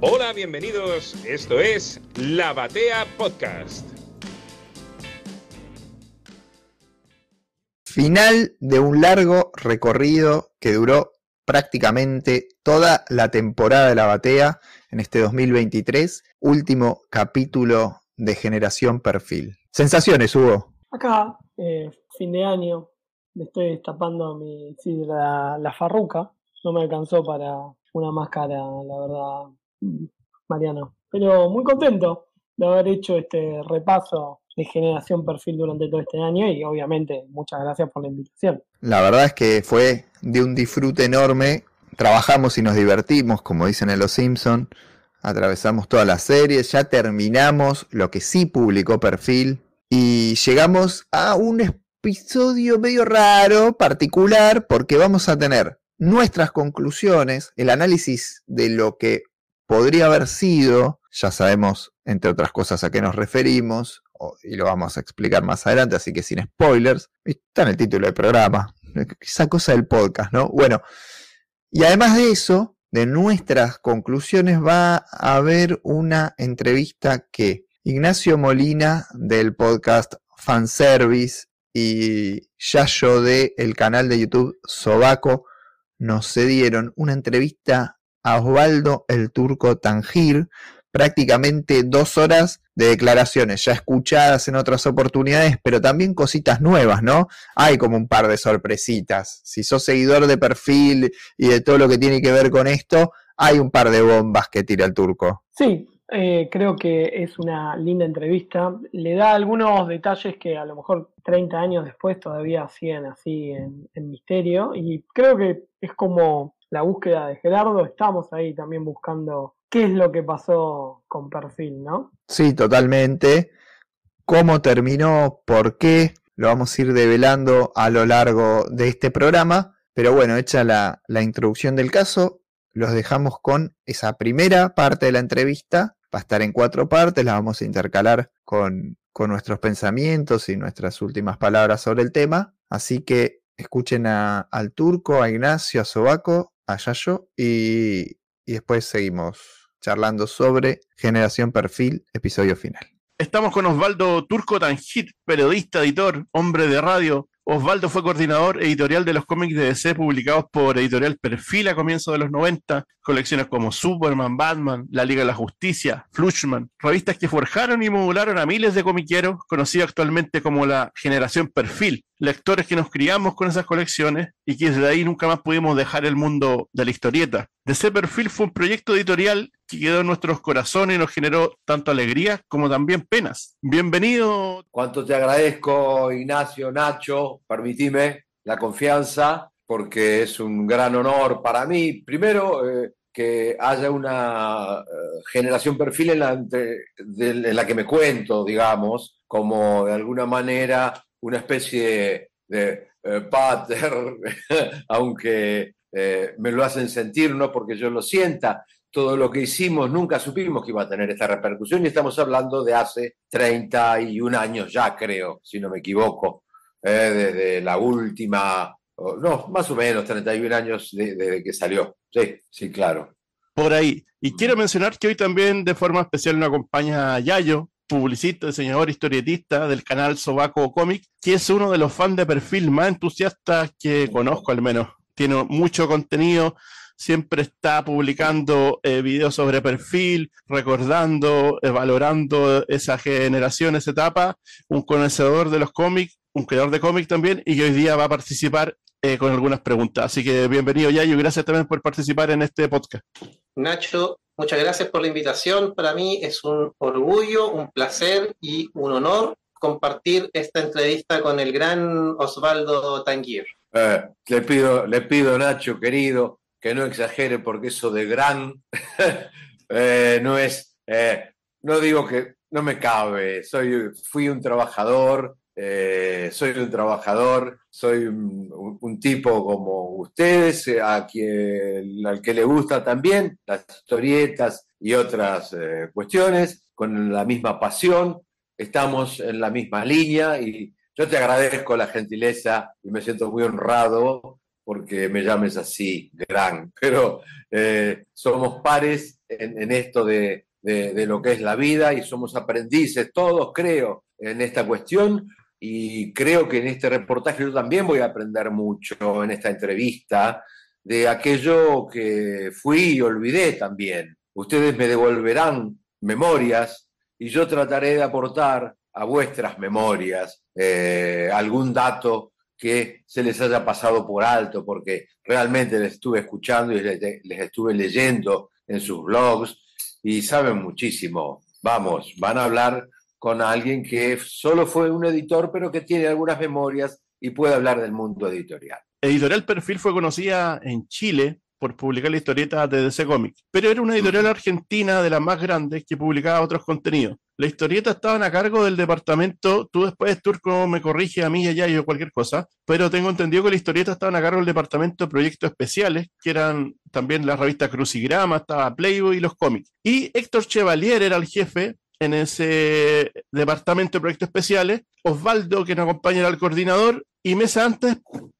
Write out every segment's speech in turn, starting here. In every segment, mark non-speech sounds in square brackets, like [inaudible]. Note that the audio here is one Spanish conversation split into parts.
Hola, bienvenidos. Esto es La Batea Podcast. Final de un largo recorrido que duró prácticamente toda la temporada de la batea en este 2023, último capítulo de Generación Perfil. Sensaciones, Hugo. Acá, eh, fin de año, me estoy destapando mi, sí, la, la farruca. No me alcanzó para una máscara, la verdad, Mariano. Pero muy contento de haber hecho este repaso de generación perfil durante todo este año y obviamente muchas gracias por la invitación. La verdad es que fue de un disfrute enorme. Trabajamos y nos divertimos, como dicen en Los Simpson. Atravesamos todas las series, ya terminamos lo que sí publicó perfil y llegamos a un episodio medio raro, particular, porque vamos a tener nuestras conclusiones, el análisis de lo que podría haber sido, ya sabemos entre otras cosas a qué nos referimos, y lo vamos a explicar más adelante, así que sin spoilers, está en el título del programa, esa cosa del podcast, ¿no? Bueno, y además de eso, de nuestras conclusiones va a haber una entrevista que Ignacio Molina del podcast Fanservice y Yayo de el canal de YouTube Sobaco nos cedieron una entrevista Osvaldo el Turco Tangir, prácticamente dos horas de declaraciones ya escuchadas en otras oportunidades, pero también cositas nuevas, ¿no? Hay como un par de sorpresitas. Si sos seguidor de perfil y de todo lo que tiene que ver con esto, hay un par de bombas que tira el turco. Sí, eh, creo que es una linda entrevista. Le da algunos detalles que a lo mejor 30 años después todavía siguen así en misterio y creo que es como la búsqueda de Gerardo, estamos ahí también buscando qué es lo que pasó con Perfil, ¿no? Sí, totalmente. ¿Cómo terminó? ¿Por qué? Lo vamos a ir develando a lo largo de este programa. Pero bueno, hecha la, introducción del caso, los dejamos con esa primera parte de la entrevista. Va a estar en cuatro partes, la vamos a intercalar con, nuestros pensamientos y nuestras últimas palabras sobre el tema. Así que escuchen al turco, a Ignacio, a Sobaco, a Yayo y, y después seguimos charlando sobre Generación Perfil, episodio final. Estamos con Osvaldo Turco Tangit, periodista, editor, hombre de radio. Osvaldo fue coordinador editorial de los cómics de DC publicados por Editorial Perfil a comienzos de los 90, colecciones como Superman, Batman, La Liga de la Justicia, Flushman, revistas que forjaron y modularon a miles de comiqueros, conocidos actualmente como la Generación Perfil, lectores que nos criamos con esas colecciones y que desde ahí nunca más pudimos dejar el mundo de la historieta. DC Perfil fue un proyecto editorial que quedó en nuestros corazones y nos generó tanto alegría como también penas. Bienvenido. Cuánto te agradezco, Ignacio, Nacho, permitime la confianza, porque es un gran honor para mí, primero, eh, que haya una eh, generación perfil en la que me cuento, digamos, como de alguna manera una especie de eh, pater, [laughs] aunque eh, me lo hacen sentir, no porque yo lo sienta. Todo lo que hicimos nunca supimos que iba a tener esta repercusión y estamos hablando de hace 31 años ya, creo, si no me equivoco, eh, desde la última, no, más o menos 31 años desde que salió. Sí, sí, claro. Por ahí. Y quiero mencionar que hoy también de forma especial nos acompaña Yayo, publicista, diseñador, historietista del canal Sobaco Comic, que es uno de los fans de perfil más entusiastas que conozco al menos. Tiene mucho contenido, siempre está publicando eh, videos sobre perfil, recordando, eh, valorando esa generación, esa etapa, un conocedor de los cómics, un creador de cómics también, y hoy día va a participar eh, con algunas preguntas. Así que bienvenido, Yayo, y gracias también por participar en este podcast. Nacho, Muchas gracias por la invitación. Para mí es un orgullo, un placer y un honor compartir esta entrevista con el gran Osvaldo Tanguir. Eh, le, pido, le pido, Nacho, querido, que no exagere porque eso de gran [laughs] eh, no es, eh, no digo que no me cabe, soy, fui un trabajador, eh, soy un trabajador, soy un, tipo como ustedes, eh, a quien, al que le gusta también las historietas y otras eh, cuestiones, con la misma pasión, estamos en la misma línea y yo te agradezco la gentileza y me siento muy honrado porque me llames así, gran, [laughs] pero eh, somos pares en, en esto de, de, de, lo que es la vida y somos aprendices, todos creo, en esta cuestión. Y creo que en este reportaje yo también voy a aprender mucho en esta entrevista de aquello que fui y olvidé también. Ustedes me devolverán memorias y yo trataré de aportar a vuestras memorias eh, algún dato que se les haya pasado por alto, porque realmente les estuve escuchando y les, les estuve leyendo en sus blogs y saben muchísimo. Vamos, van a hablar con alguien que solo fue un editor, pero que tiene algunas memorias y puede hablar del mundo editorial. Editorial Perfil fue conocida en Chile por publicar la historieta de DC Comics, pero era una editorial argentina de las más grandes que publicaba otros contenidos. La historieta estaban a cargo del departamento, tú después, Turco, me corrige a mí y allá yo cualquier cosa, pero tengo entendido que la historieta estaban a cargo del departamento de proyectos especiales, que eran también la revista Crucigrama, estaba Playboy y los cómics. Y Héctor Chevalier era el jefe en ese departamento de proyectos especiales, Osvaldo, que nos acompaña, era el coordinador, y meses antes,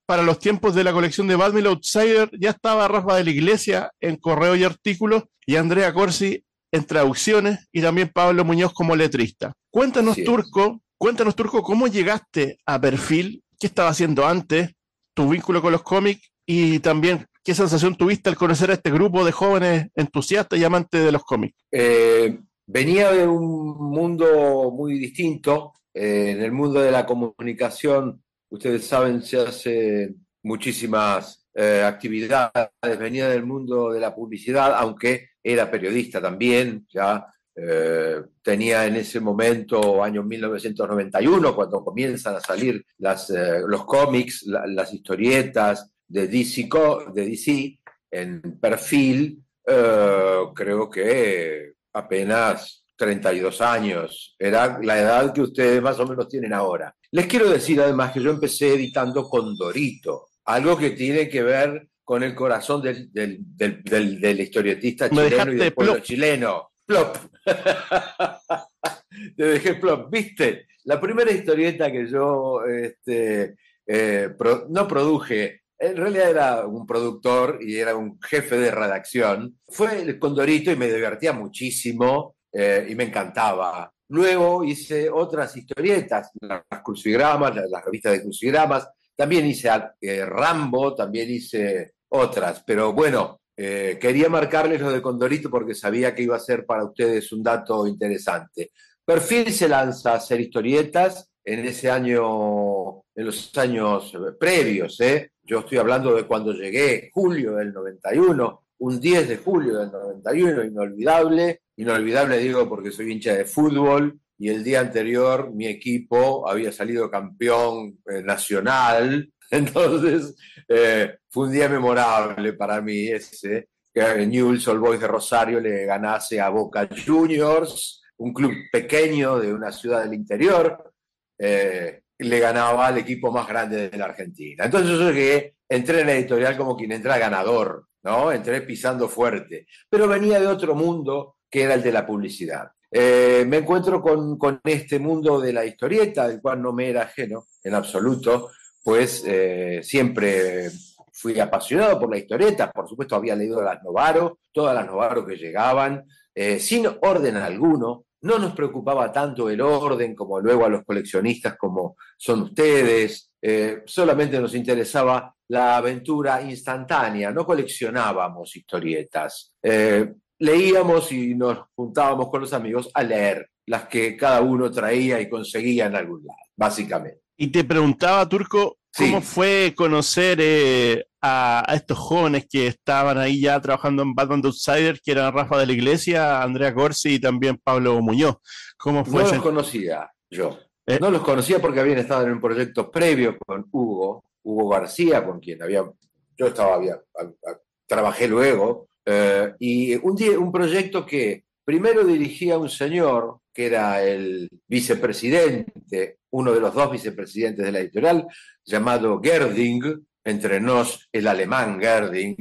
para los tiempos de la colección de Batman Outsider, ya estaba Rafa de la Iglesia en correo y artículos, y Andrea Corsi en traducciones, y también Pablo Muñoz como letrista. Cuéntanos, sí. Turco, cuéntanos, Turco, cómo llegaste a Perfil, qué estaba haciendo antes, tu vínculo con los cómics, y también qué sensación tuviste al conocer a este grupo de jóvenes entusiastas y amantes de los cómics. Eh, venía de un mundo muy distinto. Eh, en el mundo de la comunicación, ustedes saben, se hace muchísimas eh, actividades. Venía del mundo de la publicidad, aunque era periodista también. Ya eh, tenía en ese momento, año 1991, cuando comienzan a salir los cómics, la, las historietas de DC, de DC en perfil, creo que apenas 32 años, era la edad que ustedes más o menos tienen ahora. Les quiero decir además que yo empecé editando Condorito, algo que tiene que ver con el corazón del, del, del, del, del historietista chileno y del pueblo plop. chileno. Plop. [laughs] Te dejé plop. ¿Viste? La primera historieta que yo este, eh, pro, no produje en realidad era un productor y era un jefe de redacción. Fue el Condorito y me divertía muchísimo eh, y me encantaba. Luego hice otras historietas, las crucigramas, las, revistas de crucigramas. También hice eh, Rambo, también hice otras. Pero bueno, eh, quería marcarles lo de Condorito porque sabía que iba a ser para ustedes un dato interesante. Perfil se lanza a hacer historietas en ese año, en los años previos, ¿eh? Yo estoy hablando de cuando llegué, julio del 91, un 10 de julio del 91, inolvidable. Inolvidable digo porque soy hincha de fútbol y el día anterior mi equipo había salido campeón eh, nacional. [laughs] Entonces eh, fue un día memorable para mí ese, que Newell's Old Boys de Rosario le ganase a Boca Juniors, un club pequeño de una ciudad del interior. Eh, le ganaba al equipo más grande de la Argentina. Entonces yo llegué, entré en la editorial como quien entra ganador, ¿no? Entré pisando fuerte, pero venía de otro mundo que era el de la publicidad. Eh, me encuentro con, con, este mundo de la historieta, del cual no me era ajeno en absoluto, pues eh, siempre fui apasionado por la historieta, por supuesto había leído las Novaro, todas las Novaro que llegaban, eh, sin orden alguno, no nos preocupaba tanto el orden como luego a los coleccionistas como son ustedes, eh, solamente nos interesaba la aventura instantánea, no coleccionábamos historietas. Eh, leíamos y nos juntábamos con los amigos a leer las que cada uno traía y conseguía en algún lado, básicamente. Y te preguntaba, Turco, ¿cómo sí. fue conocer eh, a, a, estos jóvenes que estaban ahí ya trabajando en Batman The Outsider, que eran Rafa de la Iglesia, Andrea Corsi y también Pablo Muñoz? ¿Cómo fue? No los conocía yo. ¿Eh? No los conocía porque habían estado en un proyecto previo con Hugo, Hugo García, con quien había, yo estaba, había, trabajé luego, eh, y un, día, un proyecto que primero dirigía un señor que era el vicepresidente, uno de los dos vicepresidentes de la editorial, llamado Gerding, entre nos el alemán Gerding,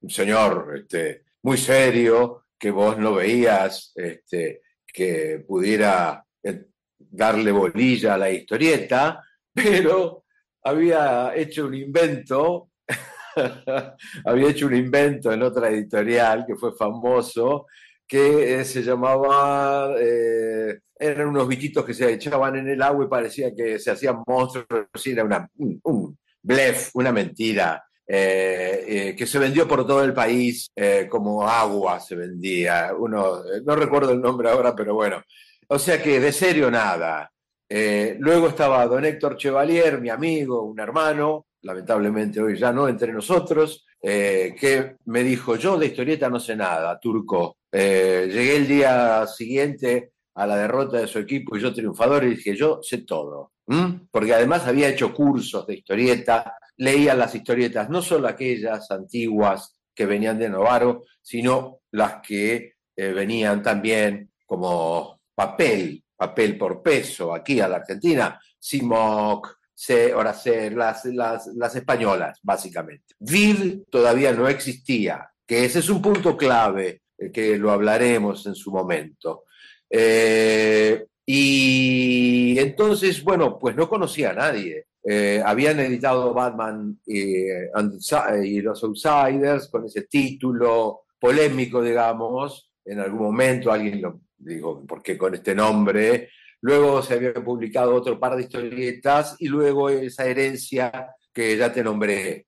un señor este, muy serio, que vos no veías este, que pudiera eh, darle bolilla a la historieta, [laughs] pero había hecho un invento [laughs] había hecho un invento en otra editorial que fue famoso, que eh, se llamaba, eh, eran unos bichitos que se echaban en el agua y parecía que se hacían monstruos, era una, un, blef, una mentira. Eh, que se vendió por todo el país como agua se vendía. Uno, no recuerdo el nombre ahora, pero bueno. O sea que de serio nada. luego estaba don Héctor Chevalier, mi amigo, un hermano, lamentablemente hoy ya no entre nosotros, que me dijo, yo de historieta no sé nada, turco, eh, llegué el día siguiente a la derrota de su equipo y yo triunfador y dije, yo sé todo. Porque además había hecho cursos de historieta, leía las historietas, no solo aquellas antiguas que venían de Novaro, sino las que eh, venían también como papel, papel por peso, aquí a la Argentina, Simoc, ahora las, las, las españolas, básicamente. Vid todavía no existía, que ese es un punto clave que lo hablaremos en su momento. Eh, y entonces, bueno, pues no conocía a nadie. Eh, habían editado Batman y, los Outsiders con ese título polémico, digamos. En algún momento alguien lo dijo, ¿por qué con este nombre? Luego se había publicado otro par de historietas y luego esa herencia que ya te nombré,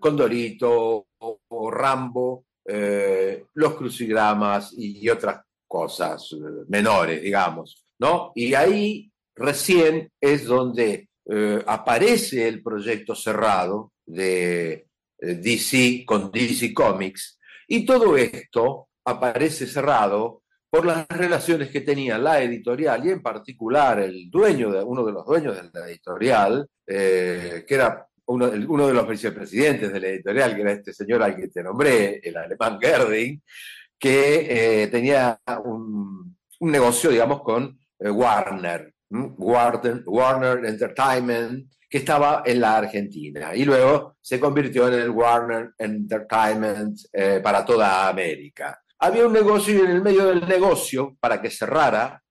Condorito o Rambo, eh, los crucigramas y, otras cosas eh, menores, digamos, ¿no? Y ahí recién es donde eh, aparece el proyecto cerrado de DC con DC Comics y todo esto aparece cerrado por las relaciones que tenía la editorial y en particular el dueño de uno de los dueños de la editorial, que era uno, de los vicepresidentes de la editorial, que era este señor al que te nombré, el alemán Gerding, que eh, tenía un, negocio, digamos, con eh, Warner, Warner, Warner Entertainment, que estaba en la Argentina y luego se convirtió en el Warner Entertainment eh, para toda América. Había un negocio y en el medio del negocio, para que cerrara,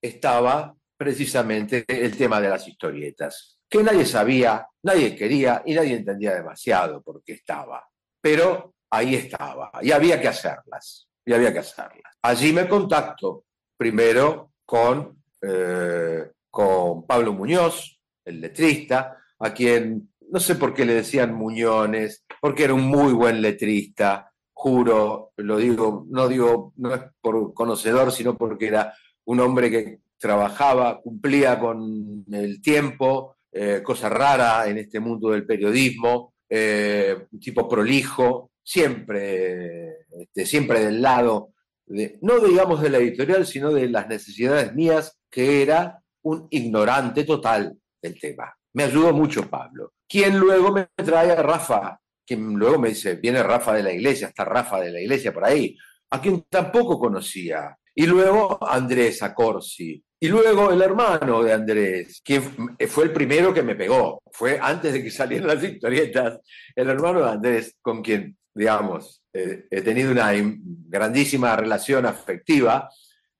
estaba precisamente el tema de las historietas que nadie sabía, nadie quería y nadie entendía demasiado por qué estaba. Pero ahí estaba y había que hacerlas, y había que hacerlas. Allí me contacto primero con, eh, con Pablo Muñoz, el letrista, a quien no sé por qué le decían Muñones, porque era un muy buen letrista, juro, lo digo, no digo, no es por conocedor, sino porque era un hombre que trabajaba, cumplía con el tiempo, eh, cosa rara en este mundo del periodismo, eh, un tipo prolijo, siempre, este, siempre del lado, de, no digamos de la editorial, sino de las necesidades mías, que era un ignorante total del tema. Me ayudó mucho Pablo, quien luego me trae a Rafa, quien luego me dice, viene Rafa de la iglesia, está Rafa de la iglesia por ahí, a quien tampoco conocía. Y luego Andrés Acorsi, y luego el hermano de Andrés, que fue el primero que me pegó, fue antes de que salieran las historietas, el hermano de Andrés, con quien, digamos, eh, he tenido una grandísima relación afectiva,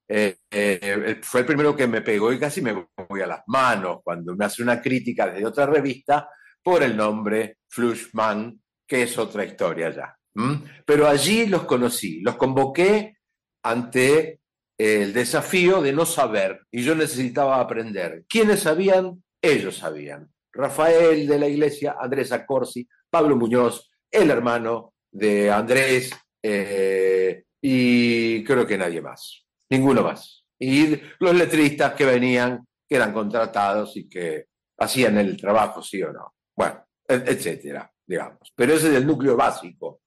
eh, eh, fue el primero que me pegó y casi me voy a las manos cuando me hace una crítica desde otra revista por el nombre Flushman, que es otra historia ya. Pero allí los conocí, los convoqué ante el desafío de no saber y yo necesitaba aprender. ¿Quiénes sabían? Ellos sabían. Rafael de la Iglesia, Andrés Acorsi, Pablo Muñoz, el hermano de Andrés eh, y creo que nadie más, ninguno más. Y los letristas que venían, que eran contratados y que hacían el trabajo, sí o no. Bueno, etcétera, digamos. Pero ese es el núcleo básico.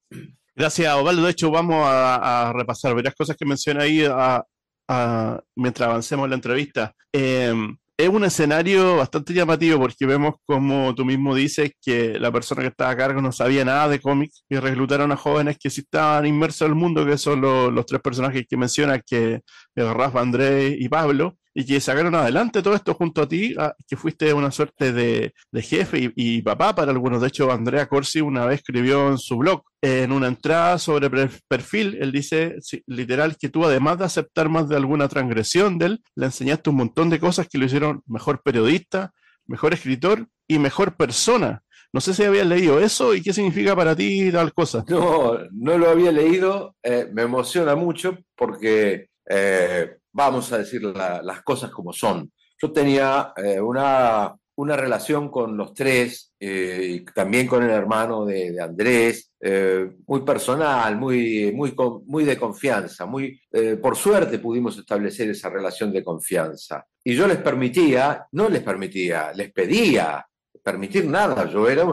Gracias, Ovaldo. De hecho, vamos a, repasar varias cosas que menciona ahí mientras avancemos la entrevista. Em, es un escenario bastante llamativo porque vemos como tú mismo dices que la persona que estaba a cargo no sabía nada de cómics y reclutaron a jóvenes que sí estaban inmersos en el mundo, que son los, tres personajes que mencionas, que Rafa, Andrés y Pablo, y que sacaron adelante todo esto junto a ti, que fuiste una suerte de, jefe y, papá para algunos. De hecho, Andrea Corsi una vez escribió en su blog, en una entrada sobre perfil, él dice literal que tú además de aceptar más de alguna transgresión de él, le enseñaste un montón de cosas que lo hicieron mejor periodista, mejor escritor y mejor persona. No sé si habías leído eso y qué significa para ti tal cosa. No, no lo había leído. Eh, me emociona mucho porque eh, vamos a decir las cosas como son. Yo tenía eh, una, una, relación con los tres y también con el hermano de, Andrés, muy personal, muy, muy, muy de confianza. Muy, por suerte pudimos establecer esa relación de confianza. Y yo les permitía, no les permitía, les pedía permitir nada. Yo era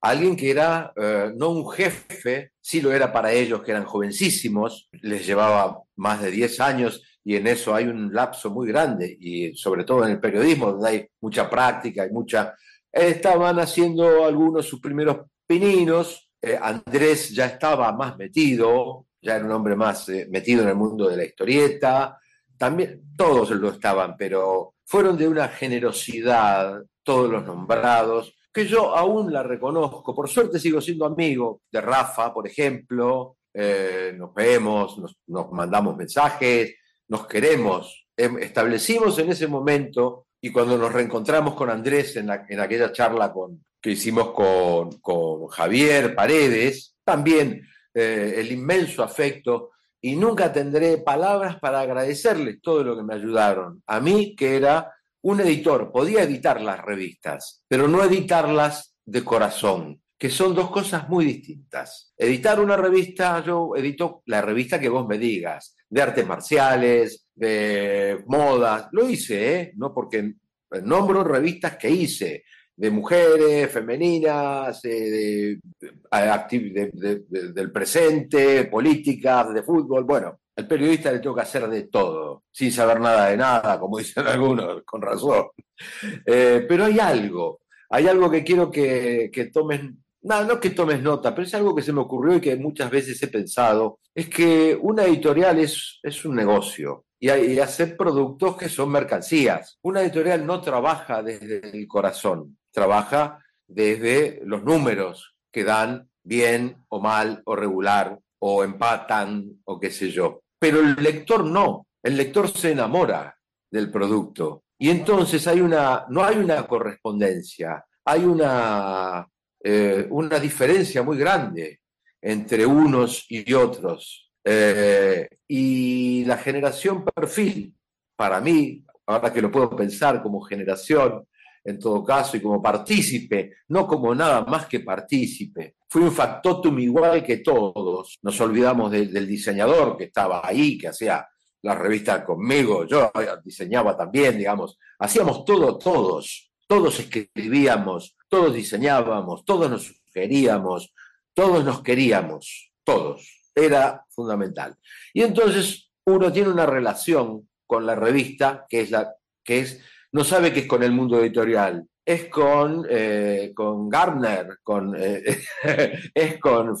alguien que era eh, no un jefe, sí lo era para ellos que eran jovencísimos, les llevaba más de 10 años y en eso hay un lapso muy grande y sobre todo en el periodismo donde hay mucha práctica y mucha... Estaban haciendo algunos sus primeros pininos, eh, Andrés ya estaba más metido, ya era un hombre más eh, metido en el mundo de la historieta, también todos lo estaban, pero fueron de una generosidad todos los nombrados, que yo aún la reconozco. Por suerte sigo siendo amigo de Rafa, por ejemplo. Eh, nos vemos, nos, mandamos mensajes, nos queremos. Em, establecimos en ese momento y cuando nos reencontramos con Andrés en, aquella charla con, que hicimos con, Javier Paredes, también eh, el inmenso afecto y nunca tendré palabras para agradecerles todo lo que me ayudaron. A mí, que era un editor podía editar las revistas, pero no editarlas de corazón, que son dos cosas muy distintas. Editar una revista, yo edito la revista que vos me digas, de artes marciales, de modas, lo hice, ¿eh? No porque nombro revistas que hice, de mujeres, femeninas, eh, del presente, políticas, de fútbol, bueno, el periodista le toca hacer de todo, sin saber nada de nada, como [laughs] dicen algunos, con razón. Eh, pero hay algo, hay algo que quiero que, que tomen, no, no que tomes nota, pero es algo que se me ocurrió y que muchas veces he pensado, es que una editorial es, es un negocio y, y hacer productos que son mercancías. Una editorial no trabaja desde el corazón, trabaja desde los números que dan bien o mal o regular o empatan o qué sé yo. Pero el lector no, el lector se enamora del producto. Y entonces hay una, no hay una correspondencia, hay una, eh, una diferencia muy grande entre unos y otros. Eh, y la generación perfil, para mí, ahora que lo puedo pensar como generación, en todo caso, y como partícipe, no como nada más que partícipe. Fui un factotum igual que todos. Nos olvidamos del diseñador que estaba ahí, que hacía la revista conmigo, yo diseñaba también, digamos. Hacíamos todo, todos. Todos escribíamos, todos diseñábamos, todos nos sugeríamos, todos nos queríamos, todos. Era fundamental. Y entonces uno tiene una relación con la revista que es la que es no sabe que es con el mundo editorial, es con, eh, con Gardner, con, eh, [laughs] es con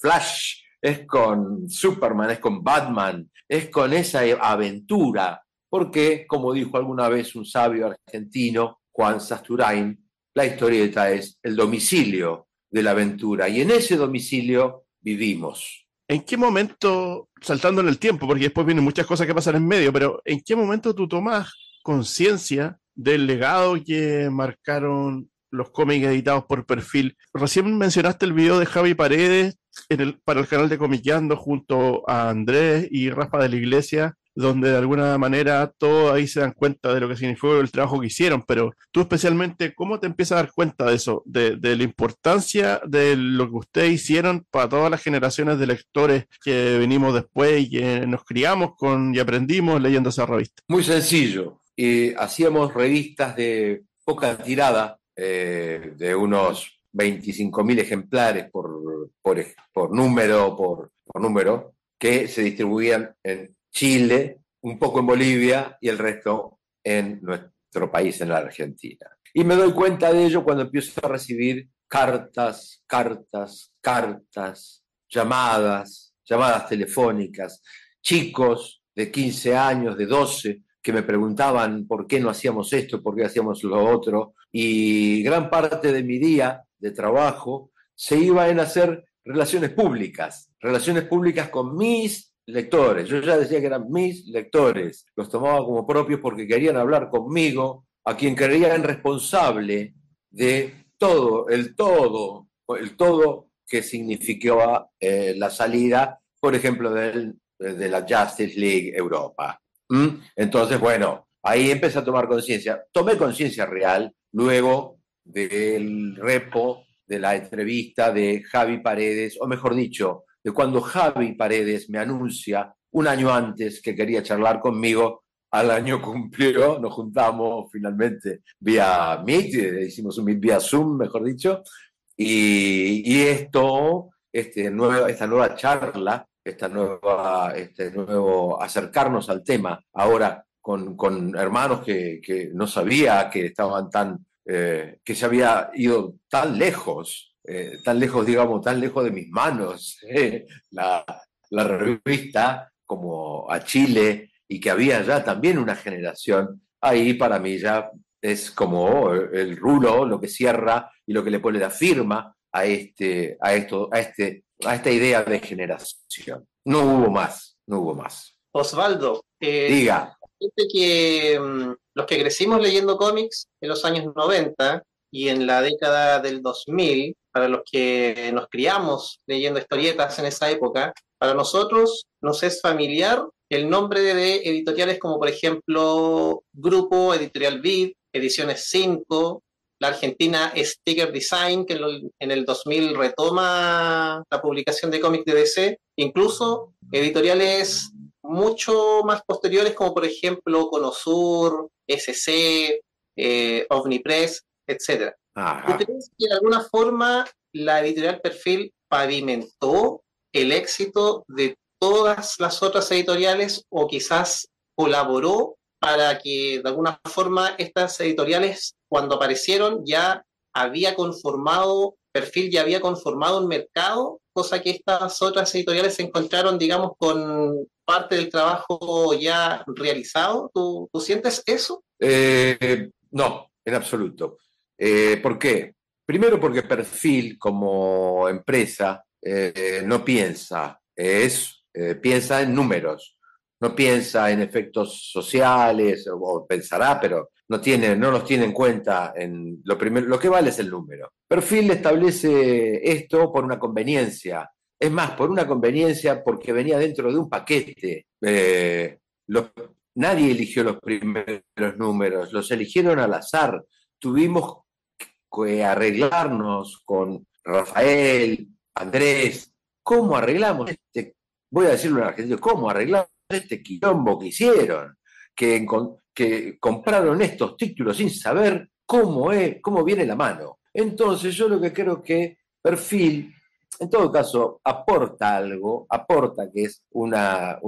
Flash, es con Superman, es con Batman, es con esa aventura, porque, como dijo alguna vez un sabio argentino, Juan Sasturain, la historieta es el domicilio de la aventura, y en ese domicilio vivimos. ¿En qué momento, saltando en el tiempo, porque después vienen muchas cosas que pasan en medio, pero ¿en qué momento tú tomas conciencia del legado que marcaron los cómics editados por perfil. Recién mencionaste el video de Javi Paredes para el canal de Comiqueando junto a Andrés y Rafa de la Iglesia, donde de alguna manera todos ahí se dan cuenta de lo que significó el trabajo que hicieron, pero tú especialmente, ¿cómo te empiezas a dar cuenta de eso, de, la importancia de lo que ustedes hicieron para todas las generaciones de lectores que venimos después y que nos criamos con y aprendimos leyendo esa revista? Muy sencillo, hacíamos revistas de poca tirada, eh, de unos 25.000 ejemplares por, por, número, por, número, que se distribuían en Chile, un poco en Bolivia y el resto en nuestro país, en la Argentina. Y me doy cuenta de ello cuando empiezo a recibir cartas, cartas, cartas, llamadas, llamadas telefónicas, chicos de 15 años, de 12, que me preguntaban por qué no hacíamos esto, por qué hacíamos lo otro, y gran parte de mi día de trabajo se iba en hacer relaciones públicas, relaciones públicas con mis lectores. Yo ya decía que eran mis lectores, los tomaba como propios porque querían hablar conmigo, a quien creían responsable de todo, el todo, el todo que significó eh, la salida, por ejemplo, de la Justice League Europa. ¿Mm? Entonces, bueno, ahí empecé a tomar conciencia. Tomé conciencia real luego del repo de la entrevista de Javi Paredes, o mejor dicho, de cuando Javi Paredes me anuncia un año antes que quería charlar conmigo, al año cumplió, nos juntamos finalmente vía Meet, eh, hicimos un Meet vía Zoom, mejor dicho, y, esto, este esta nueva charla, esta nueva, este nuevo acercarnos al tema ahora con, hermanos que, que, no sabía que estaban tan eh, que se había ido tan lejos, eh, tan lejos, digamos, tan lejos de mis manos, [laughs] eh, la, la, revista, como a Chile, y que había ya también una generación, ahí para mí ya es como el rulo, lo que cierra y lo que le pone la firma a, este, a, esto, a, este, a esta idea de generación. No hubo más, no hubo más. Osvaldo, diga que mm, los que crecimos leyendo cómics en los años 90 y en la década del 2000, para los que nos criamos leyendo historietas en esa época, para nosotros nos es familiar el nombre de editoriales como por ejemplo Grupo Editorial Vid, Ediciones 5, la argentina Sticker Design, que en el 2000 retoma la publicación de cómics de DC, incluso editoriales mucho más posteriores, como por ejemplo Conosur, SC, eh, Omnipress, etc. crees que de alguna forma la editorial Perfil pavimentó el éxito de todas las otras editoriales o quizás colaboró para que de alguna forma estas editoriales, cuando aparecieron, ya había conformado, Perfil ya había conformado un mercado, cosa que estas otras editoriales se encontraron, digamos, con parte del trabajo ya realizado? ¿Tú, sientes eso? Eh, no, en absoluto. Eh, ¿Por qué? Primero porque Perfil como empresa eh, no piensa, es, piensa en números, no piensa en efectos sociales, o, pensará, pero no, tiene, no los tiene en cuenta. En lo, primero, lo que vale es el número. Perfil establece esto por una conveniencia es más, por una conveniencia, porque venía dentro de un paquete. Eh, nadie eligió los primeros números, los eligieron al azar. Tuvimos arreglarnos con Rafael, Andrés. ¿Cómo arreglamos este, voy a decirlo en argentino, cómo arreglamos este quilombo que hicieron? Que, compraron estos títulos sin saber cómo, es, cómo viene la mano. Entonces yo lo que creo que Perfil en todo caso, aporta algo, aporta que es una,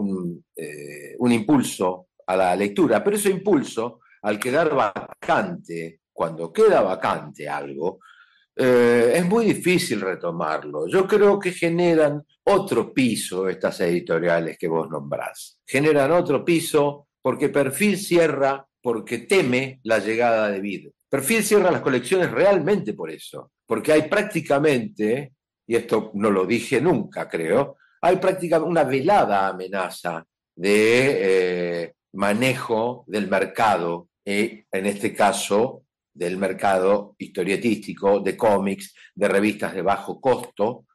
eh, un, impulso a la lectura, pero ese impulso, al quedar vacante, cuando queda vacante algo, eh, es muy difícil retomarlo. Yo creo que generan otro piso estas editoriales que vos nombrás. Generan otro piso porque Perfil cierra porque teme la llegada de Vid. Perfil cierra las colecciones realmente por eso, porque hay prácticamente y esto no lo dije nunca, creo, hay prácticamente una velada amenaza de eh, manejo del mercado, y en este caso del mercado historietístico, de cómics, de revistas de bajo costo,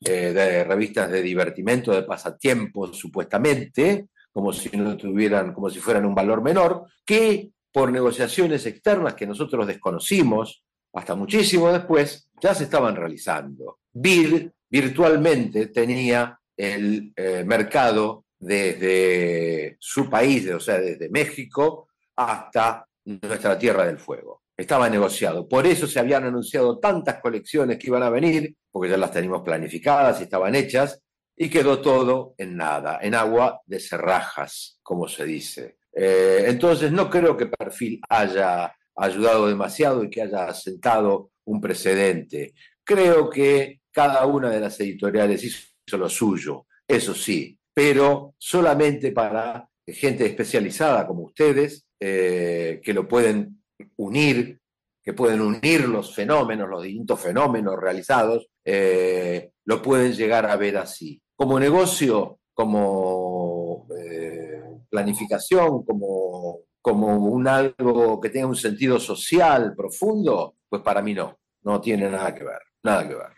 eh, de revistas de divertimento, de pasatiempo, supuestamente, como si no tuvieran, como si fueran un valor menor, que por negociaciones externas que nosotros desconocimos, hasta muchísimo después, ya se estaban realizando. BID virtualmente tenía el eh, mercado desde su país, o sea, desde México hasta nuestra Tierra del Fuego. Estaba negociado. Por eso se habían anunciado tantas colecciones que iban a venir, porque ya las teníamos planificadas y estaban hechas, y quedó todo en nada, en agua de cerrajas, como se dice. Eh, entonces, no creo que Perfil haya ayudado demasiado y que haya sentado un precedente. Creo que cada una de las editoriales hizo lo suyo, eso sí, pero solamente para gente especializada como ustedes, eh, que lo pueden unir, que pueden unir los fenómenos, los distintos fenómenos realizados, eh, lo pueden llegar a ver así. Como negocio, como eh, planificación, como como un algo que tenga un sentido social profundo, pues para mí no, no tiene nada que ver, nada que ver.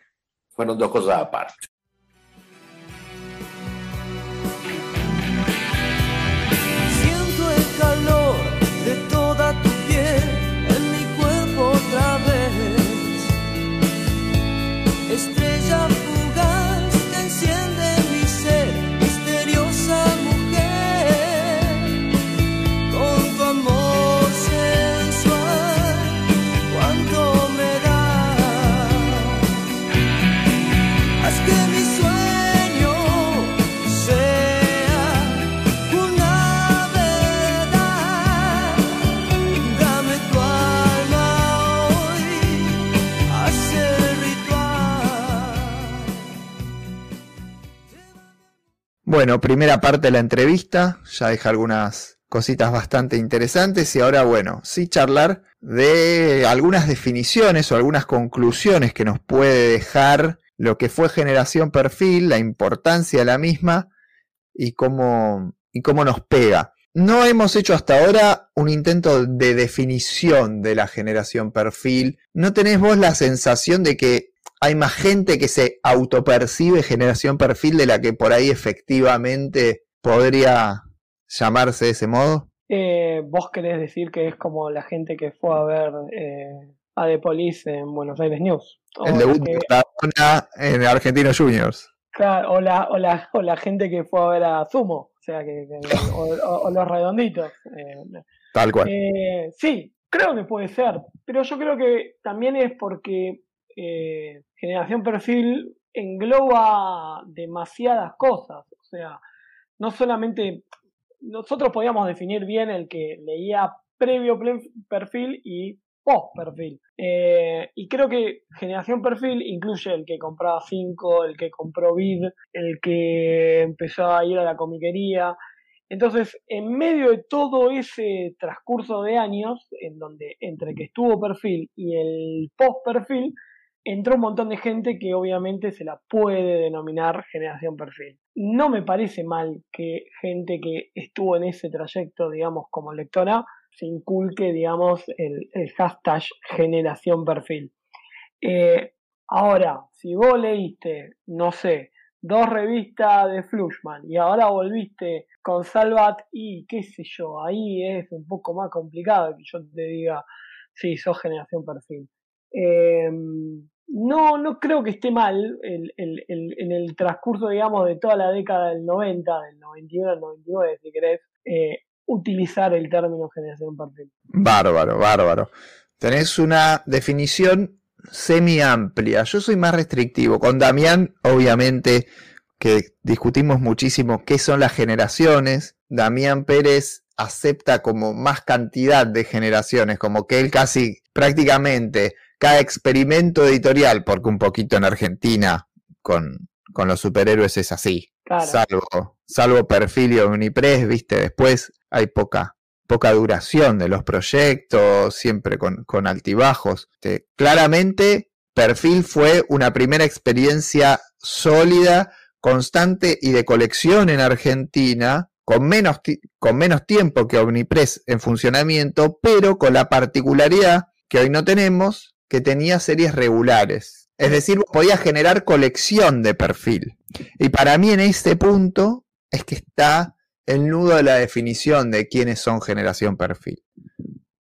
Fueron dos cosas aparte. Bueno, primera parte de la entrevista, ya deja algunas cositas bastante interesantes y ahora, bueno, sí charlar de algunas definiciones o algunas conclusiones que nos puede dejar lo que fue generación perfil, la importancia de la misma y cómo, y cómo nos pega. No hemos hecho hasta ahora un intento de definición de la generación perfil. ¿No tenés vos la sensación de que hay más gente que se autopercibe generación perfil de la que por ahí efectivamente podría llamarse de ese modo? Eh, ¿Vos querés decir que es como la gente que fue a ver eh, a The Police en Buenos Aires News? O El debut que- de Maradona en Argentinos Juniors. claro, o, la, o, la, o la gente que fue a ver a Sumo, o sea, que, que- o, o- o los redonditos. eh, Tal cual. Sí, creo que puede ser, pero yo creo que también es porque eh, generación perfil engloba demasiadas cosas, o sea, no solamente nosotros podíamos definir bien el que leía previo perfil y post perfil. Eh, y creo que generación perfil incluye el que compraba 5, el que compró vid, el que empezó a ir a la comiquería, entonces, en medio de todo ese transcurso de años, en donde entre que estuvo perfil y el post perfil, entró un montón de gente que obviamente se la puede denominar generación perfil. No me parece mal que gente que estuvo en ese trayecto, digamos, como lectora, se inculque, digamos, el, el hashtag generación perfil. Eh, ahora, si vos leíste, no sé, dos revistas de Flushman y ahora volviste con Salvat y qué sé yo, ahí es un poco más complicado que yo te diga, sí, sos generación perfil. Eh, no, no creo que esté mal el, el- en el transcurso, digamos, de toda la década del 90, del 91 al 99, si querés, eh, utilizar el término generación perfil. Bárbaro, bárbaro. Tenés una definición semi amplia. Yo soy más restrictivo. Con Damián, obviamente, que discutimos muchísimo qué son las generaciones. Damián Pérez acepta como más cantidad de generaciones, como que él casi prácticamente cada experimento editorial, porque un poquito en Argentina con, con los superhéroes es así. Claro. Salvo, salvo perfil y Omnipress, viste, después hay poca, poca duración de los proyectos, siempre con, con altibajos. Este, claramente, perfil fue una primera experiencia sólida, constante y de colección en Argentina, con menos, con menos tiempo que Omnipress en funcionamiento, pero con la particularidad que hoy no tenemos, que tenía series regulares. Es decir, podía generar colección de perfil. Y para mí en este punto es que está el nudo de la definición de quiénes son generación perfil.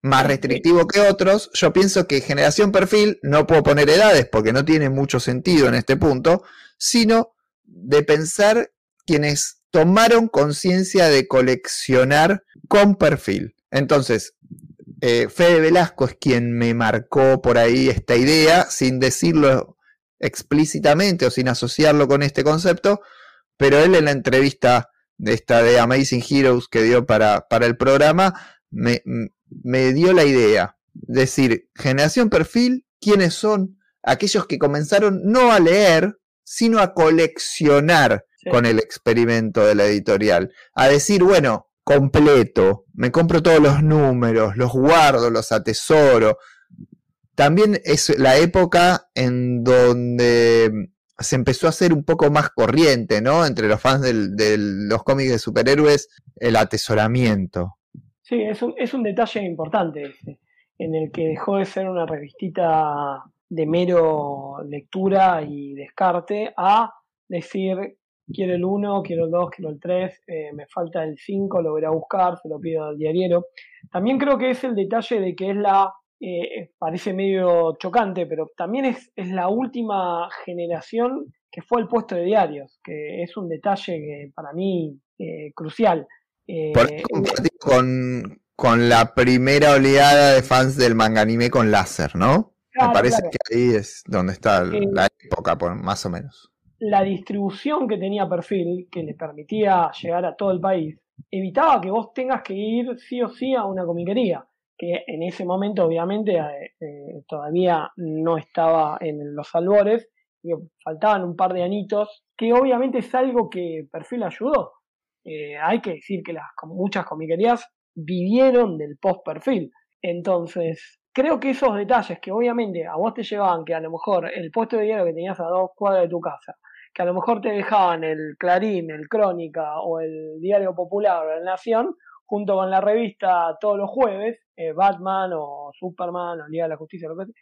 Más restrictivo que otros, yo pienso que generación perfil no puedo poner edades porque no tiene mucho sentido en este punto, sino de pensar quienes tomaron conciencia de coleccionar con perfil. Entonces, eh, Fede Velasco es quien me marcó por ahí esta idea, sin decirlo explícitamente o sin asociarlo con este concepto, pero él en la entrevista de esta de Amazing Heroes que dio para, para el programa, me, dio la idea. Decir, generación perfil, ¿quiénes son? Aquellos que comenzaron no a leer, sino a coleccionar Sí. con el experimento de la editorial. A decir, bueno, completo, me compro todos los números, los guardo, los atesoro. También es la época en donde se empezó a hacer un poco más corriente, ¿no? Entre los fans de los cómics de superhéroes, el atesoramiento. Sí, es un, es un detalle importante ese. en el que dejó de ser una revistita de mero lectura y descarte a decir quiero el 1, quiero el 2, quiero el 3, eh, me falta el 5, lo voy a buscar, se lo pido al diariero. También creo que es el detalle de que es la, eh, parece medio chocante, pero también es, es la última generación que fue el puesto de diarios, que es un detalle que para mí eh, crucial. Eh, Por con, con la primera oleada de fans del manga anime con láser, ¿no? Claro, Me parece claro. que ahí es donde está la época, por, más o menos. La distribución que tenía Perfil, que le permitía llegar a todo el país, evitaba que vos tengas que ir sí o sí a una comiquería, que en ese momento obviamente eh, eh, todavía no estaba en los albores, faltaban un par de anitos, que obviamente es algo que Perfil ayudó. Eh, hay que decir que las, muchas comiquerías vivieron del post-perfil. Entonces, creo que esos detalles que obviamente a vos te llevaban, que a lo mejor el puesto de diario que tenías a dos cuadras de tu casa, que a lo mejor te dejaban el Clarín, el Crónica o el Diario Popular o el Nación, junto con la revista todos los jueves, eh, Batman o Superman o Liga de la Justicia, lo que sea,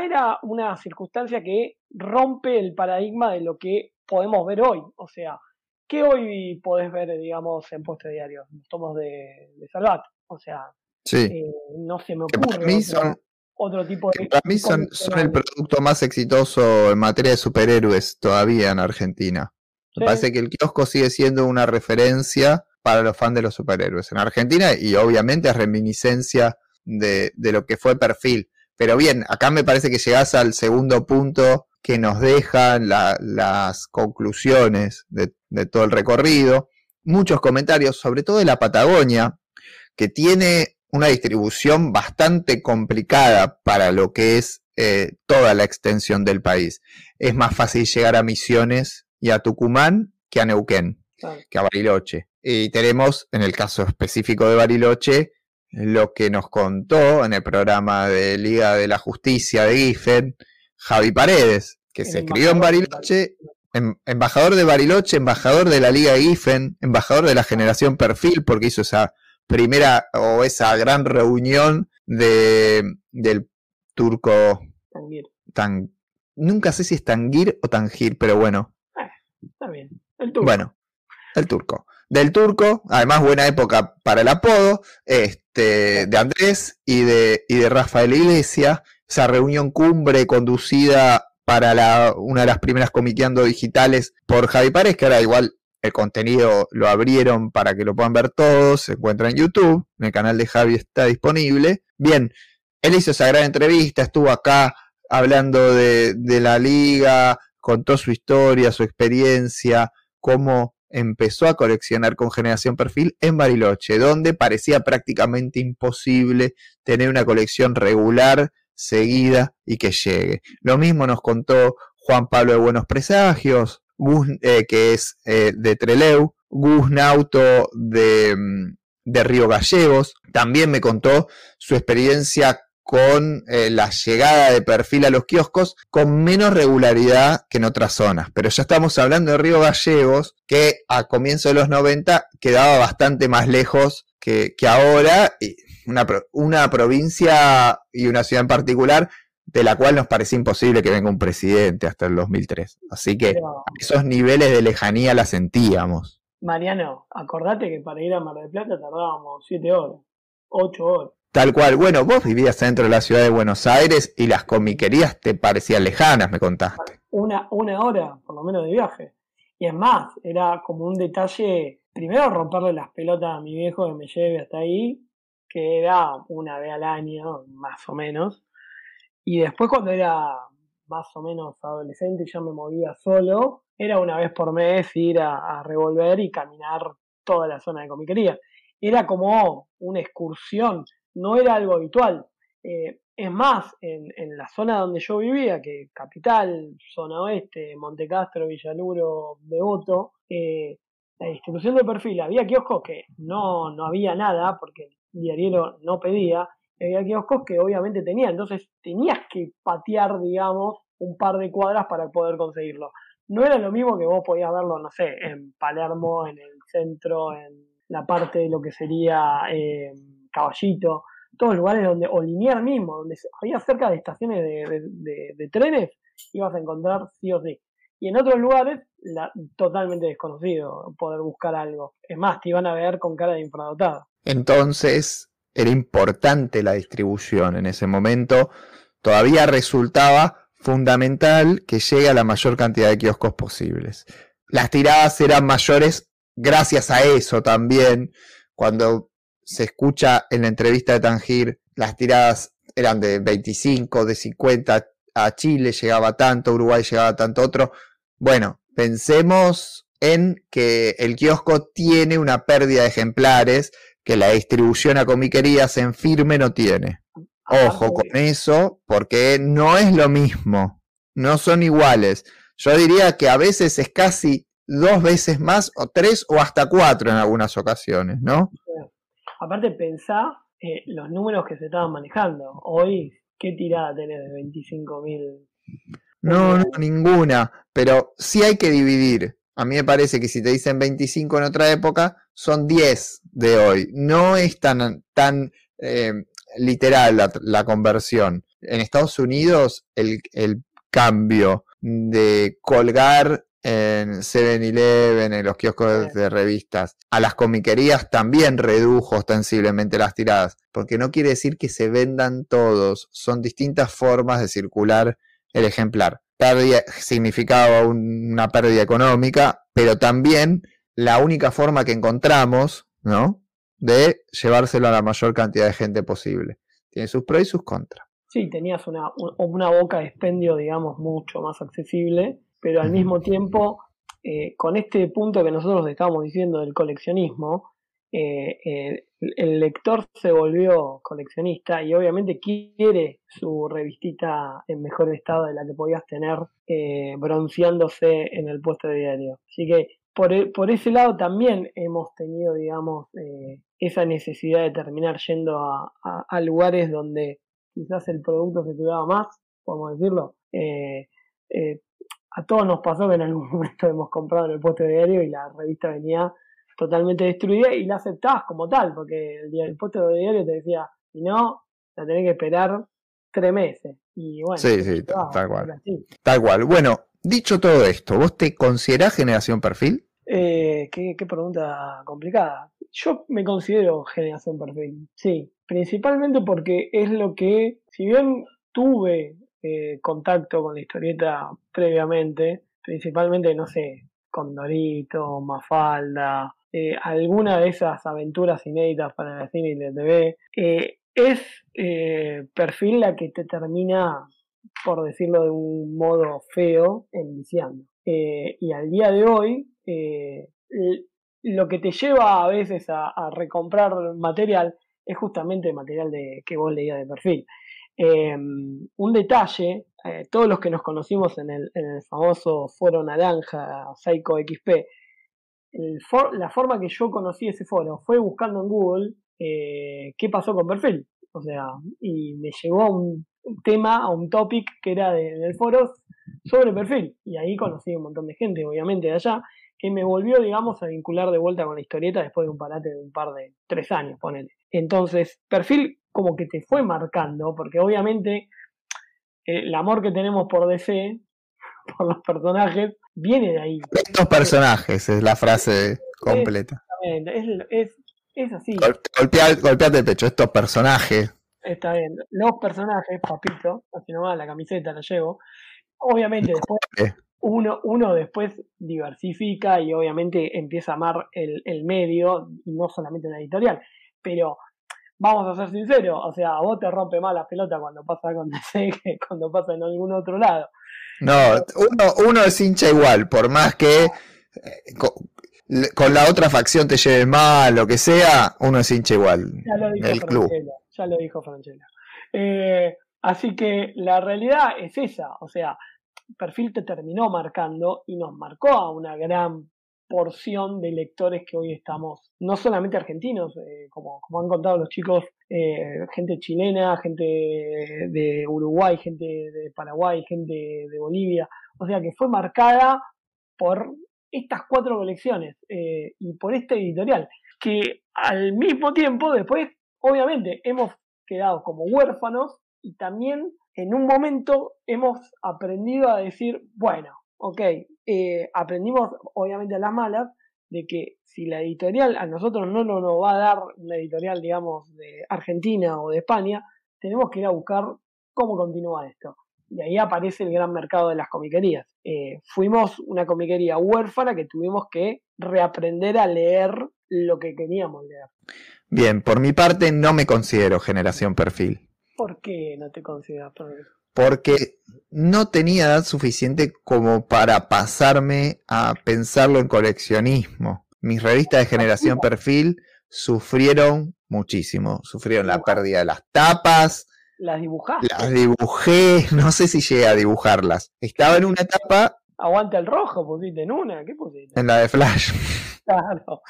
ya era una circunstancia que rompe el paradigma de lo que podemos ver hoy. O sea, ¿qué hoy podés ver, digamos, en puesto de diario? Los tomos de, de Salvat. O sea, Sí. eh, no se me Que para ocurre mí otro, son- otro tipo de... para mí son, el producto más exitoso en materia de superhéroes todavía en Argentina. Me Sí. parece que el kiosco sigue siendo una referencia para los fans de los superhéroes en Argentina y obviamente es reminiscencia de, de lo que fue perfil. Pero bien, acá me parece que llegás al segundo punto que nos dejan la- las conclusiones de, de todo el recorrido. Muchos comentarios, sobre todo de la Patagonia, que tiene una distribución bastante complicada para lo que es eh, toda la extensión del país. Es más fácil llegar a Misiones y a Tucumán que a Neuquén, Claro. que a Bariloche. Y tenemos, en el caso específico de Bariloche, lo que nos contó en el programa de Liga de la Justicia de Giffen, Javi Paredes, que El se crió en Bariloche, em- embajador de Bariloche, embajador de la Liga de Giffen, embajador de la generación Perfil, porque hizo esa primera o esa gran reunión de, del turco Tanguir. tan nunca sé si es Tangir o Tangir, pero bueno, Está bien. El turco. bueno, el turco. Del turco, además buena época para el apodo, este, de Andrés y de, y de Rafael Iglesia, esa reunión cumbre conducida para la, una de las primeras comiqueando digitales por Javi Párez, que ahora igual el contenido lo abrieron para que lo puedan ver todos, se encuentra en YouTube, el canal de Javi está disponible. Bien, él hizo esa gran entrevista, estuvo acá hablando de, de la liga, contó su historia, su experiencia, cómo empezó a coleccionar con Generación Perfil en Bariloche, donde parecía prácticamente imposible tener una colección regular, seguida y que llegue. Lo mismo nos contó Juan Pablo de Buenos Presagios, Gus, eh, que es eh, de Treleu, Gus Nauto de, mm, de Río Gallegos. También me contó su experiencia con eh, la llegada de perfil a los kioscos con menos regularidad que en otras zonas. Pero ya estamos hablando de Río Gallegos, que a comienzos de los 90 quedaba bastante más lejos que, que ahora. Y una, una provincia y una ciudad en particular de la cual nos parecía imposible que venga un presidente hasta el 2003. Así que Pero, esos niveles de lejanía la sentíamos. Mariano, acordate que para ir a Mar del Plata tardábamos 7 horas, 8 horas. Tal cual. Bueno, vos vivías dentro de la ciudad de Buenos Aires y las comiquerías te parecían lejanas, me contaste. Una, una hora, por lo menos, de viaje. Y es más, era como un detalle, primero romperle las pelotas a mi viejo que me lleve hasta ahí, que era una vez al año, más o menos. Y después cuando era más o menos adolescente ya me movía solo, era una vez por mes ir a, revolver y caminar toda la zona de comiquería. Era como una excursión, no era algo habitual. Eh, es más, en, la zona donde yo vivía, que capital, zona oeste, Montecastro, Villaluro, Devoto, eh, la distribución de perfil, había kioscos que no, no había nada, porque el diariero no pedía, había kioscos que obviamente tenía, entonces tenías que patear, digamos, un par de cuadras para poder conseguirlo. No era lo mismo que vos podías verlo, no sé, en Palermo, en el centro, en la parte de lo que sería eh, Caballito, todos lugares donde, o linear mismo, donde había cerca de estaciones de- de trenes, ibas a encontrar sí o sí. Y en otros lugares, la- totalmente desconocido poder buscar algo. Es más, te iban a ver con cara de infradotado. Entonces era importante la distribución en ese momento. Todavía resultaba fundamental que llegue a la mayor cantidad de kioscos posibles. Las tiradas eran mayores gracias a eso también. Cuando se escucha en la entrevista de Tangir, las tiradas eran de 25, de 50 a Chile, llegaba tanto, Uruguay llegaba tanto otro. Bueno, pensemos en que el kiosco tiene una pérdida de ejemplares que la distribución a comiquerías en firme no tiene. Ojo Aparte, con eso, porque no es lo mismo, no son iguales. Yo diría que a veces es casi dos veces más, o tres, o hasta cuatro en algunas ocasiones, ¿no? Aparte, pensá eh, los números que se estaban manejando. Hoy, ¿qué tirada tenés de 25.000? No, no, ninguna, pero sí hay que dividir. A mí me parece que si te dicen 25 en otra época, son 10 de hoy. No es tan, tan eh, literal la, la conversión. En Estados Unidos, el, el cambio de colgar en 7-Eleven, en los kioscos de revistas, a las comiquerías también redujo ostensiblemente las tiradas, porque no quiere decir que se vendan todos, son distintas formas de circular el ejemplar. Pérdida, significaba un- una pérdida económica, pero también la única forma que encontramos, ¿no? De llevárselo a la mayor cantidad de gente posible. Tiene sus pros y sus contras. Sí, tenías una, un- una boca de expendio, digamos, mucho más accesible, pero al mismo tiempo, eh, con este punto que nosotros estábamos diciendo del coleccionismo, eh, el lector se volvió coleccionista y obviamente quiere su revistita en mejor estado de la que podías tener eh, bronceándose en el puesto de diario. Así que por, e- por ese lado también hemos tenido, digamos, eh, esa necesidad de terminar yendo a, a- lugares donde quizás el producto se cuidaba más, podemos decirlo. A todos nos pasó que en algún [laughs] momento hemos comprado en el puesto de diario y la revista venía totalmente destruida y la aceptabas como tal, porque el, día- el puesto de diario te decía, si no, la tenés que esperar tres meses. Y bueno, Sí, sí, tal cual. Tal cual. Bueno, dicho todo esto, ¿vos te considerás generación perfil? Eh, qué, qué pregunta complicada. Yo me considero generación perfil, sí, principalmente porque es lo que, si bien tuve eh, contacto con la historieta previamente, principalmente, no sé, con Dorito, Mafalda, eh, alguna de esas aventuras inéditas para el cine y la TV, eh, es eh, perfil la que te termina, por decirlo de un modo feo, enviciando. Y al día de hoy, lo que te lleva a veces a, recomprar material es justamente material de, que vos leías de perfil. Eh, un detalle, todos los que nos conocimos en el, en el famoso foro naranja, Psycho XP, la forma que yo conocí ese foro fue buscando en Google eh, qué pasó con perfil. O sea, y me llegó a un tema, a un topic que era de- del foro sobre perfil. Y ahí conocí un montón de gente, obviamente, de allá, que me volvió, digamos, a vincular de vuelta con la historieta después de un parate de un par de tres años, ponele. Entonces, perfil como que te fue marcando, porque obviamente el amor que tenemos por DC, [laughs] por los personajes, viene de ahí. Estos personajes es la frase completa. Es, es, es así. Gol- golpea- golpeate el pecho, estos personajes. Está bien. Los personajes, papito, así nomás la camiseta la llevo. Obviamente después Eh. uno, uno después diversifica y obviamente empieza a amar el, el medio y no solamente la editorial. Pero vamos a ser sinceros, o sea, vos te rompe más la pelota cuando pasa con [laughs] DC que cuando pasa en algún otro lado. No, uno, uno es hincha igual, por más que eh, con la otra facción te lleves mal, lo que sea, uno es hincha igual. Ya lo dijo El club. Ya lo dijo Franchella. Eh, así que la realidad es esa, o sea, perfil te terminó marcando y nos marcó a una gran porción de lectores que hoy estamos, no solamente argentinos, eh, como, como han contado los chicos, eh, gente chilena, gente de Uruguay, gente de Paraguay, gente de Bolivia, o sea que fue marcada por estas cuatro colecciones eh, y por este editorial, que al mismo tiempo después, obviamente, hemos quedado como huérfanos y también en un momento hemos aprendido a decir, bueno, ok, eh, aprendimos obviamente a las malas de que si la editorial a nosotros no nos no va a dar una editorial, digamos, de Argentina o de España, tenemos que ir a buscar cómo continúa esto. Y ahí aparece el gran mercado de las comiquerías. Eh, fuimos una comiquería huérfana que tuvimos que reaprender a leer lo que queríamos leer. Bien, por mi parte no me considero generación perfil. ¿Por qué no te consideras eso? Porque no tenía edad suficiente como para pasarme a pensarlo en coleccionismo. Mis revistas de generación perfil sufrieron muchísimo. Sufrieron la pérdida de las tapas. ¿Las dibujaste? Las dibujé, [laughs] no sé si llegué a dibujarlas. Estaba en una etapa. Aguanta el rojo, pusiste en una. ¿Qué pusiste? En la de Flash. [laughs] Claro.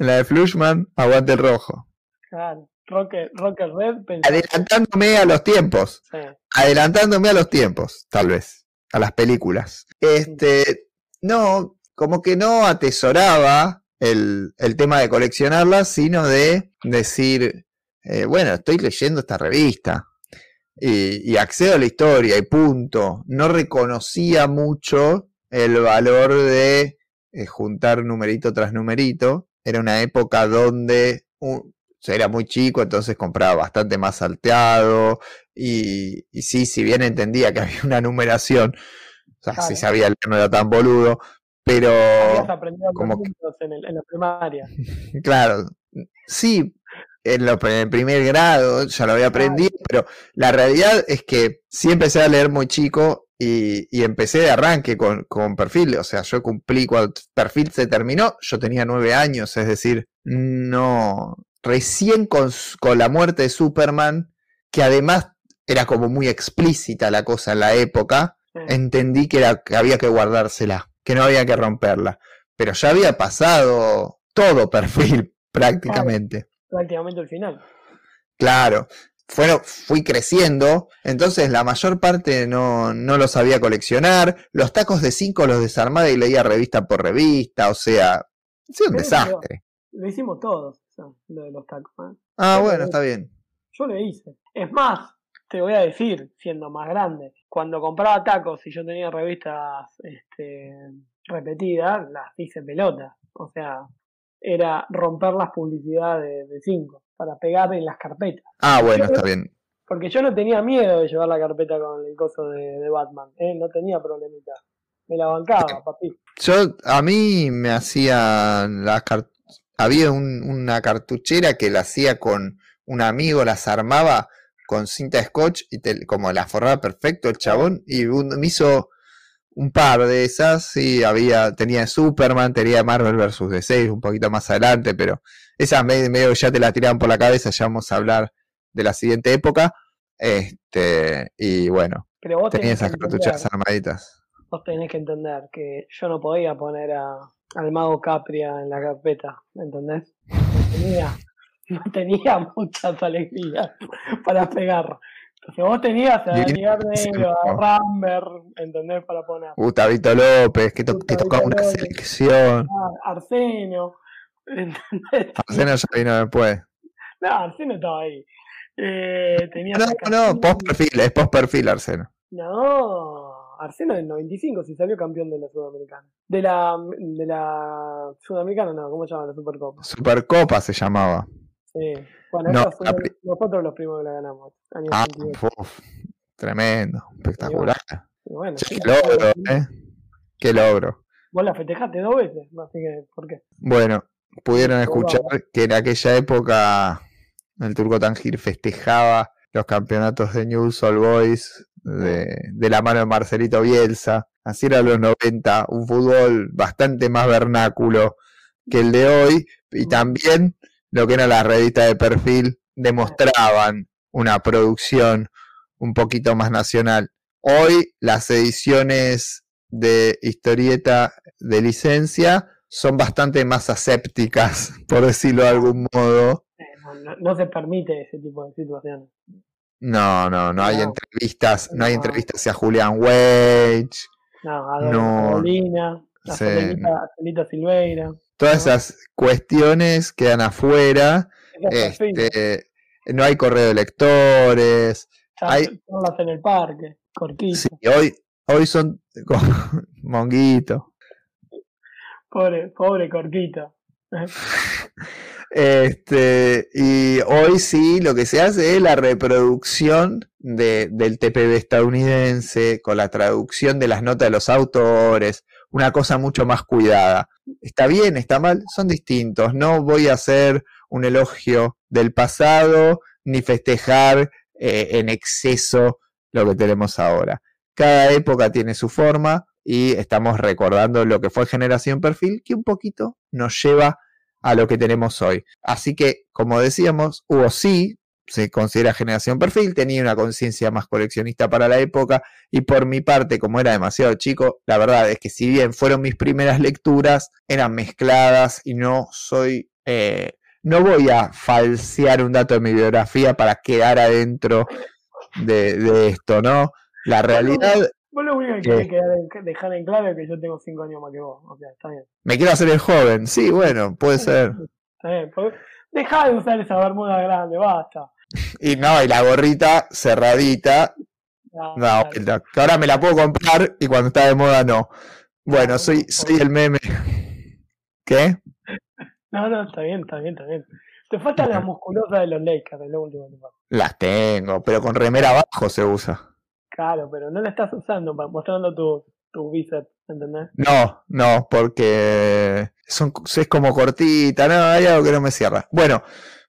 En la de Flushman, aguante el rojo. Claro. Rocker, Rocker Red. Adelantándome a los tiempos. Sí. adelantándome a los tiempos, tal vez, a las películas. Este, no, como que no atesoraba el, el tema de coleccionarlas, sino de decir, eh, bueno, estoy leyendo esta revista y, y accedo a la historia y punto. No reconocía mucho el valor de eh, juntar numerito tras numerito. Era una época donde un- era muy chico, entonces compraba bastante más salteado, y, y sí, si bien entendía que [laughs] había una numeración, o sea, si sabía leer no era tan boludo, pero Habías aprendido como que- en, el- en la primaria. [laughs] claro, sí, en, lo- en el primer grado ya lo había aprendido, pero la realidad es que sí empecé a leer muy chico y, y empecé de arranque con, con perfil, o sea, yo cumplí cuando perfil se terminó, yo tenía nueve años, es decir, no, recién con, la muerte de Superman, que además era como muy explícita la cosa en la época, entendí que, era, que había que guardársela, que no había que romperla. Pero ya había pasado todo perfil [laughs] prácticamente. Prácticamente el final. Claro. Fueron, fui creciendo, entonces la mayor parte no, no lo sabía coleccionar. Los tacos de 5 los desarmaba y leía revista por revista, o sea, ha sido un desastre. Lo hicimos todos, lo de los tacos. ¿eh? Ah, pero- bueno, está bien. Yo lo hice. Es más, te voy a decir, siendo más grande, cuando compraba tacos y yo tenía revistas este, repetidas, las hice pelota. O sea, era romper las publicidades de 5 para pegar en las carpetas. Ah, bueno, Yo- está bien. Porque yo no tenía miedo de llevar la carpeta con el coso de, de Batman, ¿eh? no tenía problemita. Me la bancaba, papi. Yo, a mí me hacía las había un- una cartuchera que la hacía con un amigo, las armaba con cinta scotch y te- como la forraba perfecto el chabón y un- me hizo un par de esas, sí, había, tenía de Superman, tenía de Marvel vs. DC un poquito más adelante, pero esas me- medio que ya te la tiraban por la cabeza, ya vamos a hablar de la siguiente época, este, y bueno, Pero vos tenía esas cartucheras armaditas. vos tenés que entender que yo no podía poner a, al mago Capria en la carpeta, ¿entendés? No tenía, no tenía [laughs] muchas alegrías para pegar. Entonces vos tenías a Bien, Dani sí, Negro, a no. Ramber, ¿entendés? Para poner. Gustavito López, que, to- que tocaba una selección. Ah, Arseno, [laughs] ¿entendés? Arseno ya vino después. No, Arseno estaba ahí. Eh, tenías No, no, Castillo. post perfil, es post perfil Arseno. No, Arseno del 95 si salió campeón de la Sudamericana. De la, de la Sudamericana, no, ¿cómo se llama la Supercopa? Supercopa se llamaba. Sí. Bueno, No, fue nosotros los primos que la ganamos. Año Ah, 88. uf, tremendo, espectacular. Y bueno, Che, sí, qué logro, ¿eh? Qué logro. Vos la festejaste dos veces, así que, ¿por qué? Bueno, pudieron escuchar que en aquella época el Turco Tangir festejaba los campeonatos de News All Boys de, de la mano de Marcelito Bielsa. Así eran los 90, un fútbol bastante más vernáculo que el de hoy. Y también lo que eran las revistas de perfil demostraban una producción un poquito más nacional. Hoy las ediciones de historieta de licencia son bastante más asépticas, [laughs] por decirlo de algún modo. Eh, no, no- no se permite ese tipo de situaciones. No, no, no hay No. entrevistas, no hay entrevistas hacia Julian Wage, No, a Sí, Celita, a Celita Silveira. todas esas cuestiones quedan afuera. Este, no hay correo de lectores. Hay- en el parque, corquito. Sí, hoy, hoy son [laughs] Monguito. Pobre, pobre corquito. [laughs] Este, y hoy sí lo que se hace es la reproducción de- del TPB estadounidense con la traducción de las notas de los autores, una cosa mucho más cuidada. Está bien, está mal, son distintos. No voy a hacer un elogio del pasado ni festejar eh, en exceso lo que tenemos ahora. Cada época tiene su forma y estamos recordando lo que fue Generación Perfil, que un poquito nos lleva a lo que tenemos hoy. Así que, como decíamos, Hugo sí se considera generación perfil, tenía una conciencia más coleccionista para la época y por mi parte, como era demasiado chico, la verdad es que si bien fueron mis primeras lecturas, eran mezcladas y no soy... eh, no voy a falsear un dato de mi biografía para quedar adentro de, de esto, ¿no? La realidad, Vos lo único que querés en- dejar en claro es que yo tengo 5 años más que vos. O sea, está bien. me quiero hacer el joven, sí, bueno, puede ser. Está bien. Dejá de usar esa bermuda grande, basta. Y no, y la gorrita cerradita, Ya, No, dale. vuelta, que ahora me la puedo comprar y cuando está de moda no. Bueno, soy, soy el meme. ¿Qué? No, no, está bien, está bien, está bien. Te falta la [laughs] musculosa de los Lakers, es lo último que. Las tengo, pero con remera abajo se usa. Claro, pero no la estás usando para mostrando tu, tu bíceps, ¿entendés? No, no, porque son, es como cortita, no, hay algo que no me cierra. Bueno,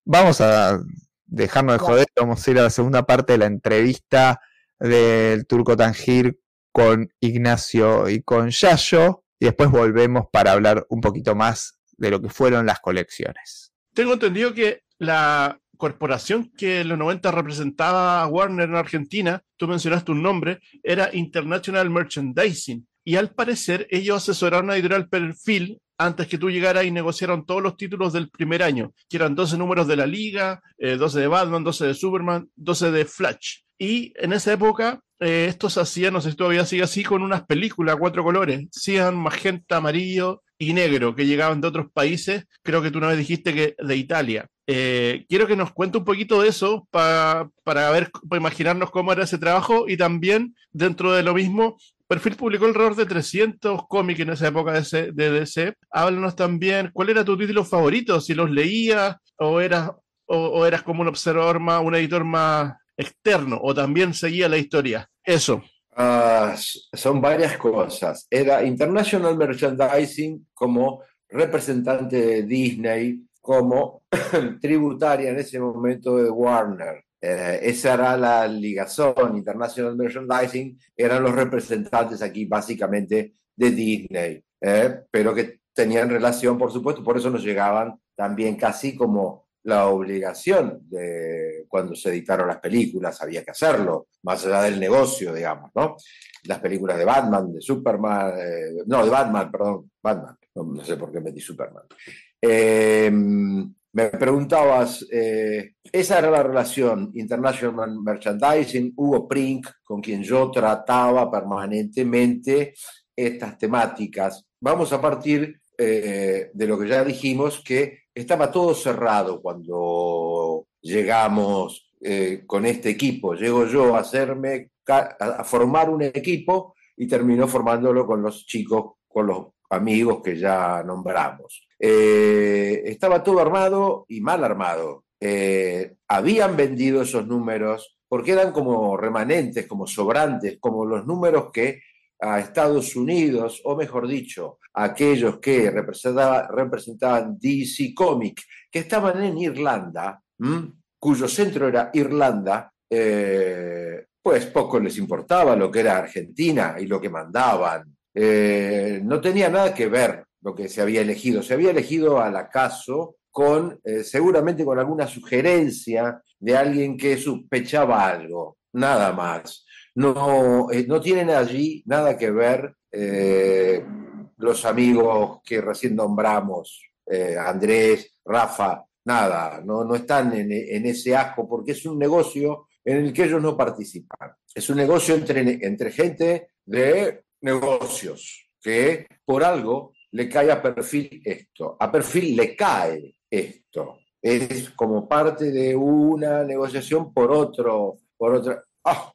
vamos a dejarnos de joder, vamos a ir a la segunda parte de la entrevista del Turco Tangir con Ignacio y con Yayo, y después volvemos para hablar un poquito más de lo que fueron las colecciones. Tengo entendido que la corporación que en los 90 representaba a Warner en Argentina, tú mencionaste un nombre, era International Merchandising. Y al parecer ellos asesoraron a Editorial Perfil antes que tú llegaras y negociaron todos los títulos del primer año, que eran 12 números de la Liga, eh, 12 de Batman, 12 de Superman, 12 de Flash. Y en esa época eh, esto se hacía, no sé si todavía sigue así, con unas películas, cuatro colores, cian, magenta, amarillo y negro, que llegaban de otros países, creo que tú una vez dijiste que de Italia. Eh, quiero que nos cuente un poquito de eso pa- para ver, imaginarnos cómo era ese trabajo y también dentro de lo mismo, Perfil publicó alrededor de 300 cómics en esa época de, DC. Háblanos también, ¿cuál era tu título favorito? Si los leías o eras, o eras como un observador más, un editor más externo o también seguía la historia. Eso. S- son varias cosas. Era International Merchandising como representante de Disney, como [clears throat] tributaria en ese momento de Warner. Eh, esa era la ligazón. International Merchandising eran los representantes aquí básicamente de Disney, eh, pero que tenían relación, por supuesto, por eso nos llegaban también casi como la obligación de cuando se editaron las películas, había que hacerlo, más allá del negocio, digamos, ¿no? Las películas de Batman, de Superman, eh, no, de Batman, perdón, Batman, no, sé por qué metí Superman. Eh, me preguntabas, eh, esa era la relación International Merchandising, Hugo Prink, con quien yo trataba permanentemente estas temáticas. Vamos a partir eh, de lo que ya dijimos, que estaba todo cerrado cuando llegamos eh, con este equipo. Llego yo a hacerme, a, formar un equipo y terminó formándolo con los chicos, con los amigos que ya nombramos. Eh, estaba todo armado y mal armado. Eh, habían vendido esos números porque eran como remanentes, como sobrantes, como los números que a Estados Unidos, o mejor dicho, aquellos que representaba- representaban DC Comic, que estaban en Irlanda, cuyo centro era Irlanda, eh, pues poco les importaba lo que era Argentina y lo que mandaban. Eh, no tenía nada que ver lo que se había elegido. Se había elegido al acaso con, eh, seguramente con alguna sugerencia de alguien que sospechaba algo, nada más. No, no tienen allí nada que ver los amigos que recién nombramos, eh, Andrés, Rafa, nada, no, no están en, en ese asco porque es un negocio en el que ellos no participan. Es un negocio entre, entre gente de negocios, que por algo le cae a perfil esto, a perfil le cae esto. es como parte de una negociación por otro, por otra. ¡Ah!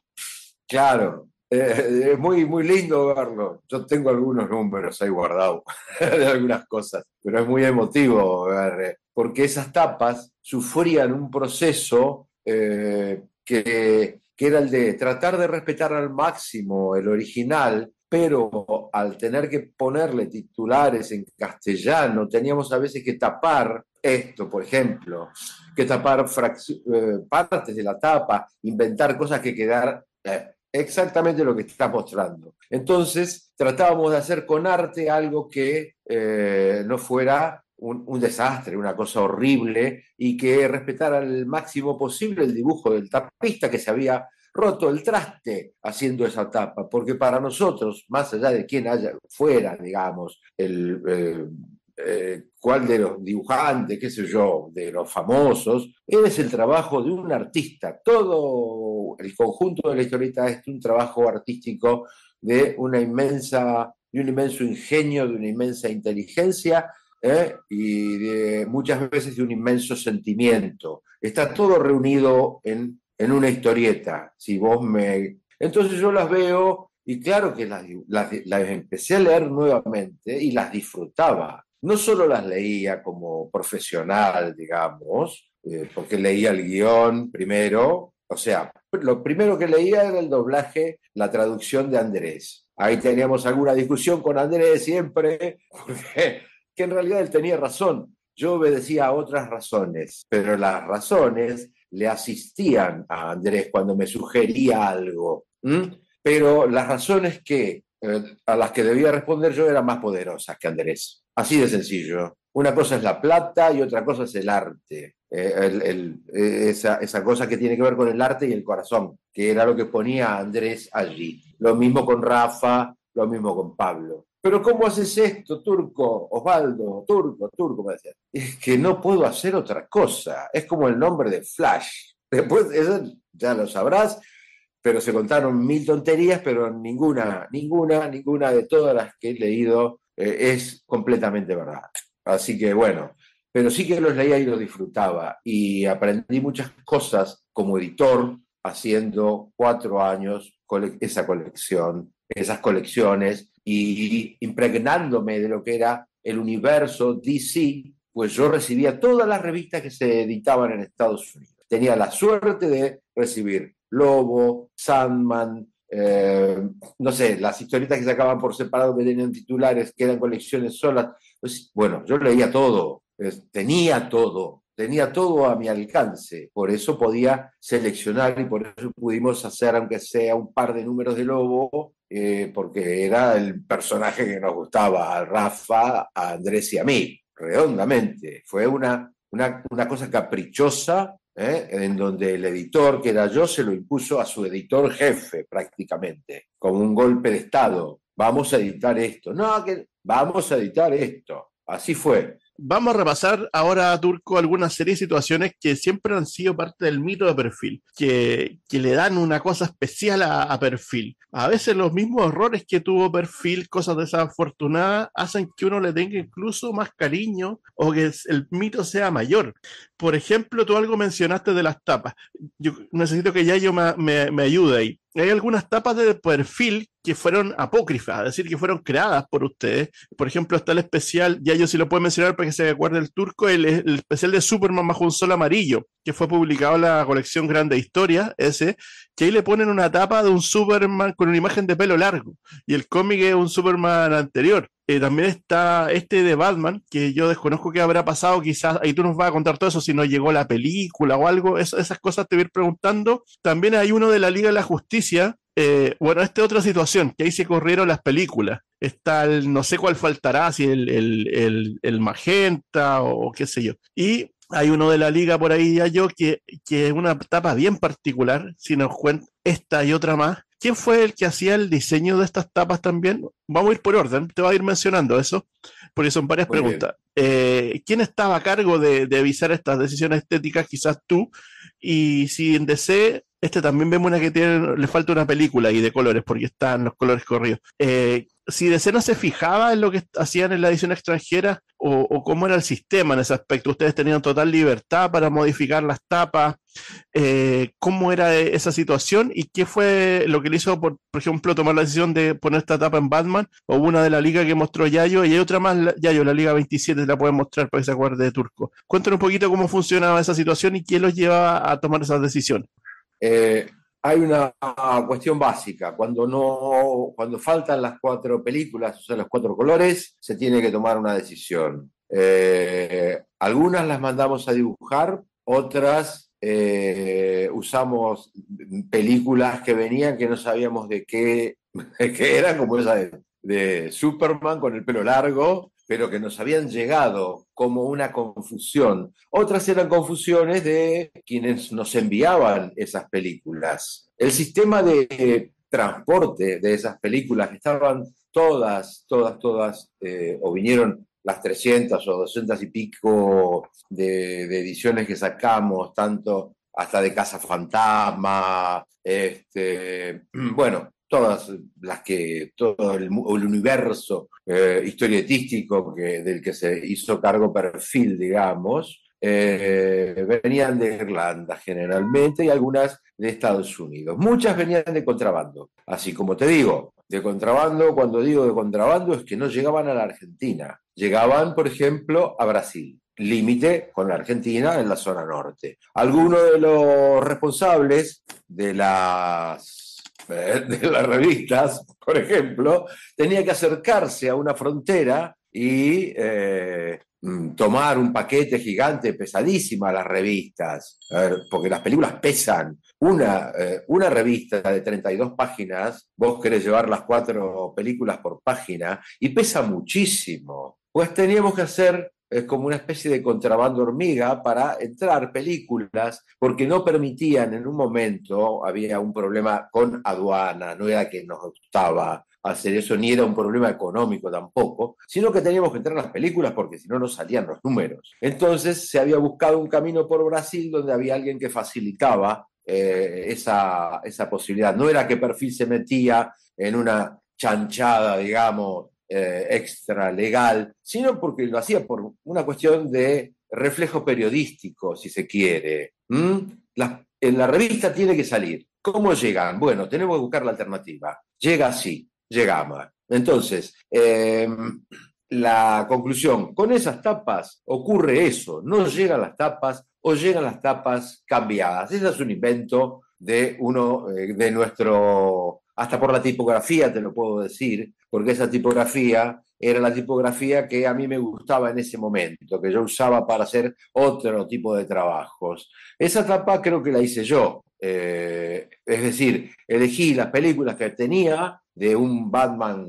Claro, eh, es muy, muy lindo verlo. Yo tengo algunos números ahí guardados [laughs] de algunas cosas, pero es muy emotivo ver, eh, porque esas tapas sufrían un proceso eh, que, que era el de tratar de respetar al máximo el original, pero al tener que ponerle titulares en castellano, teníamos a veces que tapar esto, por ejemplo, que tapar eh, partes de la tapa, inventar cosas que quedar eh, exactamente lo que está mostrando. Entonces, tratábamos de hacer con arte algo que eh, no fuera un, un, desastre, una cosa horrible, y que respetara al máximo posible el dibujo del tapista que se había roto el traste haciendo esa tapa, porque para nosotros, más allá de quién haya fuera, digamos, el, eh, eh, cuál de los dibujantes, qué sé yo, de los famosos, es el trabajo de un artista. Todo el conjunto de la historieta es un trabajo artístico de una inmensa, de un inmenso ingenio, de una inmensa inteligencia ¿eh? y de, muchas veces de un inmenso sentimiento. Está todo reunido en en una historieta. Si vos me... Entonces yo las veo y claro que las, las, las, empecé a leer nuevamente y las disfrutaba. No solo las leía como profesional, digamos, eh, porque leía el guion primero, o sea, lo primero que leía era el doblaje, la traducción de Andrés. Ahí teníamos alguna discusión con Andrés siempre, [laughs] porque que en realidad él tenía razón. Yo obedecía a otras razones, pero las razones le asistían a Andrés cuando me sugería algo. Pero las razones que, eh, a las que debía responder yo eran más poderosas que Andrés. Así de sencillo. Una cosa es la plata y otra cosa es el arte. Eh, el, esa, esa, cosa que tiene que ver con el arte y el corazón, que era lo que ponía Andrés allí. Lo mismo con Rafa, lo mismo con Pablo. Pero ¿cómo haces esto, Turco? Osvaldo, Turco, Turco, me decía. Es que no puedo hacer otra cosa. Es como el nombre de Flash. Después, eso ya lo sabrás, pero se contaron mil tonterías, pero ninguna, ninguna, ninguna de todas las que he leído eh, es completamente verdad. Así que bueno, pero sí que los leía y los disfrutaba. Y aprendí muchas cosas como editor, haciendo cuatro años cole esa colección, esas colecciones y impregnándome de lo que era el universo DC, pues yo recibía todas las revistas que se editaban en Estados Unidos. Tenía la suerte de recibir Lobo, Sandman, eh, no sé, las historietas que sacaban por separado que tenían titulares, que eran colecciones solas. Pues, bueno, yo leía todo, tenía todo, tenía todo a mi alcance. Por eso podía seleccionar y por eso pudimos hacer, aunque sea un par de números de Lobo, eh, porque era el personaje que nos gustaba, a Rafa, a Andrés y a mí, redondamente. Fue una, una, una cosa caprichosa, ¿eh? en donde el editor, que era yo, se lo impuso a su editor jefe prácticamente, como un golpe de Estado. Vamos a editar esto. No, vamos a editar esto. Así fue. Vamos a repasar ahora, Turco, algunas series y situaciones que siempre han sido parte del mito de perfil, que, que le dan una cosa especial a, a, perfil. A veces los mismos errores que tuvo perfil, cosas desafortunadas, hacen que uno le tenga incluso más cariño o que el mito sea mayor. Por ejemplo, tú algo mencionaste de las tapas. Yo necesito que ya yo me, me, me ayude ahí hay algunas tapas de perfil que fueron apócrifas, es decir, que fueron creadas por ustedes. Por ejemplo, está el especial, ya yo sí lo puedo mencionar para que se acuerde el turco, el, especial de Superman bajo un sol amarillo, que fue publicado en la colección Grande Historia, ese, que ahí le ponen una tapa de un Superman con una imagen de pelo largo, y el cómic es un Superman anterior. Eh, también está este de Batman, que yo desconozco qué habrá pasado, quizás ahí tú nos vas a contar todo eso, si no llegó la película o algo, eso, esas cosas te voy a ir preguntando. También hay uno de la Liga de la Justicia, eh, bueno, esta es otra situación, que ahí se corrieron las películas. Está el, no sé cuál faltará, si el, el, el, el magenta o qué sé yo. Y hay uno de la liga por ahí ya yo que, que es una etapa bien particular, si nos cuenta esta y otra más. ¿Quién fue el que hacía el diseño de estas tapas también? Vamos a ir por orden, te voy a ir mencionando eso, porque son varias Muy preguntas. Eh, ¿Quién estaba a cargo de, de, avisar estas decisiones estéticas? Quizás tú. Y si en DC este también vemos una que tiene, le falta una película y de colores, porque están los colores corridos. Eh, si DC no se fijaba en lo que hacían en la edición extranjera o, cómo era el sistema en ese aspecto, ustedes tenían total libertad para modificar las tapas, eh, cómo era esa situación y qué fue lo que le hizo, por, por, ejemplo, tomar la decisión de poner esta tapa en Batman o una de la liga que mostró Yayo y hay otra más, Yayo, la Liga 27, la pueden mostrar para que se acuerde de Turco. Cuéntanos un poquito cómo funcionaba esa situación y quién los llevaba a tomar esas decisiones. Eh, hay una cuestión básica. Cuando, no, cuando faltan las cuatro películas, o sea, los cuatro colores, se tiene que tomar una decisión. Eh, algunas las mandamos a dibujar, otras eh, usamos películas que venían que no sabíamos de qué, [laughs] de eran, como esa de, de Superman con el pelo largo, pero que nos habían llegado como una confusión. Otras eran confusiones de quienes nos enviaban esas películas. El sistema de transporte de esas películas, estaban todas, todas, todas, eh, o vinieron las 300 o 200 y pico de, de ediciones que sacamos, tanto hasta de Casa Fantasma, este, [clears throat] bueno, todas las que, todo el, universo eh, historietístico que, del que se hizo cargo perfil, digamos, eh, venían de Irlanda generalmente y algunas de Estados Unidos. Muchas venían de contrabando. Así como te digo, de contrabando, cuando digo de contrabando es que no llegaban a la Argentina, llegaban, por ejemplo, a Brasil límite con la Argentina en la zona norte. Algunos de los responsables de las [laughs] de las revistas, por ejemplo, tenía que acercarse a una frontera y eh, tomar un paquete gigante, pesadísima las revistas, porque las películas pesan. Una, eh, una revista de 32 páginas, vos querés llevar las cuatro películas por página y pesa muchísimo. Pues teníamos que hacer es como una especie de contrabando hormiga para entrar películas, porque no permitían en un momento, había un problema con aduana, no era que nos gustaba hacer eso, ni era un problema económico tampoco, sino que teníamos que entrar las películas porque si no nos salían los números. Entonces se había buscado un camino por Brasil donde había alguien que facilitaba eh, esa, esa posibilidad. No era que Perfil se metía en una chanchada, digamos, eh, extra legal, sino porque lo hacía por una cuestión de reflejo periodístico, si se quiere. La, en la revista tiene que salir. ¿Cómo llegan? Bueno, tenemos que buscar la alternativa. Llega así, llegamos. Entonces, eh, la conclusión, con esas tapas ocurre eso, no llegan las tapas o llegan las tapas cambiadas. Ese es un invento de uno eh, de nuestro hasta por la tipografía te lo puedo decir, porque esa tipografía era la tipografía que a mí me gustaba en ese momento, que yo usaba para hacer otro tipo de trabajos. Esa tapa creo que la hice yo, eh, es decir, elegí las películas que tenía de un Batman,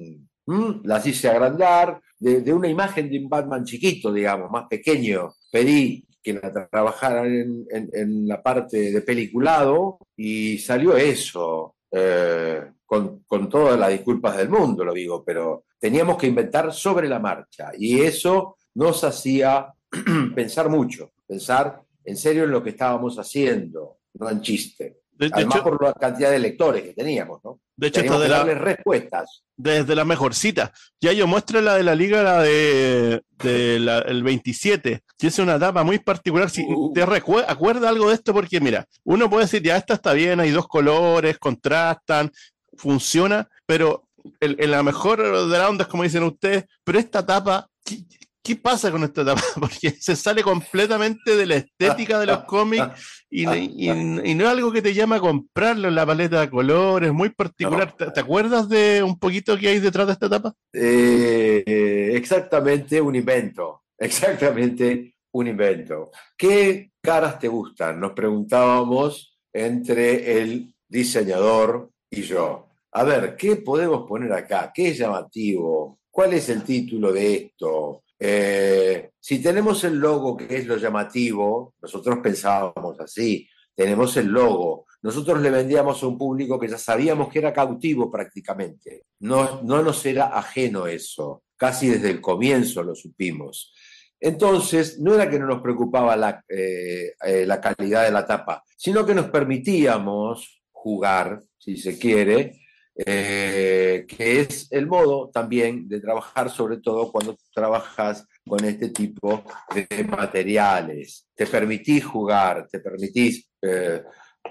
las hice agrandar, de, una imagen de un Batman chiquito, digamos, más pequeño, pedí que la trabajaran en la parte de peliculado y salió eso. Eh, con, con, todas las disculpas del mundo, lo digo, pero teníamos que inventar sobre la marcha y eso nos hacía [clears throat] pensar mucho, pensar en serio en lo que estábamos haciendo, no en chiste. De, de Además, hecho, por la cantidad de lectores que teníamos, ¿no? De hecho, esto de la, darles respuestas. Desde la mejorcita. Ya yo muestra la de la liga, la de, de la, el 27, que es una etapa muy particular. Si uh. te acuerdas algo de esto, porque mira, uno puede decir, ya esta está bien, hay dos colores, contrastan, funciona, pero en, en la mejor de la onda, como dicen ustedes, pero esta etapa, ¿qué, ¿qué pasa con esta etapa? [laughs] Porque se sale completamente de la estética de los cómics y, y, y, no es algo que te llama a comprarlo en la paleta de colores, muy particular. ¿Te, ¿Te, acuerdas de un poquito que hay detrás de esta etapa? Eh, exactamente un invento, [laughs] exactamente un invento. ¿Qué caras te gustan? Nos preguntábamos entre el diseñador y yo. A ver, ¿qué podemos poner acá? ¿Qué es llamativo? ¿Cuál es el título de esto? Eh, si tenemos el logo, que es lo llamativo, nosotros pensábamos así, tenemos el logo, nosotros le vendíamos a un público que ya sabíamos que era cautivo prácticamente, no, no nos era ajeno eso, casi desde el comienzo lo supimos. Entonces, no era que no nos preocupaba la, eh, eh, la calidad de la tapa, sino que nos permitíamos jugar, si se quiere, eh, que es el modo también de trabajar, sobre todo cuando trabajas con este tipo de materiales. Te permitís jugar, te permitís eh,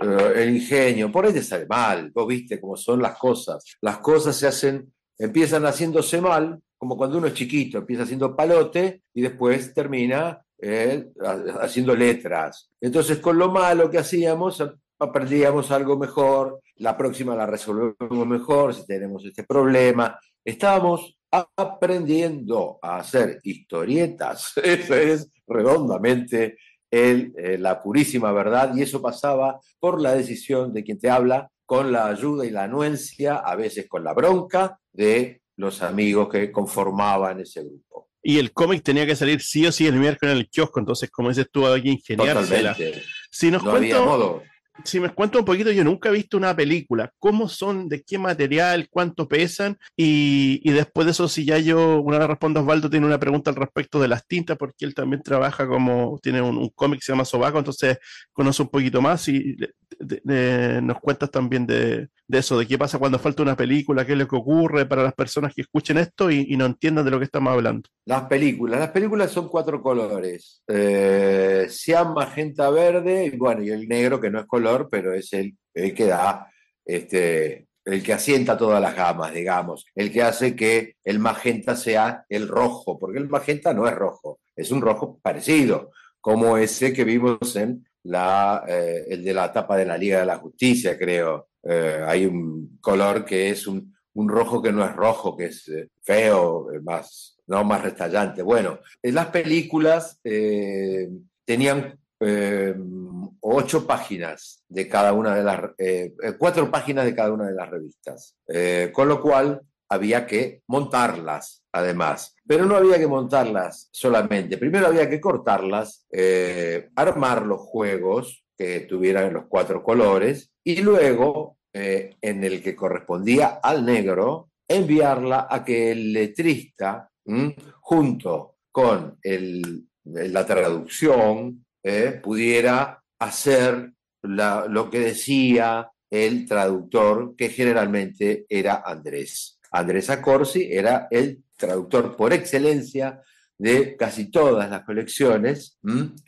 eh, el ingenio, por ahí te sale mal, vos viste cómo son las cosas. Las cosas se hacen, empiezan haciéndose mal, como cuando uno es chiquito, empieza haciendo palote y después termina ha- haciendo letras. Entonces, con lo malo que hacíamos, aprendíamos algo mejor, la próxima la resolvemos mejor si tenemos este problema. Estábamos aprendiendo a hacer historietas, [laughs] eso es redondamente el, eh, la purísima verdad, y eso pasaba por la decisión de quien te habla, con la ayuda y la anuencia, a veces con la bronca de los amigos que conformaban ese grupo. Y el cómic tenía que salir sí o sí el miércoles en el kiosco, entonces como dices tú, hay que ingeniársela. Totalmente. Si nos No había cuenta, modo. Si me cuenta un poquito, yo nunca he visto una película, cómo son, de qué material, cuánto pesan, y, y después de eso, si ya yo, una vez respondo Osvaldo, tiene una pregunta al respecto de las tintas, porque él también trabaja como, tiene un, un cómic que se llama Sobaco, entonces conoce un poquito más y nos cuentas también de, eso, de qué pasa cuando falta una película, qué es lo que ocurre para las personas que escuchen esto y, no entiendan de lo que estamos hablando. Las películas. Las películas son cuatro colores. Eh, cian, magenta, verde, y bueno, y el negro que no es color, pero es el, el que da, este, el que asienta todas las gamas, digamos. El que hace que el magenta sea el rojo, porque el magenta no es rojo, es un rojo parecido, como ese que vimos en la, eh, el de la tapa de la Liga de la Justicia, creo. Eh, hay un color que es un, un rojo que no es rojo, que es eh, feo, más, no más restallante. Bueno, en las películas tenían ocho páginas de cada una de las, cuatro páginas de cada una de las revistas, con lo cual había que montarlas, además. Pero no había que montarlas solamente. Primero había que cortarlas, eh, armar los juegos que tuvieran los cuatro colores y luego, eh, en el que correspondía al negro, enviarla a que el letrista, junto con la traducción, eh, pudiera hacer lo que decía el traductor, que generalmente era Andrés. Andrés Acorsi era el traductor por excelencia de casi todas las colecciones,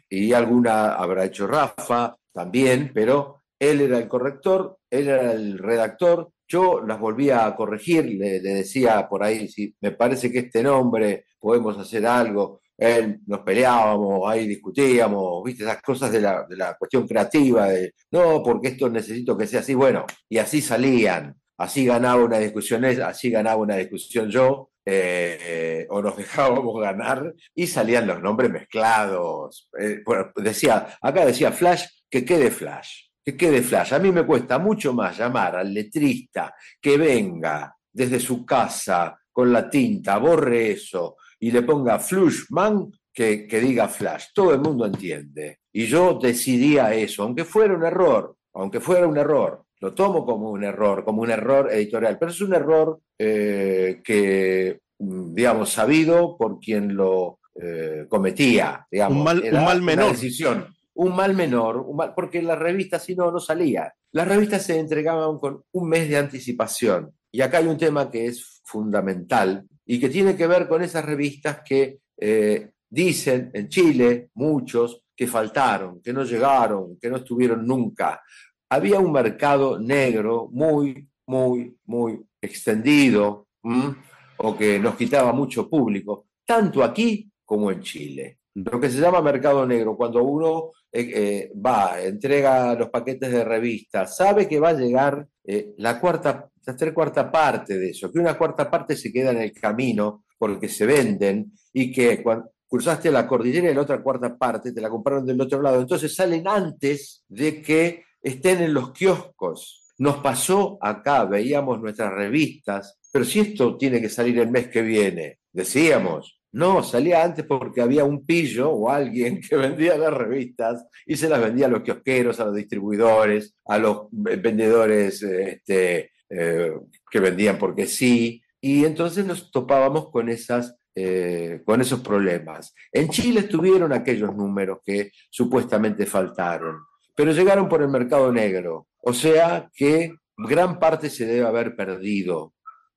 y alguna habrá hecho Rafa también, pero él era el corrector, él era el redactor, yo las volvía a corregir, le, decía por ahí, si me parece que este nombre podemos hacer algo, él, nos peleábamos, ahí discutíamos, viste, esas cosas de la, de la cuestión creativa, no, porque esto necesito que sea así, bueno, y así salían, así ganaba una discusión así ganaba una discusión yo, eh, o nos [laughs] dejábamos ganar, y salían los nombres mezclados. Eh, decía, acá decía Flash, que quede Flash, que quede Flash. A mí me cuesta mucho más llamar al letrista que venga desde su casa con la tinta, borre eso y le ponga Flushman que, que diga Flash. Todo el mundo entiende. Y yo decidía eso, aunque fuera un error, aunque fuera un error. Lo tomo como un error, como un error editorial, pero es un error eh, que, mm, digamos, sabido por quien lo eh, cometía, digamos. Un mal- un mal una menor. decisión. Un mal menor, un mal- porque la revista si no, no salía. Las revistas se entregaban con un mes de anticipación. Y acá hay un tema que es fundamental y que tiene que ver con esas revistas que eh, dicen en Chile, muchos, que faltaron, que no llegaron, que no estuvieron nunca. Había un mercado negro muy, muy, muy extendido, ¿m? o que nos quitaba mucho público, tanto aquí como en Chile. Lo que se llama mercado negro, cuando uno eh, eh, va, entrega los paquetes de revistas, sabe que va a llegar eh, la cuarta, la tres cuarta parte de eso, que una cuarta parte se queda en el camino porque se venden y que cuando cruzaste la cordillera y la otra cuarta parte te la compraron del otro lado, entonces salen antes de que estén en los kioscos. Nos pasó acá, veíamos nuestras revistas, pero si esto tiene que salir el mes que viene, decíamos, no, salía antes porque había un pillo o alguien que [laughs] vendía las revistas y se las vendía a los kiosqueros, a los distribuidores, a los vendedores este, eh, que vendían porque sí. Y entonces nos topábamos con esas eh, con esos problemas. En Chile estuvieron aquellos números que supuestamente faltaron, pero llegaron por el mercado negro. O sea que gran parte se debe haber perdido,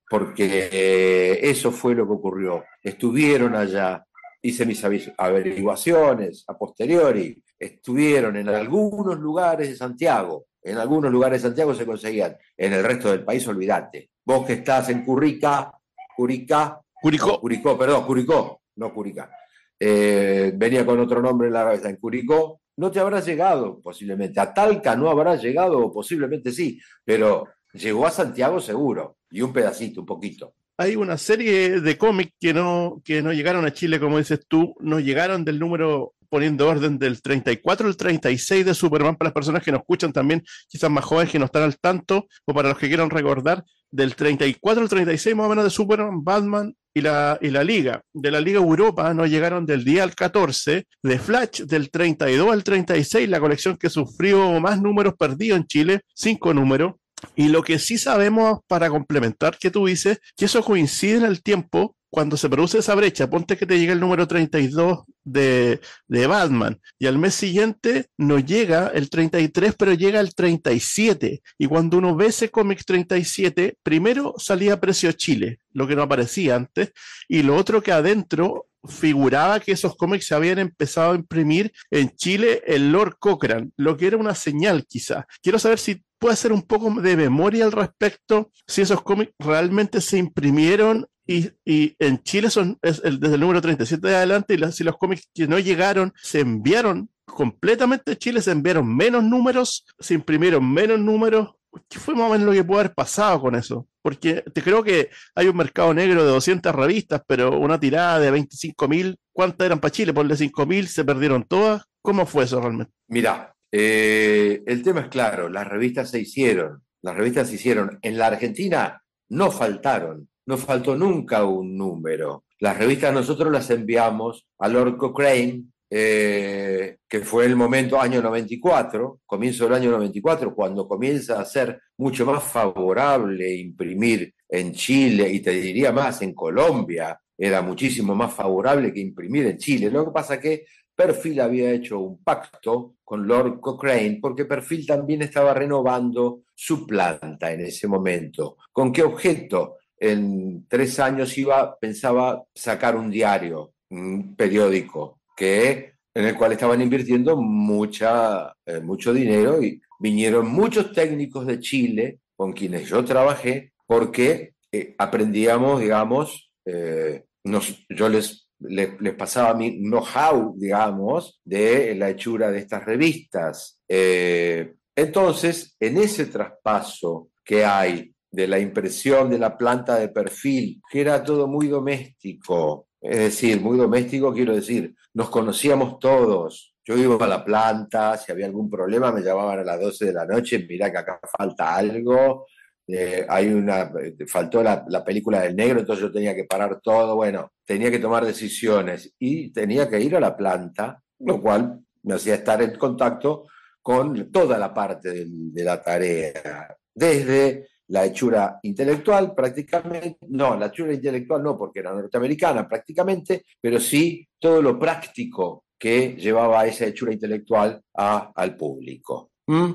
porque eh, eso fue lo que ocurrió. Estuvieron allá, hice mis averiguaciones a posteriori, estuvieron en algunos lugares de Santiago, en algunos lugares de Santiago se conseguían, en el resto del país olvídate. Vos que estás en Currica, Curicá, Curicó. no, Curicó, perdón, Curicó, no Curicá. Eh, venía con otro nombre en la cabeza, en Curicó, no te habrá llegado posiblemente. A Talca no habrá llegado, o posiblemente sí, pero llegó a Santiago seguro, y un pedacito, un poquito. Hay una serie de cómics que no, que no llegaron a Chile, como dices tú, no llegaron del número, poniendo orden del 34 al 36 de Superman, para las personas que nos escuchan también, quizás más jóvenes que no están al tanto, o para los que quieran recordar, del 34 al 36 más o menos de Superman, Batman y la, y la Liga. De la Liga Europa no llegaron del día al 14, de Flash del 32 al 36, la colección que sufrió más números perdidos en Chile, cinco números. Y lo que sí sabemos para complementar que tú dices, que eso coincide en el tiempo cuando se produce esa brecha. Ponte que te llega el número 32 de, de Batman y al mes siguiente no llega el 33, pero llega el 37. Y cuando uno ve ese cómic 37, primero salía a precio Chile, lo que no aparecía antes, y lo otro que adentro figuraba que esos cómics se habían empezado a imprimir en Chile el Lord Cochrane, lo que era una señal quizá. Quiero saber si puede hacer un poco de memoria al respecto, si esos cómics realmente se imprimieron y, y en Chile son es desde el número 37 de adelante, y si los cómics que no llegaron se enviaron completamente a Chile, se enviaron menos números, se imprimieron menos números. ¿Qué fue más o menos lo que puede haber pasado con eso? Porque te creo que hay un mercado negro de 200 revistas, pero una tirada de 25 mil, ¿cuántas eran para Chile? Por de 5 mil, se perdieron todas. ¿Cómo fue eso realmente? Mirá, eh, el tema es claro, las revistas se hicieron, las revistas se hicieron. En la Argentina no faltaron, no faltó nunca un número. Las revistas nosotros las enviamos a Lord Cochrane, eh, que fue el momento año 94, comienzo del año 94, cuando comienza a ser mucho más favorable imprimir en Chile y te diría más en Colombia, era muchísimo más favorable que imprimir en Chile. Lo que pasa que Perfil había hecho un pacto con Lord Cochrane porque Perfil también estaba renovando su planta en ese momento. ¿Con qué objeto? En tres años iba, pensaba sacar un diario, un periódico, que, en el cual estaban invirtiendo mucha, eh, mucho dinero y vinieron muchos técnicos de Chile con quienes yo trabajé porque eh, aprendíamos, digamos, eh, nos- yo les, les, les pasaba mi know-how, digamos, de la hechura de estas revistas. Eh, entonces, en ese traspaso que hay de la impresión de la planta de perfil, que era todo muy doméstico, es decir, muy doméstico quiero decir, nos conocíamos todos. Yo iba a la planta, si había algún problema me llamaban a las 12 de la noche, mira que acá falta algo, eh, hay una, faltó la, la película del negro, entonces yo tenía que parar todo, bueno, tenía que tomar decisiones y tenía que ir a la planta, lo cual me hacía estar en contacto con toda la parte de la tarea, desde la hechura intelectual prácticamente, no, la hechura intelectual no, porque era norteamericana prácticamente, pero sí todo lo práctico que llevaba esa hechura intelectual al público. ¿Mm?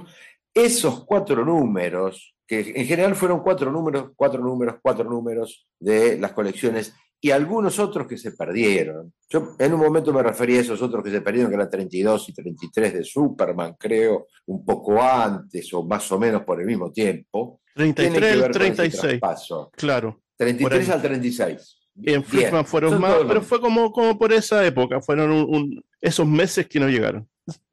Esos cuatro números, que en general fueron cuatro números, cuatro números, cuatro números de las colecciones y algunos otros que se perdieron. Yo en un momento me refería a esos otros que se perdieron, que eran 32 y 33 de Superman, creo, un poco antes o más o menos por el mismo tiempo. Tiene que 33 ver al con ese 36. traspaso. Claro. 33 ahí. al 36. Y en. Flickman fueron Son más, los- pero fue como, como por esa época, fueron un- un- esos meses que no llegaron.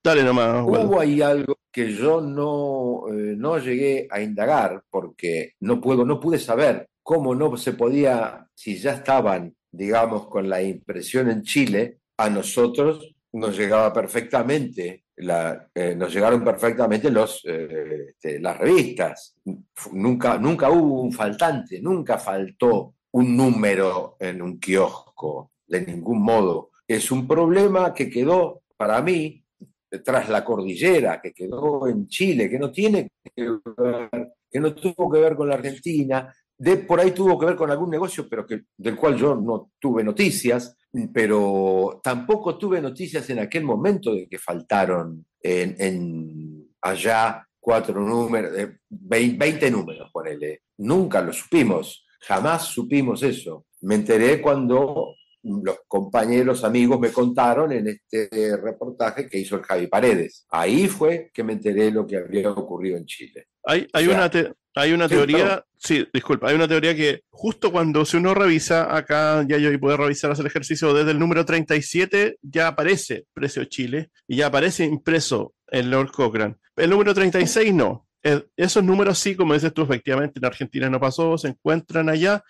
Dale nomás. Hubo ahí algo que yo no, eh, no llegué a indagar porque no puedo, no pude saber cómo no se podía, si ya estaban, digamos, con la impresión en Chile, a nosotros nos llegaba perfectamente, la, eh, nos llegaron perfectamente los, eh, este, las revistas. Nunca, nunca hubo un faltante, nunca faltó un número en un kiosco, de ningún modo. Es un problema que quedó para mí tras la cordillera, que quedó en Chile, que no tiene que ver, que no tuvo que ver con la Argentina, de por ahí tuvo que ver con algún negocio, pero del cual yo no tuve noticias, pero tampoco tuve noticias en aquel momento de que faltaron allá cuatro números, eh, 20 números, ponele. Nunca lo supimos, jamás supimos eso. Me enteré cuando los compañeros, amigos me contaron en este reportaje que hizo el Javi Paredes. Ahí fue que me enteré lo que había ocurrido en Chile. Hay, hay O sea, una, te- hay una teoría, sí, disculpa, hay una teoría que justo cuando si uno revisa acá, ya yo puede revisar hacer el ejercicio desde el número 37, ya aparece precio Chile y ya aparece impreso en Lord Cochrane. El número 36 no. Eh, Esos números sí, como dices tú, efectivamente en Argentina no pasó, se encuentran allá.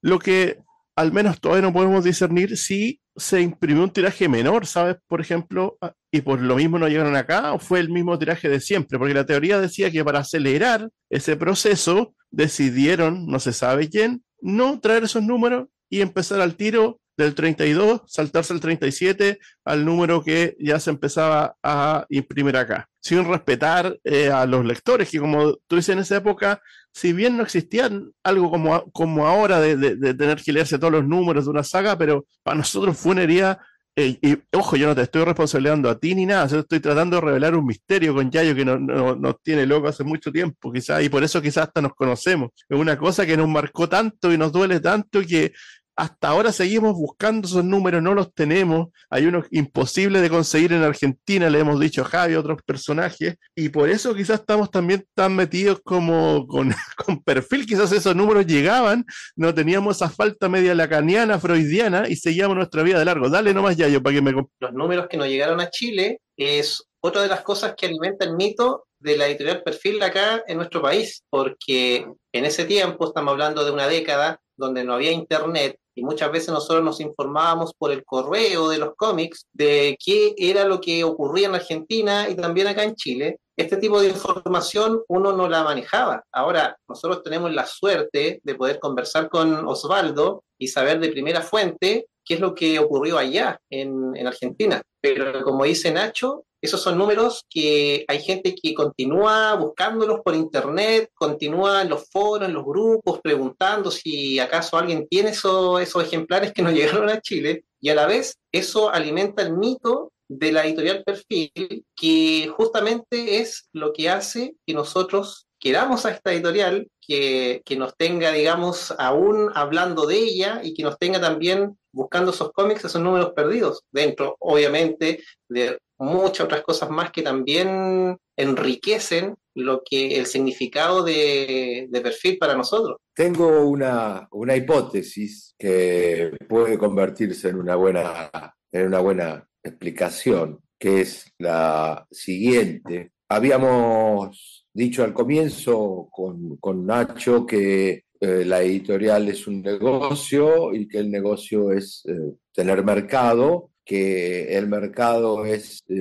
Lo que al menos todavía no podemos discernir si se imprimió un tiraje menor, ¿sabes? Por ejemplo, ah, y por lo mismo no llegaron acá, o fue el mismo tiraje de siempre, porque la teoría decía que para acelerar ese proceso decidieron, no se sabe quién, no traer esos números y empezar al tiro del 32, saltarse al 37, al número que ya se empezaba a imprimir acá, sin respetar eh, a los lectores, que como tú dices en esa época, si bien no existían algo como, como ahora de, de- tener que leerse todos los números de una saga, pero para nosotros fue una herida. eh, y ojo, yo no te estoy responsabilizando a ti ni nada, yo estoy tratando de revelar un misterio con Yayo que no- no- nos tiene loco hace mucho tiempo, quizás, y por eso quizás hasta nos conocemos. Es una cosa que nos marcó tanto y nos duele tanto que hasta ahora seguimos buscando esos números, no los tenemos. Hay unos imposibles de conseguir en Argentina, le hemos dicho a Javi, a otros personajes, y por eso quizás estamos también tan metidos como con, [laughs] perfil. Quizás esos números llegaban, no teníamos esa falta media lacaniana, freudiana, y seguíamos nuestra vida de largo. Dale nomás, Yayo, para que me. los números que nos llegaron a Chile es otra de las cosas que alimenta el mito de la editorial Perfil acá en nuestro país, porque en ese tiempo, estamos hablando de una década donde no había internet y muchas veces nosotros nos informábamos por el correo de los cómics de qué era lo que ocurría en Argentina y también acá en Chile. Este tipo de información uno no la manejaba. Ahora, nosotros tenemos la suerte de poder conversar con Osvaldo y saber de primera fuente qué es lo que ocurrió allá en, en Argentina. Pero como dice Nacho, esos son números que hay gente que continúa buscándolos por internet, continúa en los foros, en los grupos, preguntando si acaso alguien tiene eso- esos ejemplares que nos [laughs] llegaron a Chile, y a la vez eso alimenta el mito de la editorial Perfil, que justamente es lo que hace que nosotros queramos a esta editorial, que, que nos tenga, digamos, aún hablando de ella y que nos tenga también buscando esos cómics, esos números perdidos, dentro, obviamente, de muchas otras cosas más que también enriquecen lo que el significado de, perfil para nosotros. Tengo una, una hipótesis que puede convertirse en una buena, en una buena explicación, que es la siguiente. Habíamos dicho al comienzo con, con Nacho que eh, la editorial es un negocio y que el negocio es eh, tener mercado, que el mercado eh,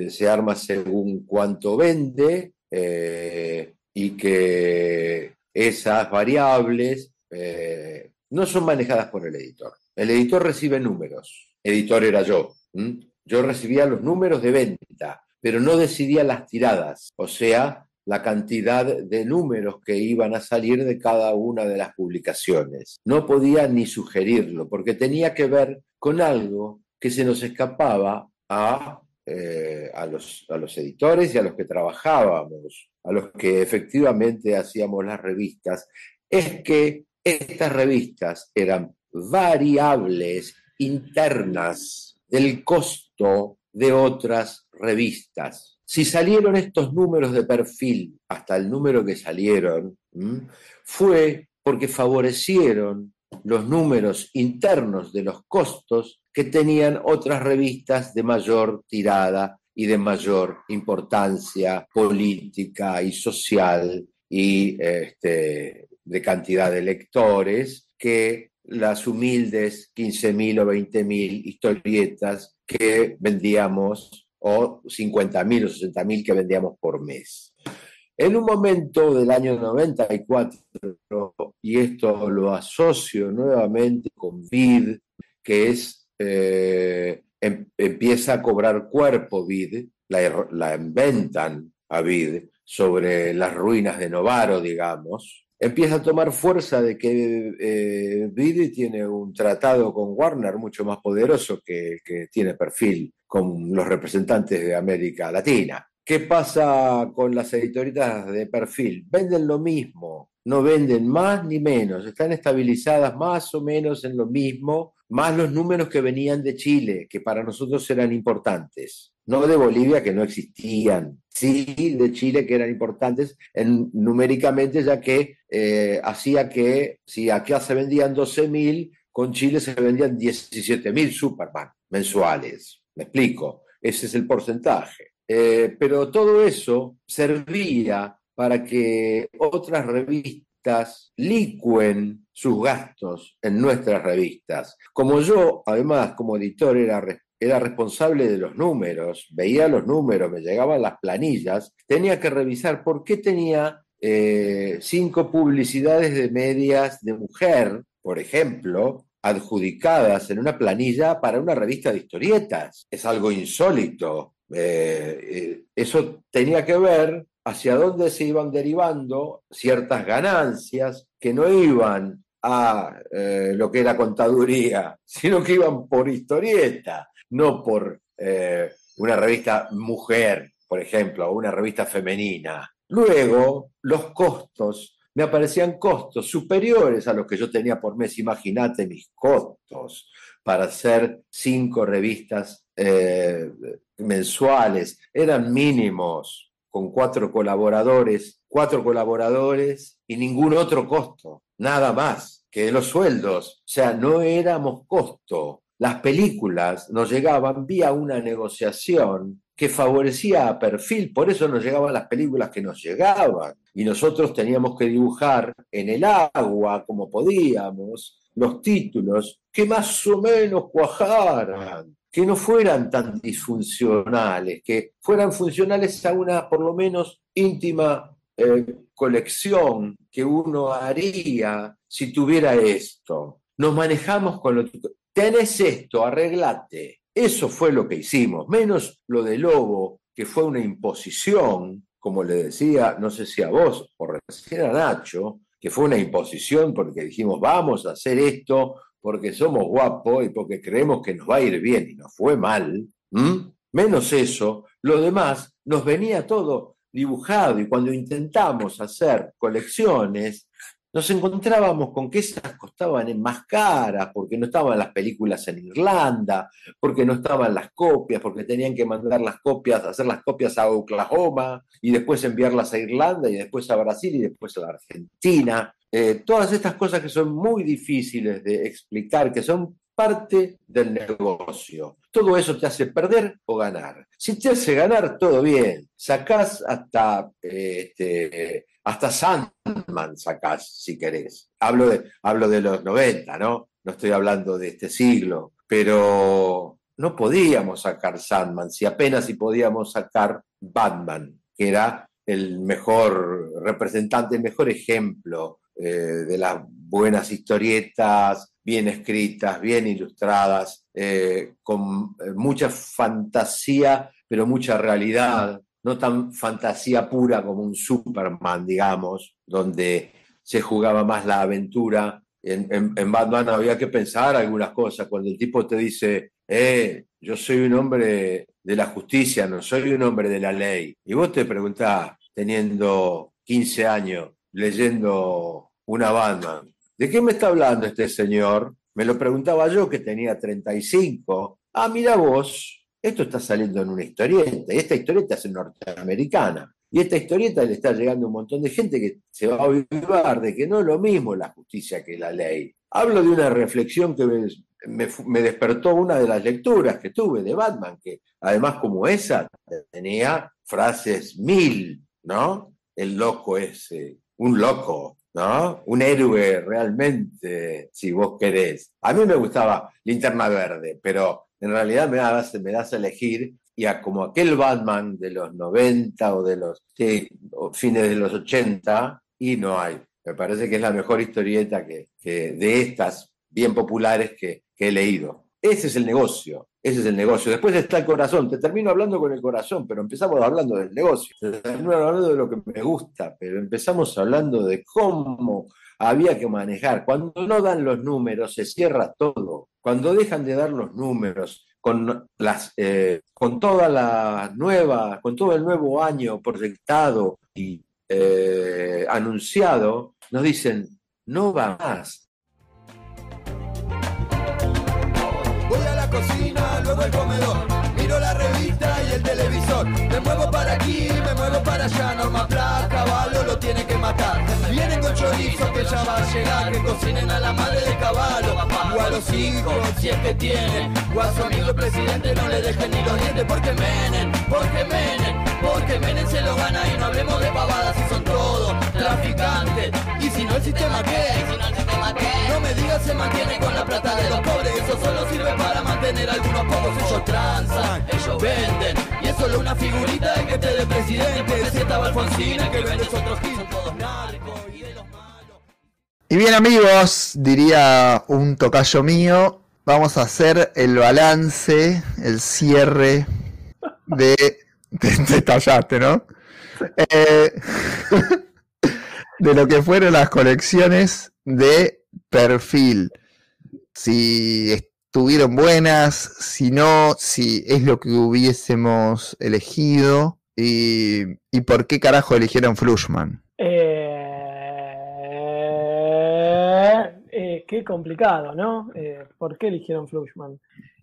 se arma según cuánto vende eh, y que esas variables eh, no son manejadas por el editor. El editor recibe números. Editor era yo. Yo recibía los números de venta, pero no decidía las tiradas, o sea, la cantidad de números que iban a salir de cada una de las publicaciones. No podía ni sugerirlo, porque tenía que ver con algo que se nos escapaba a, eh, a, los, a los editores y a los que trabajábamos, a los que efectivamente hacíamos las revistas, es que estas revistas eran variables internas del costo de otras revistas. Si salieron estos números de perfil hasta el número que salieron, fue porque favorecieron los números internos de los costos que tenían otras revistas de mayor tirada y de mayor importancia política y social y este, de cantidad de lectores que las humildes 15.000 o 20.000 historietas que vendíamos o 50.000 o 60.000 que vendíamos por mes. En un momento del año 94, y esto lo asocio nuevamente con VID, que es, eh, em, empieza a cobrar cuerpo VID, la, la inventan a VID sobre las ruinas de Novaro, digamos, empieza a tomar fuerza de que eh, tiene un tratado con Warner mucho más poderoso que que tiene perfil con los representantes de América Latina. ¿Qué pasa con las editoritas de perfil? Venden lo mismo, no venden más ni menos, están estabilizadas más o menos en lo mismo, más los números que venían de Chile, que para nosotros eran importantes, no de Bolivia, que no existían, sí de Chile, que eran importantes en, numéricamente, ya que eh, hacía que si acá se vendían 12.000, con Chile se vendían 17.000 Superman mensuales. Me explico, ese es el porcentaje. Eh, pero todo eso servía para que otras revistas licuen sus gastos en nuestras revistas. Como yo, además, como editor, era, era responsable de los números, veía los números, me llegaban las planillas, tenía que revisar por qué tenía eh, cinco publicidades de medias de mujer, por ejemplo, adjudicadas en una planilla para una revista de historietas. Es algo insólito. Eh, eh, eso tenía que ver hacia dónde se iban derivando ciertas ganancias que no iban a eh, lo que era contaduría, [laughs] sino que iban por historieta, no por una revista mujer, por ejemplo, o una revista femenina. Luego, los costos me aparecían costos superiores a los que yo tenía por mes. Imagínate mis costos para hacer cinco revistas eh, mensuales. Eran mínimos, con cuatro colaboradores, cuatro colaboradores y ningún otro costo, nada más que los sueldos. O sea, no éramos costo. Las películas nos llegaban vía una negociación que favorecía a perfil, por eso nos llegaban las películas que nos llegaban y nosotros teníamos que dibujar en el agua como podíamos los títulos que más o menos cuajaran, que no fueran tan disfuncionales, que fueran funcionales a una por lo menos íntima eh, colección que uno haría si tuviera esto. Nos manejamos con lo que... Tenés esto, arreglate. Eso fue lo que hicimos, menos lo de Lobo, que fue una imposición, como le decía, no sé si a vos o recién a Nacho, que fue una imposición porque dijimos, vamos a hacer esto porque somos guapos y porque creemos que nos va a ir bien y nos fue mal. Menos eso, lo demás nos venía todo dibujado y cuando intentamos hacer colecciones, nos encontrábamos con que esas costaban más caras, porque no estaban las películas en Irlanda, porque no estaban las copias, porque tenían que mandar las copias, hacer las copias a Oklahoma y después enviarlas a Irlanda y después a Brasil y después a Argentina. Eh, todas estas cosas que son muy difíciles de explicar, que son parte del negocio. Todo eso te hace perder o ganar. Si te hace ganar, todo bien. Sacás hasta, este, hasta Sandman, sacás, si querés. Hablo de, hablo de los 90, ¿no? No estoy hablando de este siglo. Pero no podíamos sacar Sandman, si apenas si podíamos sacar Batman, que era el mejor representante, el mejor ejemplo eh, de las buenas historietas, bien escritas, bien ilustradas, eh, con eh, mucha fantasía, pero mucha realidad, no tan fantasía pura como un Superman, digamos, donde se jugaba más la aventura. En, Batman había que pensar algunas cosas. Cuando el tipo te dice, eh, yo soy un hombre de la justicia, no soy un hombre de la ley. Y vos te preguntás, teniendo 15 años, leyendo una Batman, ¿De qué me está hablando este señor? Me lo preguntaba yo que tenía 35. Ah, mira vos, esto está saliendo en una historieta, y esta historieta es norteamericana. Y esta historieta le está llegando a un montón de gente que se va a olvidar de que no es lo mismo la justicia que la ley. Hablo de una reflexión que me, despertó una de las lecturas que tuve de Batman, que además como esa tenía frases mil, ¿no? El loco ese, un loco, ¿no? Un héroe realmente, si vos querés. A mí me gustaba Linterna Verde, pero en realidad me das, me das a elegir y a como aquel Batman de los 90 o de los fines de los 80, y no hay. Me parece que es la mejor historieta que, de estas bien populares que, he leído. Ese es el negocio, ese es el negocio. Después está el corazón, te termino hablando con el corazón, pero empezamos hablando del negocio, te termino hablando de lo que me gusta, pero empezamos hablando de cómo había que manejar. Cuando no dan los números, se cierra todo. Cuando dejan de dar los números, con, las, eh, con toda la nueva, con todo el nuevo año proyectado y eh, anunciado, nos dicen, no va más. Voy a la cocina, luego al comedor. Miro la revista y el televisor. Me muevo para aquí, me muevo para allá. Norma Pla, caballo lo tiene. Vienen con chorizo que ya va a llegar. Que cocinen a la madre de caballo. O a los hijos, si es que tienen. O a su amigo el presidente no le dejen ni los dientes. Porque menen, porque menen. Porque Menem se lo gana y no hablemos de pavadas si son todos traficantes. Y si no el sistema qué? No me digas se mantiene con la plata de los pobres, eso solo sirve para mantener a algunos pocos. Ellos transan, ellos venden, solo una figurita de que esté de presidente. Si estaba Alfonsina, que vende otros son todos narcos y de los malos. Y bien amigos, diría un tocayo mío, vamos a hacer el balance, el cierre de... Te, te ¿no? Eh, [laughs] de lo que fueron las colecciones de perfil. Si estuvieron buenas, si no, si es lo que hubiésemos elegido y, y por qué carajo eligieron Flushman. Eh, eh, qué complicado, ¿no? Eh, ¿Por qué eligieron Flushman?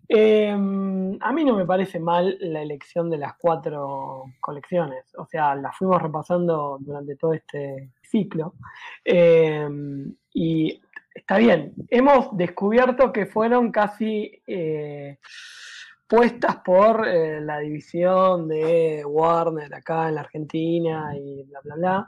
Eh, a mí no me parece mal la elección de las cuatro colecciones. O sea, las fuimos repasando durante todo este ciclo. Eh, y está bien. Hemos descubierto que fueron casi eh, puestas por eh, la división de Warner acá en la Argentina y bla, bla, bla.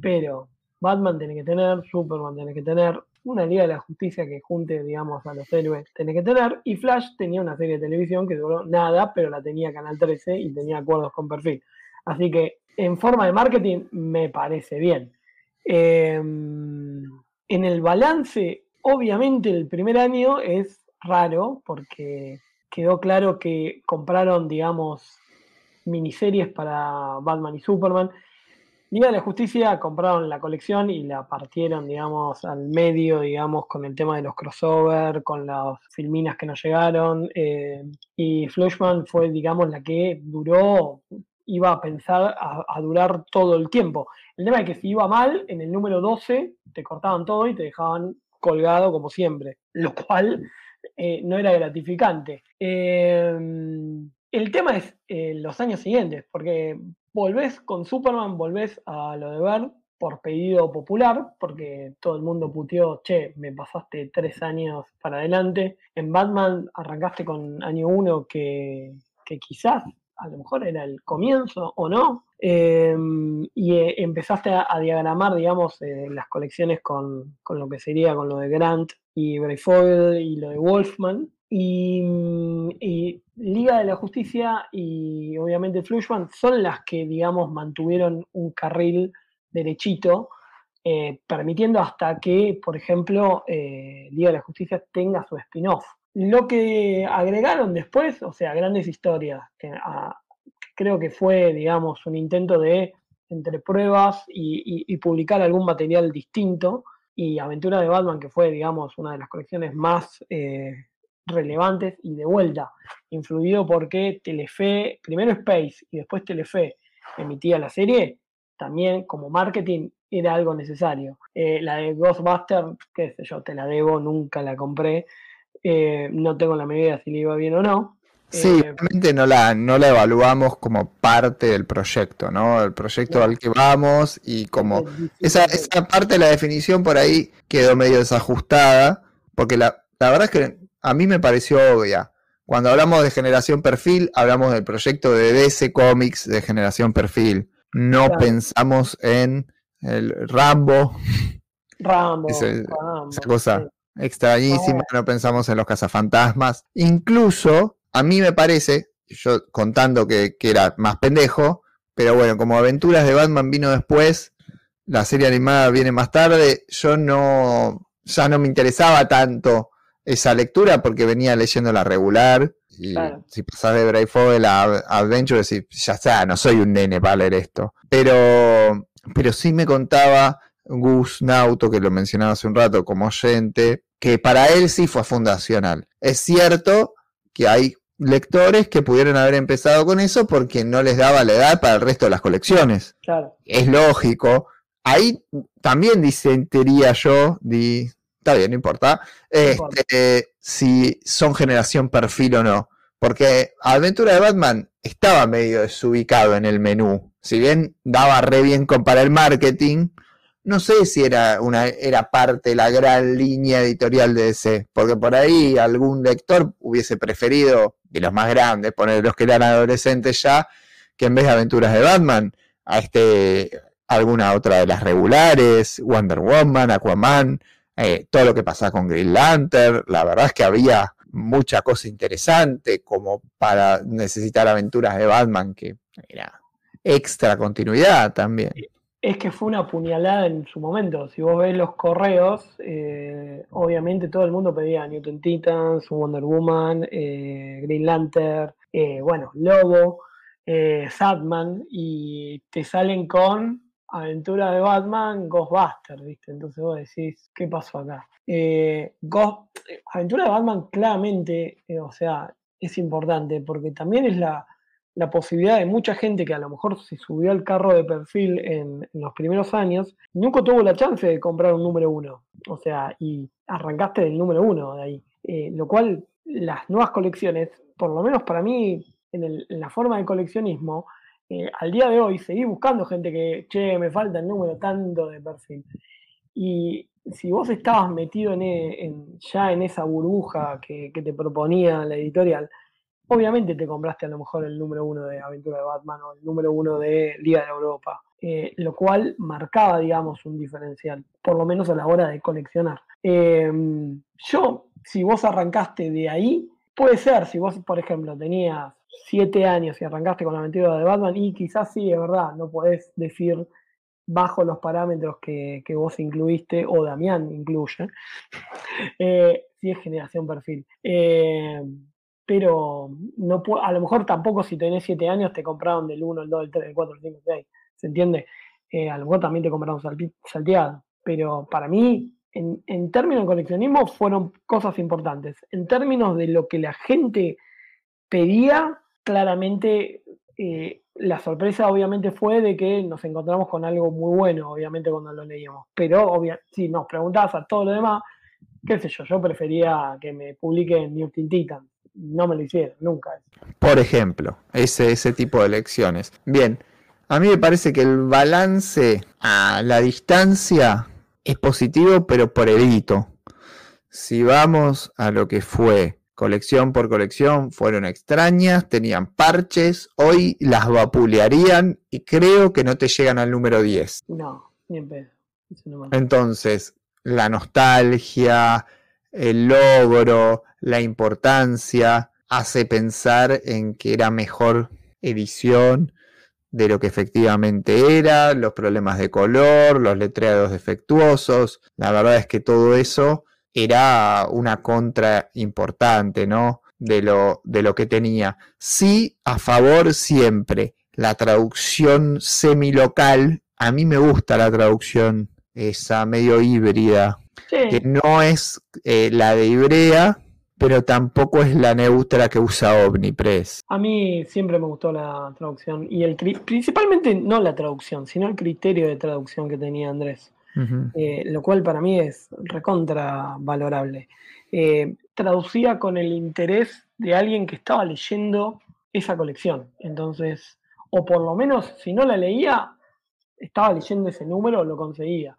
Pero Batman tiene que tener, Superman tiene que tener, una Liga de la Justicia que junte, digamos, a los héroes tiene que tener, y Flash tenía una serie de televisión que duró nada, pero la tenía Canal 13 y tenía acuerdos con perfil. Así que en forma de marketing me parece bien. Eh, en el balance, obviamente el primer año es raro porque quedó claro que compraron, digamos, miniseries para Batman y Superman. Liga de la Justicia compraron la colección y la partieron, digamos, al medio, digamos, con el tema de los crossover, con las filminas que nos llegaron. eh, y Flushman fue, digamos, la que duró, iba a pensar a durar todo el tiempo. El tema es que si iba mal, en el número 12 te cortaban todo y te dejaban colgado como siempre, lo cual eh, no era gratificante. Eh, el tema es eh, los años siguientes, porque volvés con Superman, volvés a lo de ver por pedido popular, porque todo el mundo puteó, che, me pasaste tres años para adelante. En Batman arrancaste con año uno que quizás a lo mejor era el comienzo o no, eh, y eh, empezaste a, diagramar, digamos, eh, las colecciones con, con lo que sería con lo de Grant y Brayfoyle y lo de Wolfman. Y, mm, y Liga de la Justicia y obviamente Flushman son las que, digamos, mantuvieron un carril derechito, eh, permitiendo hasta que, por ejemplo, Liga de la Justicia tenga su spin-off. Lo que agregaron después, o sea, grandes historias, a- creo que fue, digamos, un intento de, entre pruebas y, publicar algún material distinto, y Aventura de Batman, que fue, digamos, una de las colecciones más eh, relevantes, y de vuelta, influido porque Telefe, primero Space y después Telefe emitía la serie, también como marketing era algo necesario. Eh, la de Ghostbuster, qué sé yo, te la debo, nunca la compré, eh, no tengo la medida si le iba bien o no. Sí, Eh, realmente no la, no la evaluamos como parte del proyecto, ¿no? El proyecto al que vamos y como esa, esa parte de la definición por ahí quedó medio desajustada, porque la, la verdad es que a mí me pareció obvia. Cuando hablamos de generación perfil, hablamos del proyecto de DC Comics de generación perfil. No Claro. pensamos en el Rambo, Rambo, ese- Rambo, esa cosa sí. extrañísima, no pensamos en los cazafantasmas. Incluso, a mí me parece, yo contando que, que era más pendejo, pero bueno, como Aventuras de Batman vino después, la serie animada viene más tarde, yo no, ya no me interesaba tanto esa lectura porque venía leyendo la regular. Y Claro. si pasás de Brave Fogel a Adventure, decís, ya está, no soy un nene para leer esto. Pero, pero sí me contaba Gus Nauto, que lo mencionaba hace un rato como oyente, que para él sí fue fundacional. Es cierto que hay lectores que pudieron haber empezado con eso porque no les daba la edad para el resto de las colecciones Claro. es lógico. Ahí también disentiría yo, di, está bien, no importa, importa. este, si son generación perfil o no. Porque Aventura de Batman estaba medio desubicado en el menú. Si bien daba re bien con para el marketing, no sé si era, una, era parte de la gran línea editorial de DC. Porque por ahí algún lector hubiese preferido, de los más grandes, poner los que eran adolescentes ya, que en vez de Aventuras de Batman, a este alguna otra de las regulares, Wonder Woman, Aquaman, eh, todo lo que pasaba con Green Lantern, la verdad es que había mucha cosa interesante como para necesitar aventuras de Batman que era extra continuidad también. Es que fue una puñalada en su momento. Si vos ves los correos, eh, obviamente todo el mundo pedía Newton Titans, Wonder Woman, eh, Green Lantern, eh, bueno, Lobo, Satman, y te salen con Aventura de Batman, Ghostbusters, ¿viste? Entonces vos decís, ¿qué pasó acá? Aventura de Batman claramente, o sea, es importante porque también es la, la posibilidad de mucha gente que a lo mejor se subió al carro de perfil en, los primeros años, nunca tuvo la chance de comprar un número uno. O sea, y arrancaste del número uno de ahí. Eh, lo cual, las nuevas colecciones, por lo menos para mí, en, la forma de coleccionismo, eh, al día de hoy seguí buscando gente que, che, me falta el número tanto de perfil. Y si vos estabas metido en, en- ya en esa burbuja que te proponía la editorial, obviamente te compraste a lo mejor el número uno de Aventura de Batman o el número uno de Liga de Europa, eh, lo cual marcaba, digamos, un diferencial, por lo menos a la hora de coleccionar. Eh, yo, si vos arrancaste de ahí, puede ser, si vos, por ejemplo, tenías siete años y arrancaste con la aventura de Batman, y quizás sí, es verdad, no podés decir bajo los parámetros que, que vos incluiste, o Damián incluye, [laughs] eh, si es generación perfil. Pero no a lo mejor tampoco si tenés 7 años te compraron del 1, el 2, el 3, el 4, el 5, el 6. ¿Se entiende? Eh, a lo mejor también te compraron salteado. Pero para mí, en, en términos de coleccionismo, fueron cosas importantes. En términos de lo que la gente pedía, claramente eh, la sorpresa obviamente fue de que nos encontramos con algo muy bueno, obviamente cuando lo leíamos. Pero si nos preguntabas a todo lo demás, qué sé yo, yo prefería que me publiquen New Teen Titan. No me lo hicieron, nunca. Por ejemplo, ese, ese tipo de lecciones. Bien, a mí me parece que el balance a la distancia es positivo, pero por el hito. Si vamos a lo que fue colección por colección, fueron extrañas, tenían parches, hoy las vapulearían y creo que no te llegan al número 10. No, ni en pedo. Entonces, la nostalgia, el logro, la importancia, hace pensar en que era mejor edición de lo que efectivamente era, los problemas de color, los letreados defectuosos. La verdad es que todo eso era una contra importante, ¿no? De lo, de lo que tenía. Sí, a favor siempre. La traducción semilocal, a mí me gusta la traducción esa medio híbrida, que no es eh, la de Ibrea, pero tampoco es la neutra que usa Omnipress. a mí siempre me gustó la traducción y el principalmente no la traducción, sino el criterio de traducción que tenía Andrés. Eh, lo cual para mí es recontra valorable. Eh, traducía con el interés de alguien que estaba leyendo esa colección. Entonces, o por lo menos, si no la leía, estaba leyendo ese número, lo conseguía.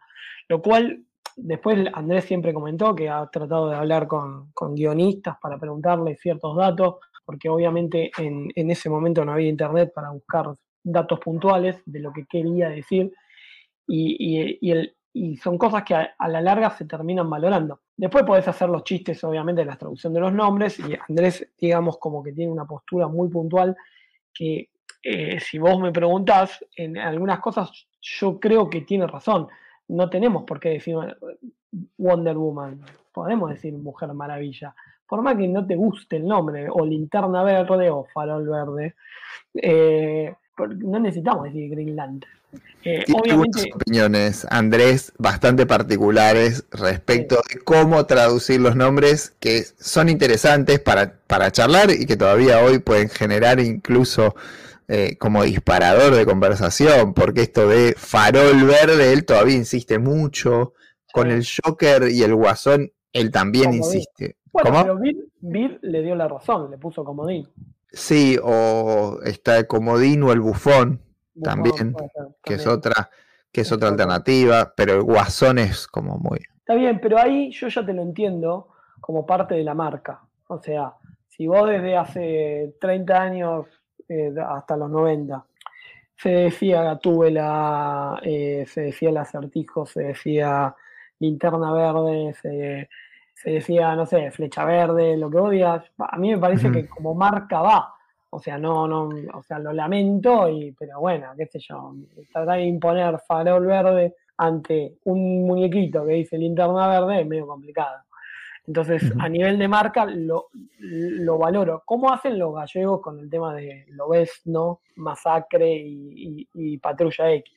Lo cual, después Andrés siempre comentó que ha tratado de hablar con, con guionistas para preguntarle ciertos datos, porque obviamente en, en ese momento no había internet para buscar datos puntuales de lo que quería decir y, y- el- y son cosas que a, a la larga se terminan valorando. Después podés hacer los chistes, obviamente, de la traducción de los nombres, y Andrés, digamos, como que tiene una postura muy puntual que eh, si vos me preguntás, en algunas cosas yo creo que tiene razón. No tenemos por qué decir Wonder Woman. podemos decir Mujer Maravilla. Por más que no te guste el nombre, o Linterna Verde o Farol Verde, eh, no necesitamos decir Green Lantern. Eh, obviamente, opiniones, Andrés, bastante particulares respecto de cómo traducir los nombres que son interesantes para, para charlar y que todavía hoy pueden generar incluso eh, como disparador de conversación, porque esto de farol verde, él todavía insiste mucho, con el Joker y el Guasón, él también insiste. Bueno, pero Bill, le dio la razón, le puso comodín. Sí, o está el comodín o el bufón, también, que es otra, que es otra alternativa, pero el Guasón es como muy. Está bien, pero ahí yo ya te lo entiendo como parte de la marca. O sea, si vos desde hace 30 años eh, hasta los 90 se decía Gatúbela, eh, se decía el acertijo, se decía linterna verde, se, decía, no sé, flecha verde, lo que odias. A mí me parece que como marca va. O sea, no, no, o sea, lo lamento, y, pero bueno, qué sé yo, tratar de imponer farol verde ante un muñequito que dice linterna verde es medio complicado. Entonces, a nivel de marca, lo, valoro. ¿Cómo hacen los gallegos con el tema de lo ves, no? Masacre y, Patrulla X?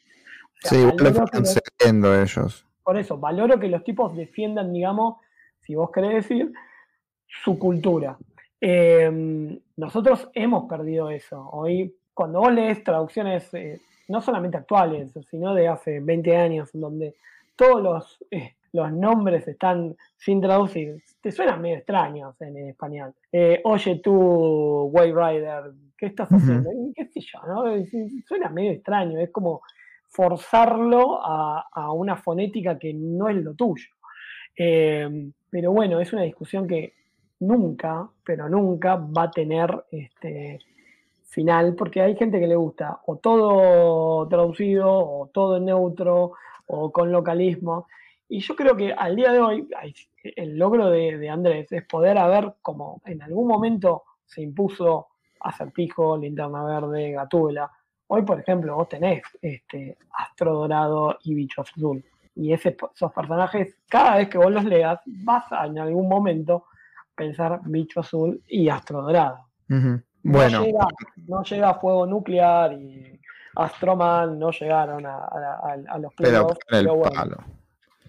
sí, lo están ellos. Por eso, valoro que los tipos defiendan, digamos, si vos querés decir, su cultura. Em, nosotros hemos perdido eso. Hoy, cuando vos lees traducciones, eh, no solamente actuales, sino de hace 20 años, donde todos los, eh, los nombres están sin traducir, te suenan medio extraños en, español. Eh, oye tú, Way Rider, ¿qué estás haciendo? ¿Qué sé yo? ¿no? Suena medio extraño, es como forzarlo a, una fonética que no es lo tuyo. Eh, pero bueno, es una discusión que nunca, pero nunca va a tener este final, porque hay gente que le gusta o todo traducido, o todo neutro, o con localismo. Y yo creo que al día de hoy, el logro de, Andrés es poder haber, como en algún momento se impuso Acertijo, Linterna Verde, Gatúbela, Hoy, por ejemplo, vos tenés este, Astro Dorado y Bicho Azul. Y ese, esos personajes, cada vez que vos los leas, vas a en algún momento pensar Bicho Azul y Astro Dorado. Bueno. No llega, a Fuego Nuclear y Astroman no llegaron a, los playoffs. Pero, bueno,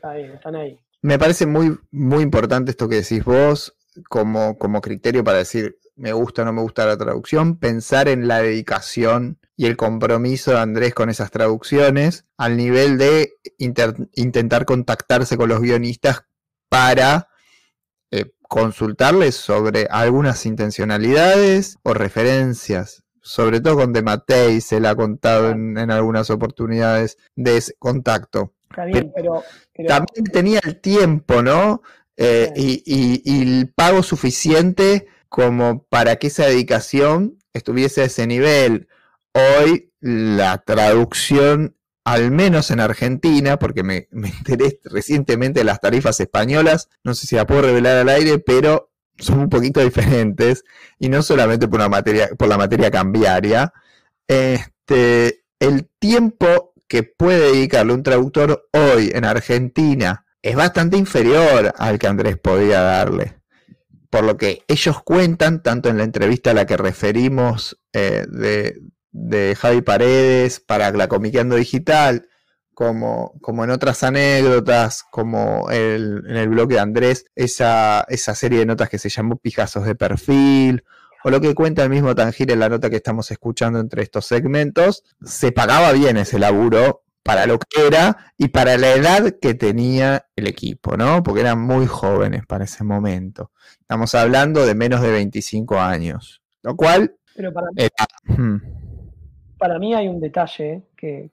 ahí, están ahí. Me parece muy, muy importante esto que decís vos como, como criterio para decir me gusta o no me gusta la traducción, pensar en la dedicación y el compromiso de Andrés con esas traducciones al nivel de intentar contactarse con los guionistas para eh, consultarles sobre algunas intencionalidades o referencias. Sobre todo con De se le ha contado en, algunas oportunidades de ese contacto. También tenía el tiempo, ¿no? Eh, y el pago suficiente como para que esa dedicación estuviese a ese nivel. Hoy la traducción, al menos en Argentina, porque [laughs] me, enteré recientemente de las tarifas españolas, no sé si la puedo revelar al aire, pero son un poquito diferentes, y no solamente por, una materia, por la materia cambiaria. Este, el tiempo que puede dedicarle un traductor hoy en Argentina es bastante inferior al que Andrés podía darle. Por lo que ellos cuentan, tanto en la entrevista a la que referimos eh, de, Javi Paredes para la Comiqueando Digital, como, como en otras anécdotas, como en el blog de Andrés, esa, esa serie de notas que se llamó Pijazos de Perfil, o lo que cuenta el mismo Tangir en la nota que estamos escuchando entre estos segmentos, se pagaba bien ese laburo para lo que era y para la edad que tenía el equipo, ¿no? Porque eran muy jóvenes para ese momento. Estamos hablando de menos de 25 años, lo cual... Pero para, mí, hay un detalle que,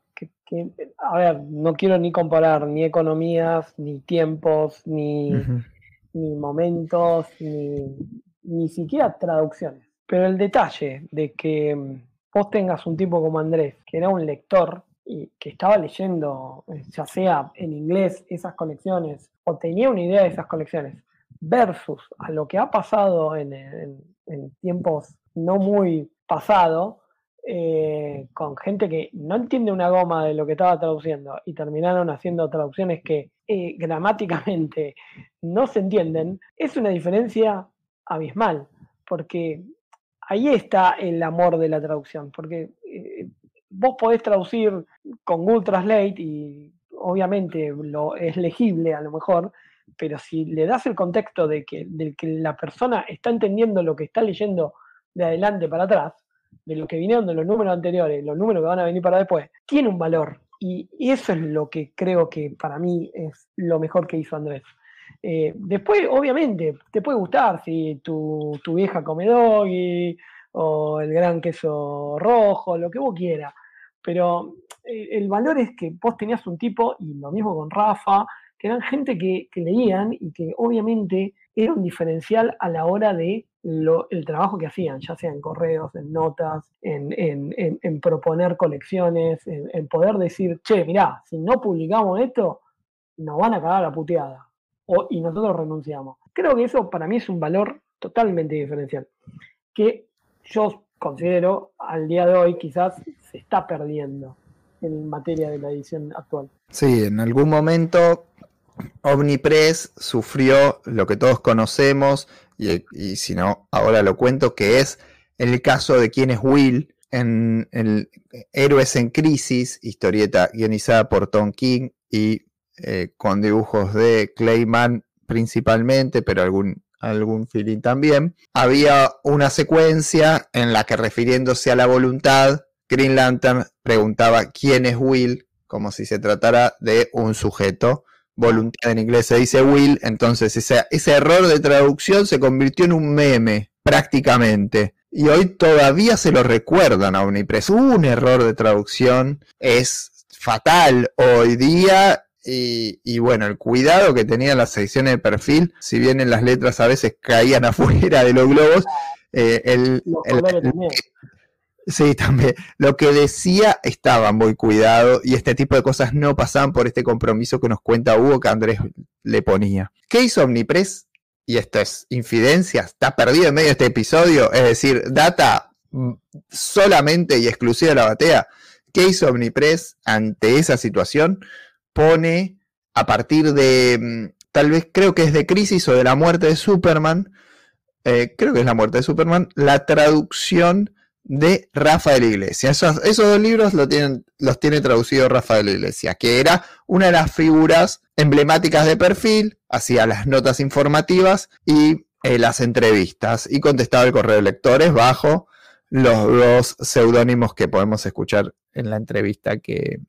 a ver, no quiero ni comparar ni economías, ni tiempos, ni, ni momentos, ni, ni siquiera traducciones. Pero el detalle de que mm, vos tengas un tipo como Andrés, que era un lector, y que estaba leyendo, eh, ya sea en inglés, esas colecciones, o tenía una idea de esas colecciones, versus a lo que ha pasado en, tiempos no muy pasados, eh, con gente que no entiende una goma de lo que estaba traduciendo y terminaron haciendo traducciones que eh, gramáticamente no se entienden, es una diferencia abismal, porque ahí está el amor de la traducción, porque eh, vos podés traducir con Google Translate y obviamente lo, es legible a lo mejor, pero si le das el contexto de que, de que la persona está entendiendo lo que está leyendo de adelante para atrás, de lo que vinieron de los números anteriores, los números que van a venir para después, tiene un valor. Y eso es lo que creo que para mí es lo mejor que hizo Andrés. Eh, después, obviamente, te puede gustar si tu, tu vieja come doggy o el gran queso rojo, lo que vos quieras. Pero eh, el valor es que vos tenías un tipo, y lo mismo con Rafa, que eran gente que, que leían y que obviamente era un diferencial a la hora de lo, el trabajo que hacían, ya sea en correos, en notas, en, en, en, en proponer colecciones, en, poder decir, che, mirá, si no publicamos esto, nos van a cagar la puteada. O, y nosotros renunciamos. Creo que eso para mí es un valor totalmente diferencial. Que yo considero al día de hoy quizás se está perdiendo en materia de la edición actual. Sí, en algún momento Omnipress sufrió lo que todos conocemos, y, y, si no, ahora lo cuento, que es el caso de quién es Will en el Héroes en Crisis, historieta guionizada por Tom King y eh, con dibujos de Clayman principalmente, pero algún, algún feeling también. Había una secuencia en la que refiriéndose a la voluntad, Green Lantern preguntaba quién es Will, como si se tratara de un sujeto voluntad en inglés se dice will, entonces ese, ese error de traducción se convirtió en un meme prácticamente. Y hoy todavía se lo recuerdan a Unipress. Un error de traducción es fatal hoy día. Y, y, bueno, el cuidado que tenían las secciones de perfil, si bien en las letras a veces caían [laughs] afuera de los globos, eh, el, el, el, Sí, también. Lo que decía estaba muy cuidado y este tipo de cosas no pasaban por este compromiso que nos cuenta Hugo que Andrés le ponía. ¿Qué hizo Omnipress? Y esto es infidencia, está perdido en medio de este episodio, es decir, data mm, solamente y exclusiva de la batea. ¿Qué hizo Omnipress ante esa situación? Pone a partir de, mm, tal vez creo que es de Crisis o de la muerte de Superman, eh, creo que es la muerte de Superman, la traducción de Rafa de la Iglesia. Esos, esos dos libros lo tienen, los tiene traducido Rafa de la Iglesia, que era una de las figuras emblemáticas de perfil, hacía las notas informativas y eh, las entrevistas y contestaba el correo de lectores bajo los dos seudónimos que podemos escuchar en la entrevista que,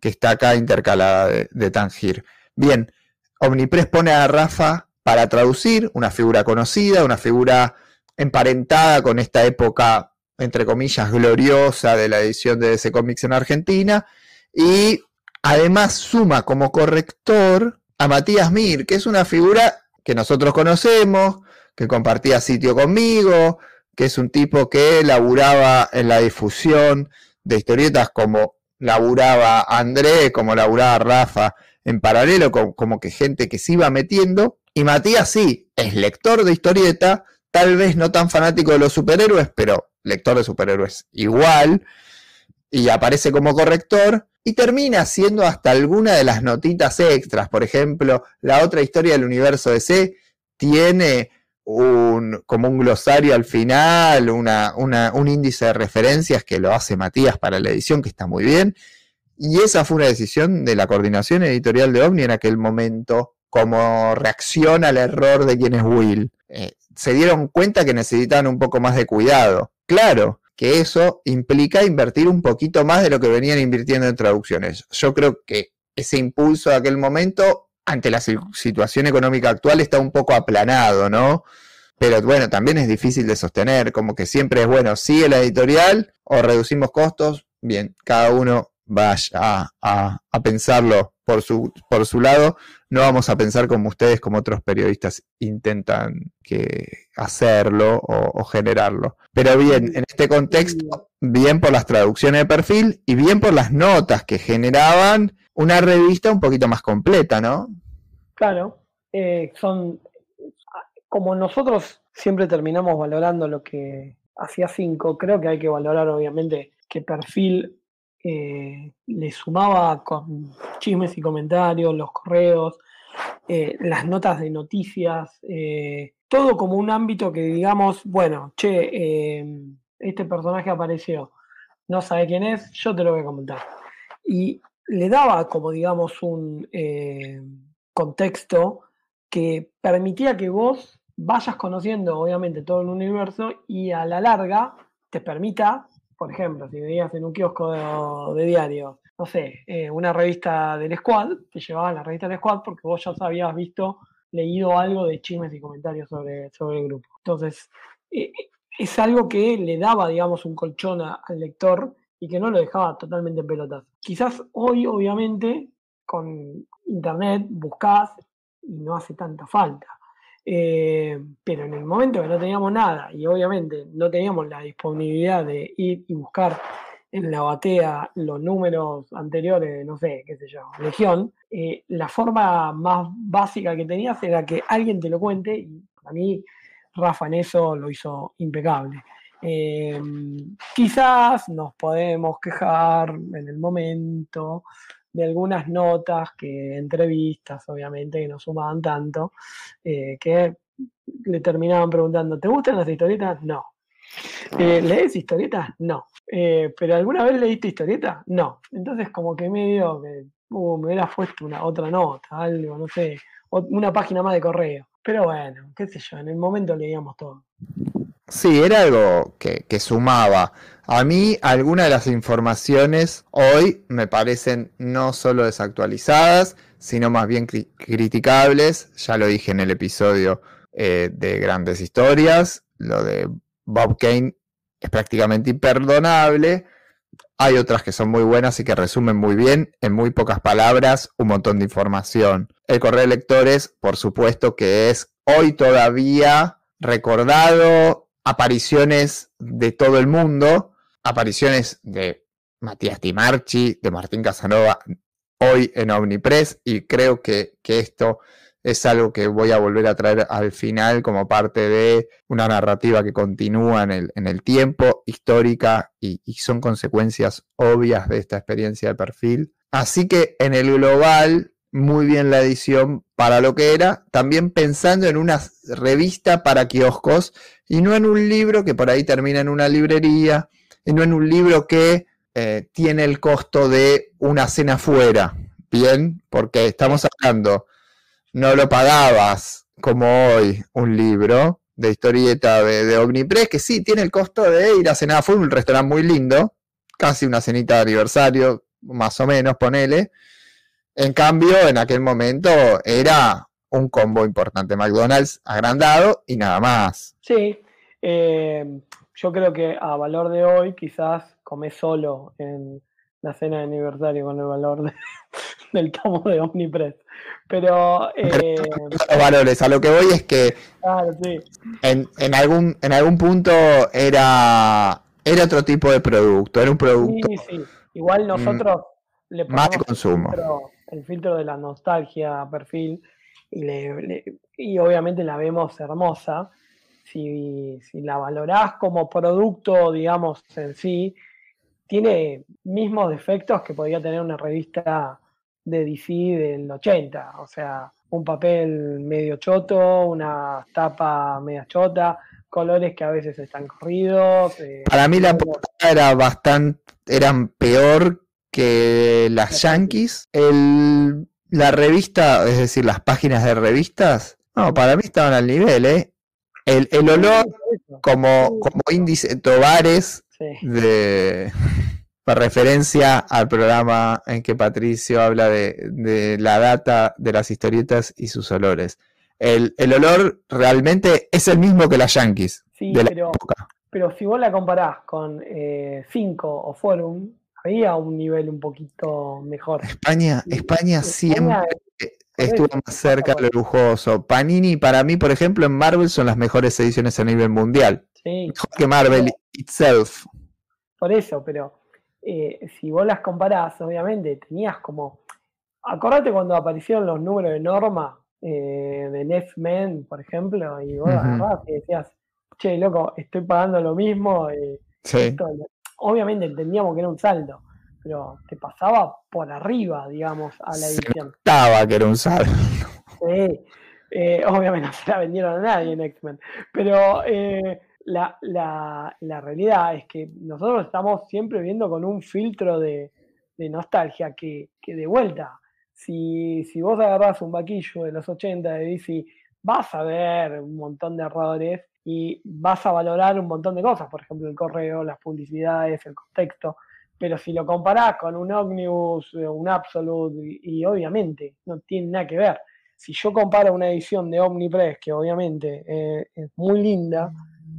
que está acá intercalada de, Tangir. Bien, Omnipress pone a Rafa para traducir, una figura conocida, una figura emparentada con esta época entre comillas, gloriosa de la edición de DC Comics en Argentina. Y además suma como corrector a Matías Mir, que es una figura que nosotros conocemos, que compartía sitio conmigo, que es un tipo que laburaba en la difusión de historietas como laburaba André, como laburaba Rafa en paralelo, como, como que gente que se iba metiendo. Y Matías sí, es lector de historieta, tal vez no tan fanático de los superhéroes, pero lector de superhéroes igual, y aparece como corrector, y termina haciendo hasta alguna de las notitas extras. Por ejemplo, la otra historia del universo DC tiene un, como un glosario al final, una, una, un índice de referencias que lo hace Matías para la edición, que está muy bien. Y esa fue una decisión de la coordinación editorial de OVNI en aquel momento, como reacción al error de quien es Will. Eh, se dieron cuenta que necesitaban un poco más de cuidado. Claro que eso implica invertir un poquito más de lo que venían invirtiendo en traducciones. Yo creo que ese impulso de aquel momento, ante la situación económica actual, está un poco aplanado, ¿no? Pero bueno, también es difícil de sostener, como que siempre es bueno, sigue la editorial o reducimos costos, bien, cada uno vaya a, a, a pensarlo por su, por su lado, no vamos a pensar como ustedes, como otros periodistas intentan que hacerlo o, o, generarlo. Pero bien, en este contexto, bien por las traducciones de perfil y bien por las notas que generaban una revista un poquito más completa, ¿no? Claro, eh, son como nosotros siempre terminamos valorando lo que hacía cinco, creo que hay que valorar obviamente que perfil eh, le sumaba con chismes y comentarios, los correos, eh, las notas de noticias, todo como un ámbito que digamos, bueno, che, este personaje apareció, no sabe quién es, yo te lo voy a comentar. Y le daba como digamos un contexto que permitía que vos vayas conociendo obviamente todo el universo y a la larga te permita por ejemplo, si veías en un kiosco de, diario, no sé, eh, una revista del Squad, te llevaban la revista del Squad porque vos ya habías visto, leído algo de chismes y comentarios sobre, sobre el grupo. Entonces, eh, es algo que le daba, digamos, un colchón al lector y que no lo dejaba totalmente en pelotas. Quizás hoy, obviamente, con internet buscás y no hace tanta falta. Eh, pero en el momento que no teníamos nada y obviamente no teníamos la disponibilidad de ir y buscar en la batea los números anteriores, no sé, qué sé yo, Legión, eh, la forma más básica que tenías era que alguien te lo cuente y para mí Rafa en eso lo hizo impecable. Eh, quizás nos podemos quejar en el momento, de algunas notas, que entrevistas, obviamente, que no sumaban tanto, eh, que le terminaban preguntando, ¿te gustan las historietas? No. Eh, ¿Lees historietas? No. Eh, ¿Pero alguna vez leíste historietas? No. Entonces como que medio que uh, me hubiera puesto una otra nota, algo, no sé, una página más de correo. Pero bueno, qué sé yo, en el momento leíamos todo. Sí, era algo que, sumaba. A mí algunas de las informaciones hoy me parecen no solo desactualizadas, sino más bien criticables. Ya lo dije en el episodio eh, de Grandes Historias. Lo de Bob Kane es prácticamente imperdonable. Hay otras que son muy buenas y que resumen muy bien, en muy pocas palabras, un montón de información. El correo de lectores, por supuesto que es hoy todavía recordado apariciones de todo el mundo, apariciones de Matías Timarchi, de Martín Casanova, hoy en Omnipress, y creo que, esto es algo que voy a volver a traer al final como parte de una narrativa que continúa en el, tiempo, histórica, y son consecuencias obvias de esta experiencia de perfil. Así que en el global, muy bien la edición para lo que era, también pensando en una revista para kioscos y no en un libro que por ahí termina en una librería, y no en un libro que eh, tiene el costo de una cena fuera, ¿bien? Porque estamos hablando, no lo pagabas como hoy un libro de historieta de, de que sí tiene el costo de ir a cenar fuera, un restaurante muy lindo, casi una cenita de aniversario, más o menos, ponele. En cambio, en aquel momento era un combo importante. McDonald's agrandado y nada más. Sí, eh, yo creo que a valor de hoy quizás comés solo en la cena de aniversario con el valor [laughs] del tomo de Omnipress. Pero... Eh, valores, a lo que voy es que en, algún, en algún punto era, era otro tipo de producto, era un producto... Sí, sí. Igual mm, nosotros le ponemos más de consumo. El filtro de la nostalgia perfil y, obviamente la vemos hermosa. Si, la valorás como producto, digamos, en sí, tiene mismos defectos que podría tener una revista de DC del 80. O sea, un papel medio choto, una tapa media chota, colores que a veces están corridos. Eh, Para mí la portada era bastante, eran peor que las Yankees. El la revista, es decir, las páginas de revistas, no, para mí estaban al nivel, ¿eh? El, olor como, como índice Tobares de [laughs] referencia al programa en que Patricio habla de, la data de las historietas y sus olores. El, olor realmente es el mismo que las Yankees de la pero, época. Pero si vos la comparás con eh, Cinco o Forum, a un nivel un poquito mejor. España, España siempre estuvo más cerca de lo lujoso. Panini, para mí, por ejemplo, en Marvel son las mejores ediciones a nivel mundial. Mejor que Marvel itself. Por eso, pero eh, si vos las comparás, obviamente tenías como. Acordate cuando aparecieron los números de norma eh, de Next Men, por ejemplo, y vos agarrás y decías, che, loco, estoy pagando lo mismo. y Sí. esto- obviamente entendíamos que era un saldo, pero te pasaba por arriba, digamos, a la Se edición. notaba que era un saldo. Sí, eh, obviamente no se la vendieron a nadie en X-Men, pero eh, la, la- la realidad es que nosotros estamos siempre viendo con un filtro de, de nostalgia que, que de vuelta, si, si vos agarrás un vaquillo de los 80 de DC, vas a ver un montón de errores y vas a valorar un montón de cosas, por ejemplo el correo, las publicidades, el contexto, pero si lo comparás con un Omnibus, eh, un Absolute, y, y obviamente no tiene nada que ver si yo comparo una edición de Omnipress, que obviamente eh, es muy linda,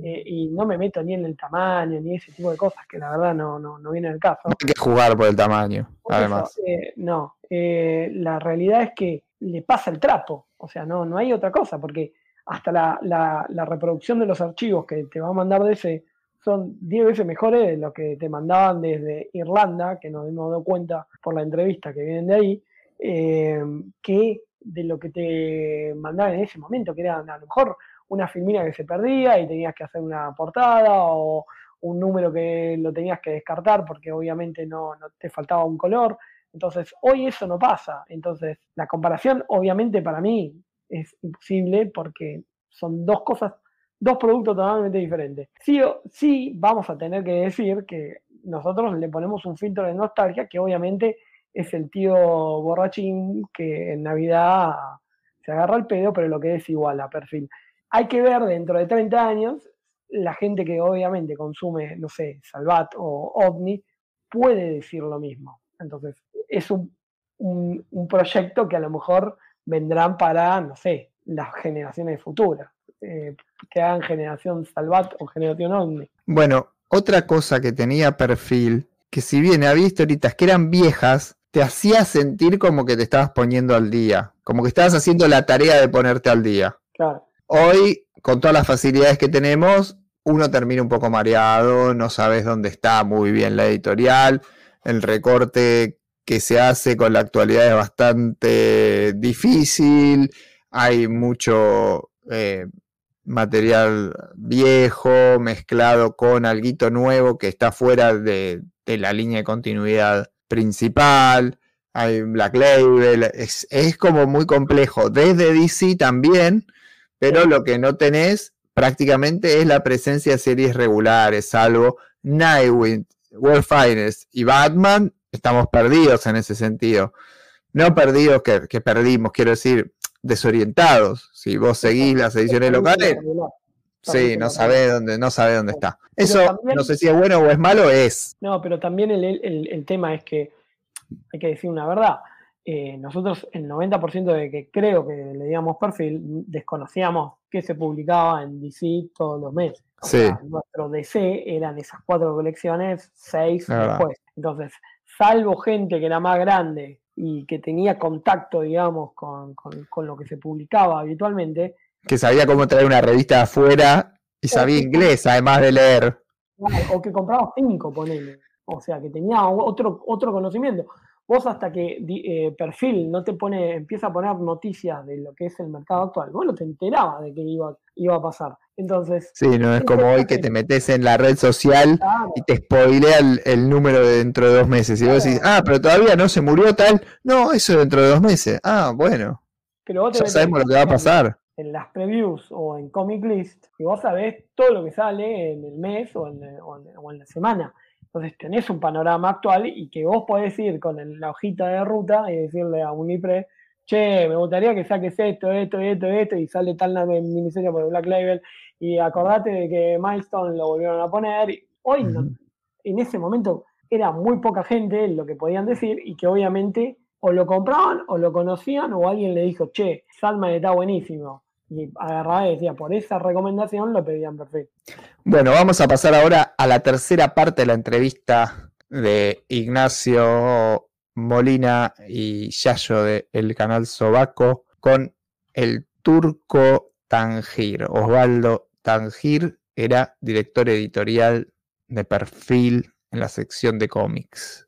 eh, y no me meto ni en el tamaño, ni ese tipo de cosas, que la verdad no, no, no viene al caso. No hay que jugar por el tamaño, Por eso, además. eh, no, la realidad es que le pasa el trapo, o sea, no, no hay otra cosa, porque hasta la, reproducción de los archivos que te va a mandar DC son 10 veces mejores de lo que te mandaban desde Irlanda, que nos hemos dado cuenta por la entrevista que vienen de ahí, eh, que de lo que te mandaban en ese momento, que era a lo mejor una filmina que se perdía y tenías que hacer una portada o un número que lo tenías que descartar porque obviamente no te faltaba un color. Entonces, hoy eso no pasa. Entonces, la comparación obviamente para mí es imposible porque son dos cosas, dos productos totalmente diferentes. Sí, sí vamos a tener que decir que nosotros le ponemos un filtro de nostalgia que obviamente es el tío borrachín que en Navidad se agarra el pedo, pero lo que es igual a perfil. Hay que ver dentro de 30 años la gente que obviamente consume, no sé, Salvat o OVNI, puede decir lo mismo. Entonces, es un, un proyecto que a lo mejor vendrán para, no sé, las generaciones futuras, eh, que hagan generación Salvat o generación OVNI. Bueno, otra cosa que tenía perfil, que si bien había historitas que eran viejas, te hacía sentir como que te estabas poniendo al día, como que estabas haciendo la tarea de ponerte al día. Claro. Hoy, con todas las facilidades que tenemos, uno termina un poco mareado, no sabes dónde está muy bien la editorial, el recorte que se hace con la actualidad es bastante difícil, hay mucho eh, material viejo mezclado con algo nuevo que está fuera de, la línea de continuidad principal, hay Black Label, es, es como muy complejo, desde DC también, pero lo que no tenés prácticamente es la presencia de series regulares, salvo Nightwing, World Finest y Batman, estamos perdidos en ese sentido. No perdidos que, que perdimos, quiero decir, desorientados. Si vos seguís las ediciones locales, sí, no sabés dónde, no sabés dónde está. Eso también- no sé si es bueno o es malo, es. No, pero también el, el- el tema es que hay que decir una verdad. Eh, nosotros, el 90% de que creo que leíamos perfil, desconocíamos que se publicaba en DC todos los meses. O Sí. sea, nuestro DC eran esas cuatro colecciones, seis después. Entonces, salvo gente que era más grande y que tenía contacto, digamos, con, con- con lo que se publicaba habitualmente, Que sabía cómo traer una revista de afuera y sabía inglés, además de leer. O que compraba cinco, ponele. O sea, que tenía otro, otro conocimiento. Vos hasta que eh, perfil no te pone, empieza a poner noticias de lo que es el mercado actual, vos no te enterabas de que iba, iba a pasar. Entonces, Sí, no es como hoy que te metes en la red social claro, y te spoilea el, el número de dentro de dos meses. Y vos decís, ah, pero todavía no se murió tal. No, eso dentro de dos meses. Ah, bueno, pero vos te ya sabemos lo que va a pasar. En las previews o en Comic List, y vos sabés todo lo que sale en el mes o en, o en- o en la semana. Entonces tenés un panorama actual y que vos podés ir con el- la hojita de ruta y decirle a Unipre, che, me gustaría que saques esto, esto, esto, esto, y sale tal miniserie por el Black Label, y acordate de que Milestone lo volvieron a poner. Hoy, no- en ese momento, era muy poca gente lo que podían decir y que obviamente o lo compraban o lo conocían o alguien le dijo, che, Salman está buenísimo. Y agarraba y decía, por esa recomendación lo pedían perfecto. Bueno, vamos a pasar ahora a la tercera parte de la entrevista de Ignacio Molina y Yayo del canal Sobaco con el turco Tangir. Osvaldo Tangir era director editorial de perfil en la sección de cómics.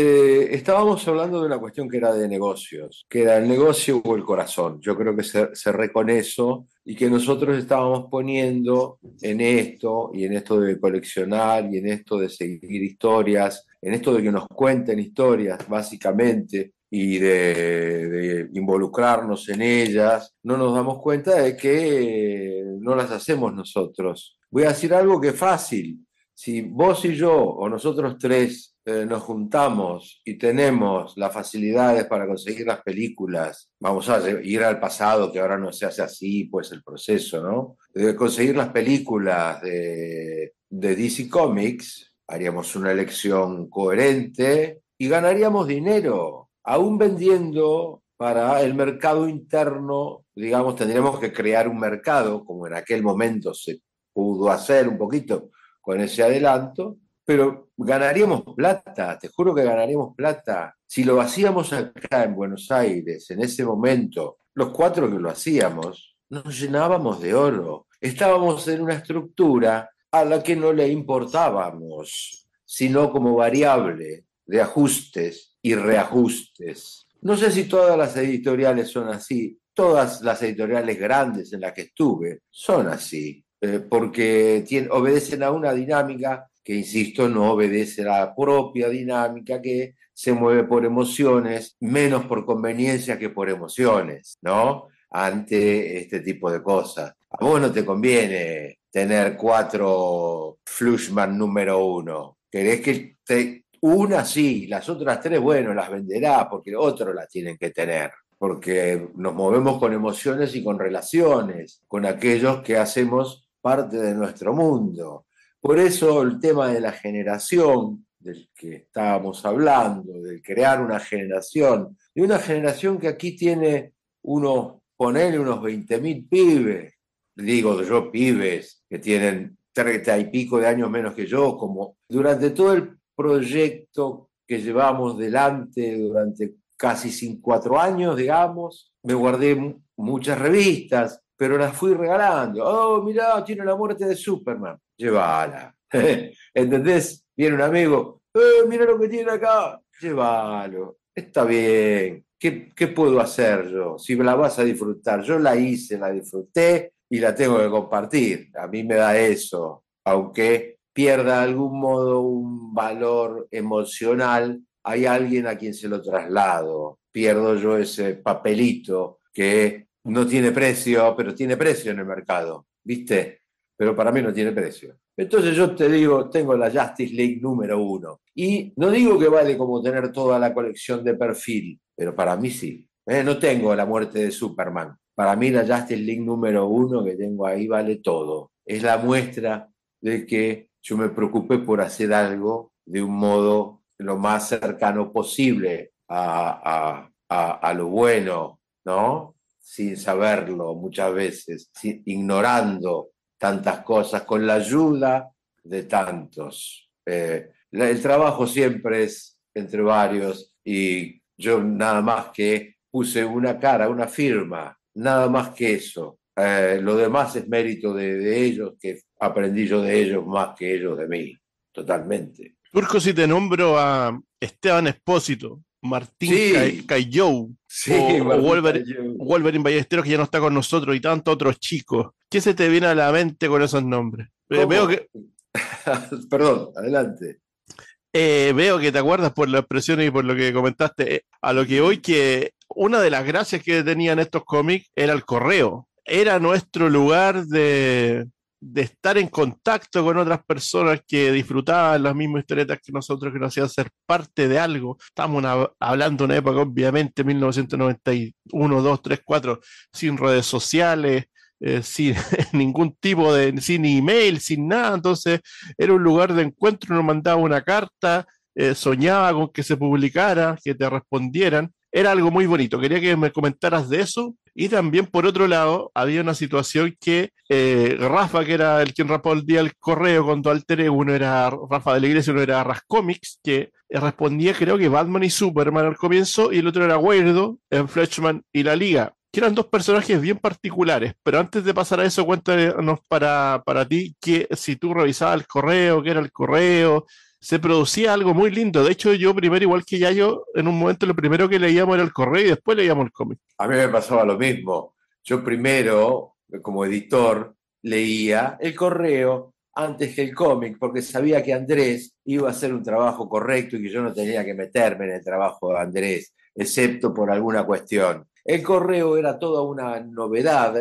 Eh, estábamos hablando de una cuestión que era de negocios, que era el negocio o el corazón. Yo creo que se- cerré con eso y que nosotros estábamos poniendo en esto y en esto de coleccionar y en esto de seguir historias, en esto de que nos cuenten historias básicamente y de, de involucrarnos en ellas, no nos damos cuenta de que no las hacemos nosotros. Voy a decir algo que es fácil. Si vos y yo o nosotros tres eh, nos juntamos y tenemos las facilidades para conseguir las películas, vamos a ir al pasado, que ahora no se hace así, pues el proceso, ¿no? De conseguir las películas de, de DC Comics, haríamos una elección coherente y ganaríamos dinero, aún vendiendo para el mercado interno, digamos, tendríamos que crear un mercado, como en aquel momento se pudo hacer un poquito con ese adelanto, pero ganaríamos plata, te juro que ganaríamos plata. Si lo hacíamos acá en Buenos Aires, en ese momento, los cuatro que lo hacíamos, nos llenábamos de oro. Estábamos en una estructura a la que no le importábamos, sino como variable de ajustes y reajustes. No sé si todas las editoriales son así, todas las editoriales grandes en las que estuve son así, eh, porque obedecen a una dinámica que, insisto, no obedece a la propia dinámica que se mueve por emociones, menos por conveniencia que por emociones, ¿no? Ante este tipo de cosas. A vos no te conviene tener cuatro Flushman número uno. Querés que te, una sí, las otras tres, bueno, las venderá porque otros las tienen que tener. Porque nos movemos con emociones y con relaciones, con aquellos que hacemos parte de nuestro mundo. Por eso el tema de la generación del que estábamos hablando, de crear una generación, de una generación que aquí tiene unos, ponerle unos 20.000 pibes, digo yo pibes, que tienen 30 y pico de años menos que yo, como durante todo el proyecto que llevamos delante durante casi cuatro años, digamos, me guardé muchas revistas, pero las fui regalando. Oh, mirá, tiene la muerte de Superman. Llévala. [laughs] ¿Entendés? Viene un amigo, eh, mira lo que tiene acá. Llévalo. Está bien. ¿Qué, ¿Qué puedo hacer yo? Si la vas a disfrutar. Yo la hice, la disfruté y la tengo que compartir. A mí me da eso. Aunque pierda de algún modo un valor emocional, hay alguien a quien se lo traslado. Pierdo yo ese papelito que no tiene precio, pero tiene precio en el mercado, ¿viste? Pero para mí no tiene precio. Entonces yo te digo, tengo la Justice League número uno. Y no digo que vale como tener toda la colección de perfil, pero para mí sí. ¿eh? No tengo la muerte de Superman. Para mí la Justice League número uno que tengo ahí vale todo. Es la muestra de que yo me preocupé por hacer algo de un modo lo más cercano posible a, a, a lo bueno, ¿no? Sin saberlo muchas veces, ignorando tantas cosas, con la ayuda de tantos. Eh, el trabajo siempre es entre varios y yo nada más que puse una cara, una firma, nada más que eso. Eh, lo demás es mérito de, ellos, que aprendí yo de ellos más que ellos de mí, totalmente. Turco, si te nombro a Esteban Espósito, Martín sí. Cayou, sí, o, Wolverine, Wolverine, Ballesteros, que ya no está con nosotros, y tantos otros chicos. ¿Qué se te viene a la mente con esos nombres? Eh, veo que. [laughs] Perdón, adelante. Eh, veo que te acuerdas por las expresiones y por lo que comentaste. Eh, a lo que voy, que una de las gracias que tenían estos cómics era el correo. Era nuestro lugar de, de estar en contacto con otras personas que disfrutaban las mismas historietas que nosotros, que nos hacían ser parte de algo. Estamos hablando de una época, obviamente, 1991, 2, 3, 4, sin redes sociales, eh, sin [laughs] ningún tipo de, sin email, sin nada. Entonces, era un lugar de encuentro, nos mandaba una carta, eh, soñaba con que se publicara, que te respondieran. Era algo muy bonito. Quería que me comentaras de eso y también, por otro lado, había una situación que eh, Rafa, que era el quien respondía el correo con tu alter uno era Rafa de la Iglesia, uno era Rascomics, que respondía creo que Batman y Superman al comienzo, y el otro era Weirdo, en Fletchman y la Liga, que eran dos personajes bien particulares. Pero antes de pasar a eso, cuéntanos para, para ti que si tú revisabas el correo, qué era el correo, se producía algo muy lindo. De hecho, yo primero, igual que ya yo, en un momento lo primero que leíamos era el correo y después leíamos el cómic. A mí me pasaba lo mismo. Yo primero como editor, leía el correo antes que el cómic, porque sabía que Andrés iba a hacer un trabajo correcto y que yo no tenía que meterme en el trabajo de Andrés, excepto por alguna cuestión. El correo era toda una novedad,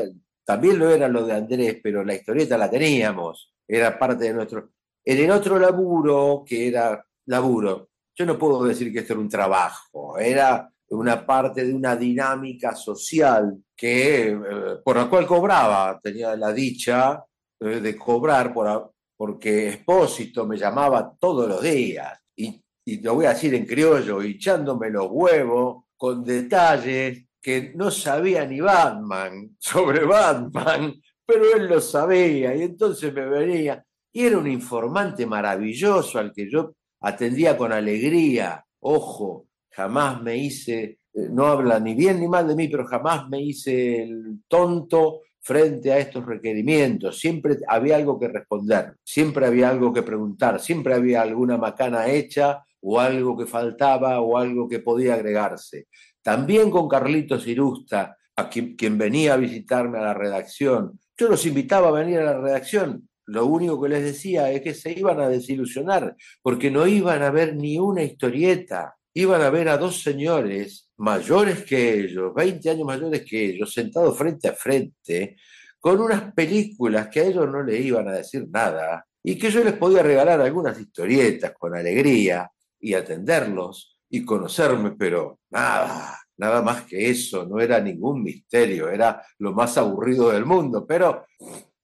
también lo era lo de Andrés, pero la historieta la teníamos, era parte de nuestro... En el otro laburo, que era laburo, yo no puedo decir que esto era un trabajo, era una parte de una dinámica social que, eh, por la cual cobraba, tenía la dicha eh, de cobrar por, porque Expósito me llamaba todos los días y, y lo voy a decir en criollo, echándome los huevos con detalles que no sabía ni Batman [laughs] sobre Batman, pero él lo sabía y entonces me venía. Y era un informante maravilloso al que yo atendía con alegría. Ojo, jamás me hice, eh, no habla ni bien ni mal de mí, pero jamás me hice el tonto frente a estos requerimientos. Siempre había algo que responder, siempre había algo que preguntar, siempre había alguna macana hecha o algo que faltaba o algo que podía agregarse. También con Carlitos Irusta, a quien, quien venía a visitarme a la redacción. Yo los invitaba a venir a la redacción. Lo único que les decía es que se iban a desilusionar, porque no iban a ver ni una historieta. Iban a ver a dos señores mayores que ellos, 20 años mayores que ellos, sentados frente a frente, con unas películas que a ellos no les iban a decir nada y que yo les podía regalar algunas historietas con alegría y atenderlos y conocerme, pero nada, nada más que eso, no era ningún misterio, era lo más aburrido del mundo, pero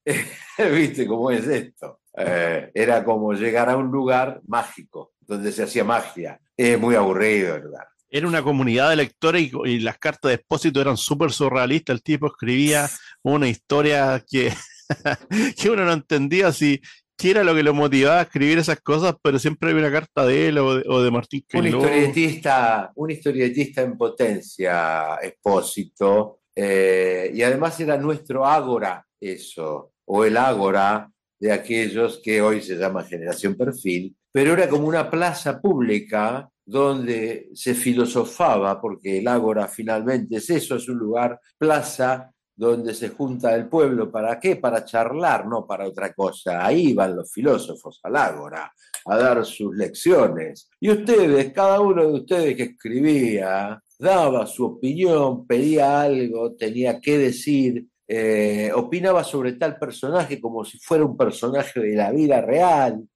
[laughs] viste cómo es esto. Eh, era como llegar a un lugar mágico, donde se hacía magia. Es muy aburrido el lugar era una comunidad de lectores y, las cartas de expósito eran súper surrealistas. El tipo escribía una historia que, [laughs] que uno no entendía si qué era lo que lo motivaba a escribir esas cosas, pero siempre había una carta de él o de, Martín Un historietista, un historietista en potencia, expósito, eh, y además era nuestro ágora eso, o el ágora de aquellos que hoy se llama Generación Perfil, pero era como una plaza pública donde se filosofaba, porque el ágora finalmente es eso, es un lugar, plaza, donde se junta el pueblo. ¿Para qué? Para charlar, no para otra cosa. Ahí van los filósofos al ágora a dar sus lecciones. Y ustedes, cada uno de ustedes que escribía, daba su opinión, pedía algo, tenía que decir, eh, opinaba sobre tal personaje como si fuera un personaje de la vida real,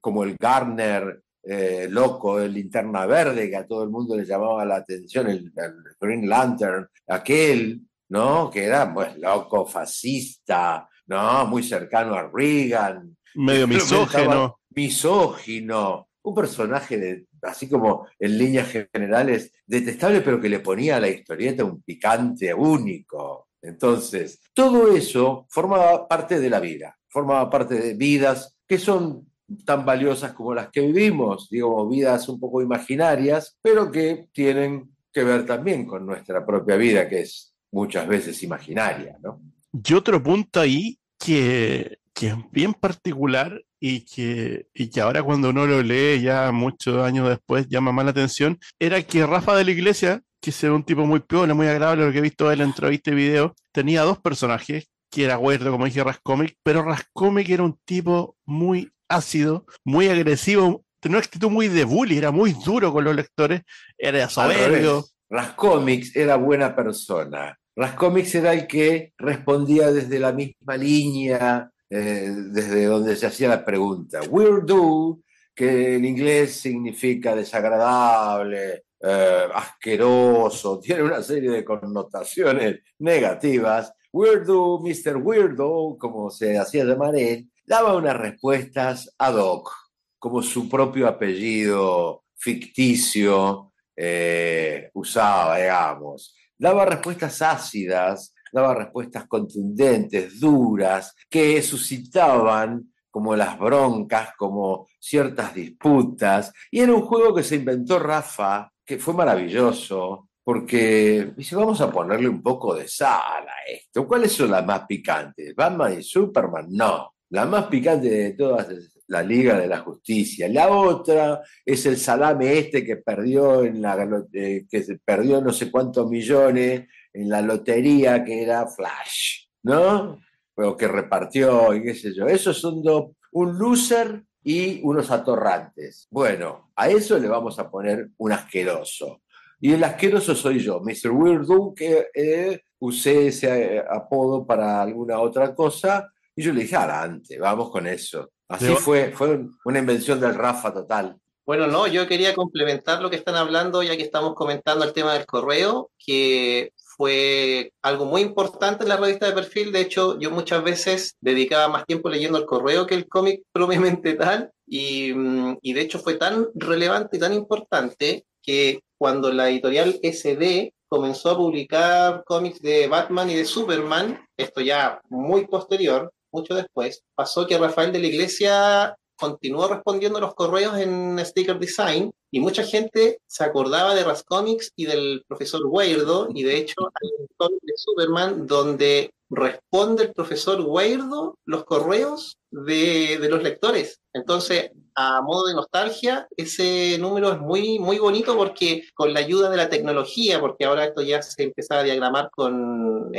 como el Garner eh, loco, el linterna verde, que a todo el mundo le llamaba la atención, el, Green Lantern, aquel, ¿no? Que era, pues, loco, fascista, ¿no? Muy cercano a Reagan. Medio misógino. Misógino. Un personaje de, así como en líneas generales, detestable, pero que le ponía a la historieta un picante único. Entonces, todo eso formaba parte de la vida, formaba parte de vidas que son tan valiosas como las que vivimos, digo, vidas un poco imaginarias, pero que tienen que ver también con nuestra propia vida, que es muchas veces imaginaria, ¿no? Y otro punto ahí que, que es bien particular y que, y que ahora cuando uno lo lee ya muchos años después llama más la atención, era que Rafa de la Iglesia, que es un tipo muy peor, muy agradable, lo que he visto en la entrevista y video, tenía dos personajes, que era Weirdo, como dije, Rascomic, pero Rascomic era un tipo muy ácido, muy agresivo, tenía una actitud muy de bully, era muy duro con los lectores, era soberbio. Rascomics era buena persona. Rascomics era el que respondía desde la misma línea, eh, desde donde se hacía la pregunta. Weirdo, que en inglés significa desagradable, eh, asqueroso, [laughs] tiene una serie de connotaciones negativas. Weirdo, Mr. Weirdo, como se hacía llamar él, daba unas respuestas ad hoc, como su propio apellido ficticio eh, usaba, digamos. Daba respuestas ácidas, daba respuestas contundentes, duras, que suscitaban como las broncas, como ciertas disputas. Y era un juego que se inventó Rafa, que fue maravilloso, porque dice, vamos a ponerle un poco de sal a esto. ¿Cuáles son las más picantes? ¿Batman y Superman? No. La más picante de todas es la Liga de la Justicia. La otra es el salame este que perdió en la eh, que se perdió no sé cuántos millones en la lotería que era Flash. ¿no? O que repartió y qué sé yo. Esos son dos, un loser y unos atorrantes. Bueno, a eso le vamos a poner un asqueroso. Y el asqueroso soy yo, Mr. Weirdo, que eh, usé ese eh, apodo para alguna otra cosa. Y yo le dije, adelante, vamos con eso. Así fue, fue una invención del Rafa total. Bueno, no, yo quería complementar lo que están hablando, ya que estamos comentando el tema del correo, que fue algo muy importante en la revista de perfil. De hecho, yo muchas veces dedicaba más tiempo leyendo el correo que el cómic [laughs] propiamente tal. Y, mm, y de hecho fue tan relevante y tan importante que cuando la editorial SD comenzó a publicar cómics de Batman y de Superman, esto ya muy posterior, mucho después, pasó que Rafael de la Iglesia continuó respondiendo los correos en Sticker Design y mucha gente se acordaba de Ras Comics y del profesor Weirdo y de hecho hay un cómic de Superman donde responde el profesor Weirdo los correos de, de los lectores. Entonces, a modo de nostalgia, ese número es muy, muy bonito porque con la ayuda de la tecnología, porque ahora esto ya se empezaba a diagramar con,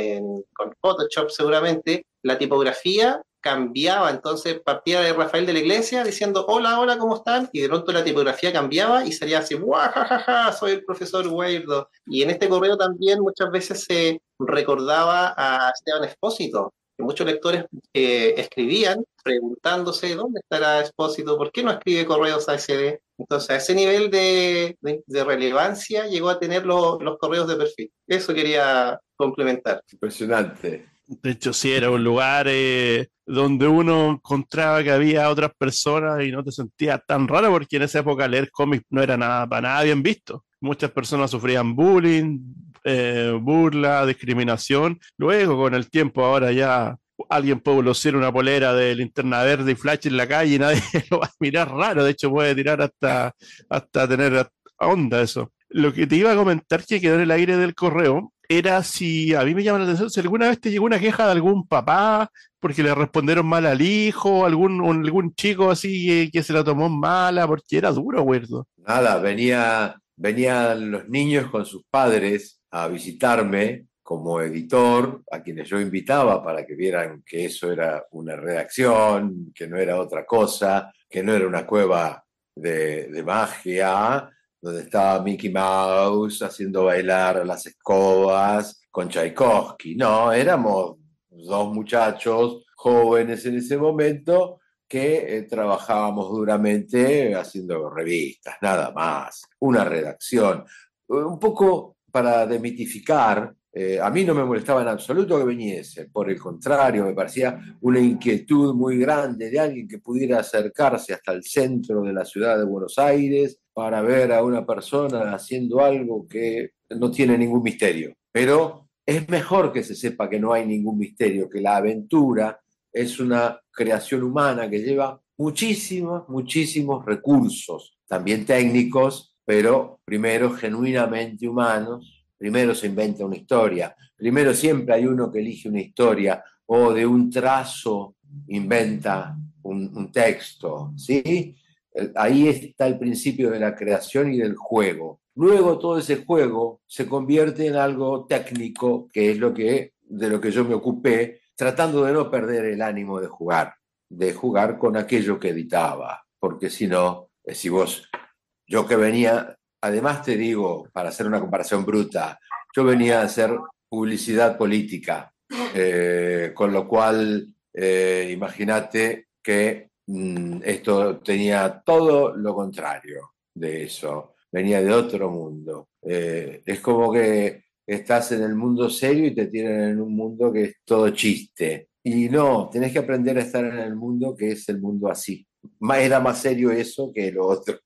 con Photoshop seguramente, la tipografía cambiaba, entonces partía de Rafael de la Iglesia diciendo hola, hola, ¿cómo están? Y de pronto la tipografía cambiaba y salía así, ¡guajajaja! Soy el profesor Weirdo. Y en este correo también muchas veces se recordaba a Esteban Espósito, que muchos lectores eh, escribían preguntándose dónde estará Espósito, por qué no escribe correos a SD. Entonces, a ese nivel de, de- de relevancia llegó a tener lo- los correos de perfil. Eso quería complementar. Impresionante. De hecho, sí, era un lugar eh, donde uno encontraba que había otras personas y no te sentías tan raro porque en esa época leer cómics no era nada para nada bien visto. Muchas personas sufrían bullying, eh, burla, discriminación. Luego, con el tiempo, ahora ya alguien puede lucir una polera de linterna verde y flash en la calle y [laughs] nadie lo va a mirar raro. De hecho, puede tirar hasta, hasta tener onda eso. Lo que te iba a comentar que quedó en el aire del correo era si a mí me llama la atención si alguna vez te llegó una queja de algún papá porque le respondieron mal al hijo, algún, algún chico así que, que se la tomó mala, porque era duro, güerdo. Nada, venía, venían los niños con sus padres a visitarme como editor, a quienes yo invitaba para que vieran que eso era una redacción, que no era otra cosa, que no era una cueva de, de magia, donde estaba Mickey Mouse haciendo bailar las escobas con Tchaikovsky. No, éramos dos muchachos jóvenes en ese momento que eh, trabajábamos duramente haciendo revistas, nada más, una redacción. Un poco para demitificar, eh, a mí no me molestaba en absoluto que viniese, por el contrario, me parecía una inquietud muy grande de alguien que pudiera acercarse hasta el centro de la ciudad de Buenos Aires para ver a una persona haciendo algo que no tiene ningún misterio. Pero es mejor que se sepa que no hay ningún misterio, que la aventura es una creación humana que lleva muchísimos, muchísimos recursos, también técnicos, pero primero genuinamente humanos. Primero se inventa una historia, primero siempre hay uno que elige una historia o de un trazo inventa un, texto, ¿sí? Ahí está el principio de la creación y del juego. Luego todo ese juego se convierte en algo técnico, que es lo que, de lo que yo me ocupé, tratando de no perder el ánimo de jugar, de jugar con aquello que editaba, porque si no, eh, si vos, yo que venía, además te digo, para hacer una comparación bruta, yo venía a hacer publicidad política, eh, con lo cual, eh, imagínate que mm, esto tenía todo lo contrario de eso, venía de otro mundo. Eh, es como que estás en el mundo serio y te tienen en un mundo que es todo chiste. Y no, tenés que aprender a estar en el mundo que es el mundo así. Era más serio eso que lo otro.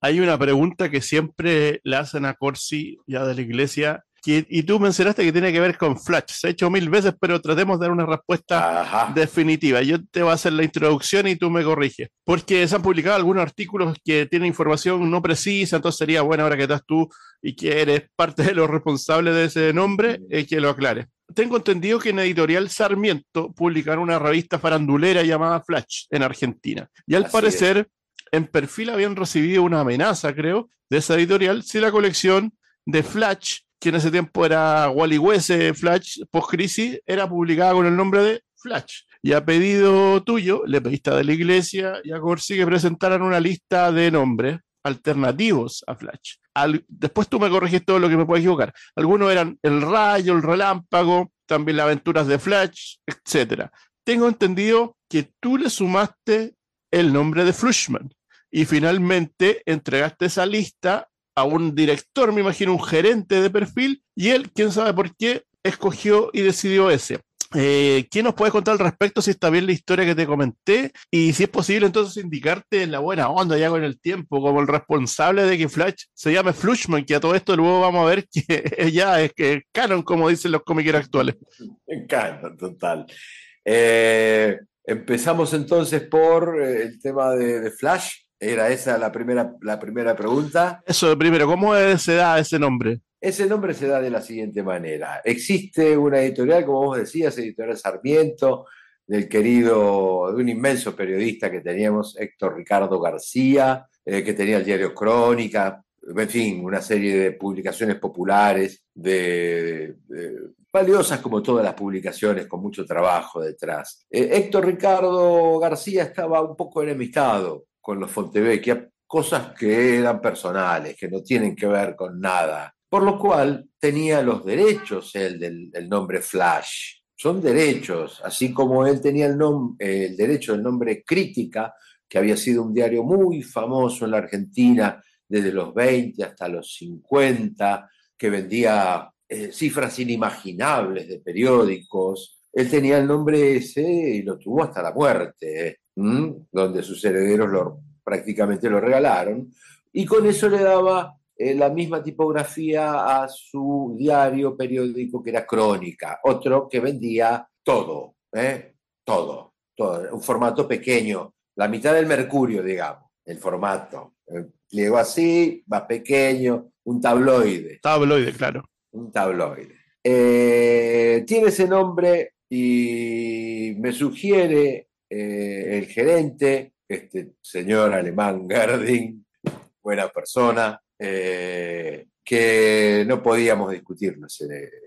Hay una pregunta que siempre le hacen a Corsi, ya de la iglesia, que- y tú mencionaste que tiene que ver con Flash. Se ha hecho mil veces, pero tratemos de dar una respuesta Ajá. definitiva. Yo te voy a hacer la introducción y tú me corriges. Porque se han publicado algunos artículos que tienen información no precisa, entonces sería bueno ahora que estás tú y que eres parte de los responsables de ese nombre, eh, que lo aclares. Tengo entendido que en Editorial Sarmiento publicaron una revista farandulera llamada Flash en Argentina. Y al Así parecer, en perfil habían recibido una amenaza, creo, de esa editorial si la colección de Flash que en ese tiempo era Wally West, Flash, post-crisis, era publicada con el nombre de Flash. Y a pedido tuyo, le pediste a la iglesia y a Corsi que presentaran una lista de nombres alternativos a Flash. después tú me corregiste todo lo que me puedo equivocar. Algunos eran el rayo, el relámpago, también las aventuras de Flash, etc. Tengo entendido que tú le sumaste el nombre de Flushman y finalmente entregaste esa lista a un director, me imagino, un gerente de perfil, y él, quién sabe por qué, escogió y decidió ese. Eh, ¿Quién nos puede contar al respecto si está bien la historia que te comenté? Y si es posible, entonces indicarte en la buena onda ya con el tiempo, como el responsable de que Flash se llame Flushman, que a todo esto luego vamos a ver que [laughs] ya es que canon, como dicen los comiqueros actuales. [laughs] Canon, total. Eh, empezamos entonces por eh, el tema de Flash. Era esa la primera, la primera pregunta. Eso, primero, ¿cómo se da ese nombre? Ese nombre se da de la siguiente manera. Existe una editorial, como vos decías, editorial Sarmiento, del querido, de un inmenso periodista que teníamos, Héctor Ricardo García, eh, que tenía el diario Crónica, en fin, una serie de publicaciones populares, de, valiosas como todas las publicaciones, con mucho trabajo detrás. Eh, Héctor Ricardo García estaba un poco enemistado con los Fontevecchia, cosas que eran personales, que no tienen que ver con nada. Por lo cual tenía los derechos él del nombre Flash. Son derechos, así como él tenía el, el derecho del nombre Crítica, que había sido un diario muy famoso en la Argentina desde los 20 hasta los 50, que vendía eh, cifras inimaginables de periódicos. Él tenía el nombre ese y lo tuvo hasta la muerte donde sus herederos lo, prácticamente lo regalaron, y con eso le daba eh, la misma tipografía a su diario periódico que era Crónica, otro que vendía todo, ¿eh? todo, todo, un formato pequeño, la mitad del Mercurio, digamos, el formato. Pliego así, más pequeño, un tabloide. Tabloide, claro. Un tabloide. Eh, tiene ese nombre y me sugiere eh, el gerente, este señor alemán Gerding, buena persona, eh, que no podíamos discutirlo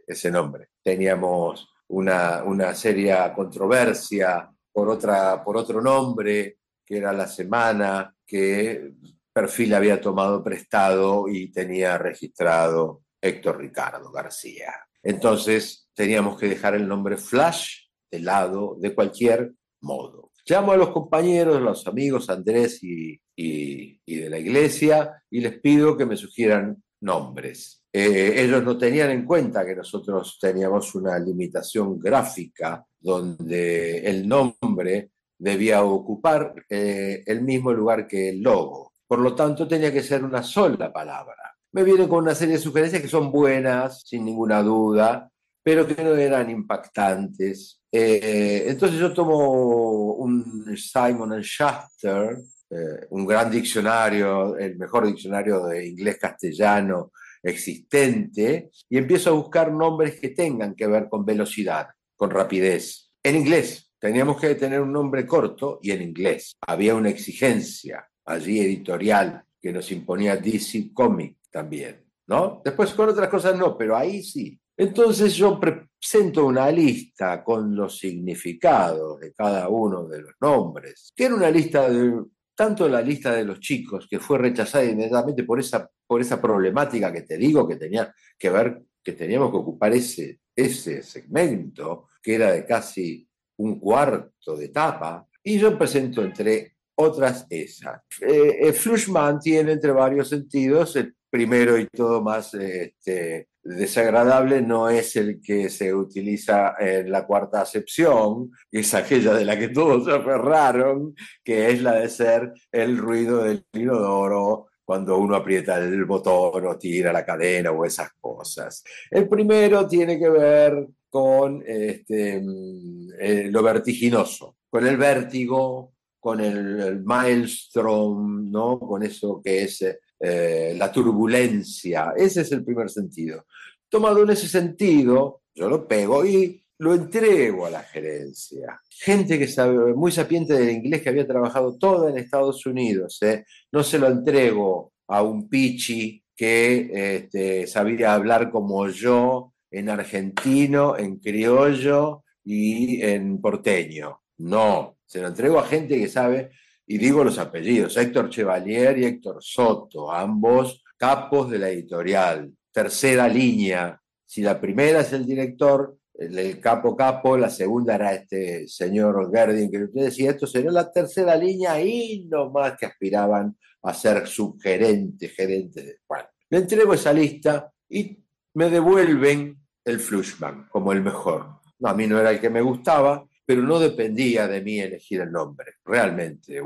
ese, nombre. Teníamos una, una, seria controversia por, otra, por otro nombre, que era La Semana, que Perfil había tomado prestado y tenía registrado Héctor Ricardo García. Entonces teníamos que dejar el nombre Flash de lado de cualquier modo. Llamo a los compañeros, los amigos Andrés y, de la iglesia y les pido que me sugieran nombres. Eh, ellos no tenían en cuenta que nosotros teníamos una limitación gráfica donde el nombre debía ocupar eh, el mismo lugar que el logo. Por lo tanto, tenía que ser una sola palabra. Me vienen con una serie de sugerencias que son buenas, sin ninguna duda, pero que no eran impactantes. Eh, entonces yo tomo un Simon Schuster, eh, un gran diccionario, el mejor diccionario de inglés-castellano existente, y empiezo a buscar nombres que tengan que ver con velocidad, con rapidez. En inglés, teníamos que tener un nombre corto y en inglés. Había una exigencia allí editorial que nos imponía DC Comic también, ¿no? Después con otras cosas no, pero ahí sí. Entonces yo presento una lista con los significados de cada uno de los nombres, que era una lista de, tanto la lista de los chicos, que fue rechazada inmediatamente por esa, por esa problemática que te digo, que tenía que ver, que teníamos que ocupar ese, ese segmento, que era de casi un cuarto de etapa, y yo presento entre otras esa. Eh, eh, Flushman tiene entre varios sentidos, el primero y todo más este, desagradable no es el que se utiliza en la cuarta acepción, que es aquella de la que todos se [laughs] aferraron, que es la de ser el ruido del inodoro cuando uno aprieta el botón o tira la cadena o esas cosas. El primero tiene que ver con este, mm, eh, lo vertiginoso, con el vértigo, con el, el maelstrom, ¿no? con eso que es eh, la turbulencia. Ese es el primer sentido. Tomado en ese sentido, yo lo pego y lo entrego a la gerencia. Gente que sabe, muy sapiente del inglés que había trabajado toda en Estados Unidos. ¿eh? No se lo entrego a un pichi que este, sabía hablar como yo en argentino, en criollo y en porteño. No, se lo entrego a gente que sabe, y digo los apellidos, Héctor Chevalier y Héctor Soto, ambos capos de la editorial, tercera línea. Si la primera es el director, el, capo capo, la segunda era este señor Gerding que usted decía, esto sería la tercera línea y no más que aspiraban a ser subgerente, gerente. Bueno, le entrego esa lista y me devuelven el Flushman como el mejor. No, a mí no era el que me gustaba, pero no dependía de mí elegir el nombre, realmente.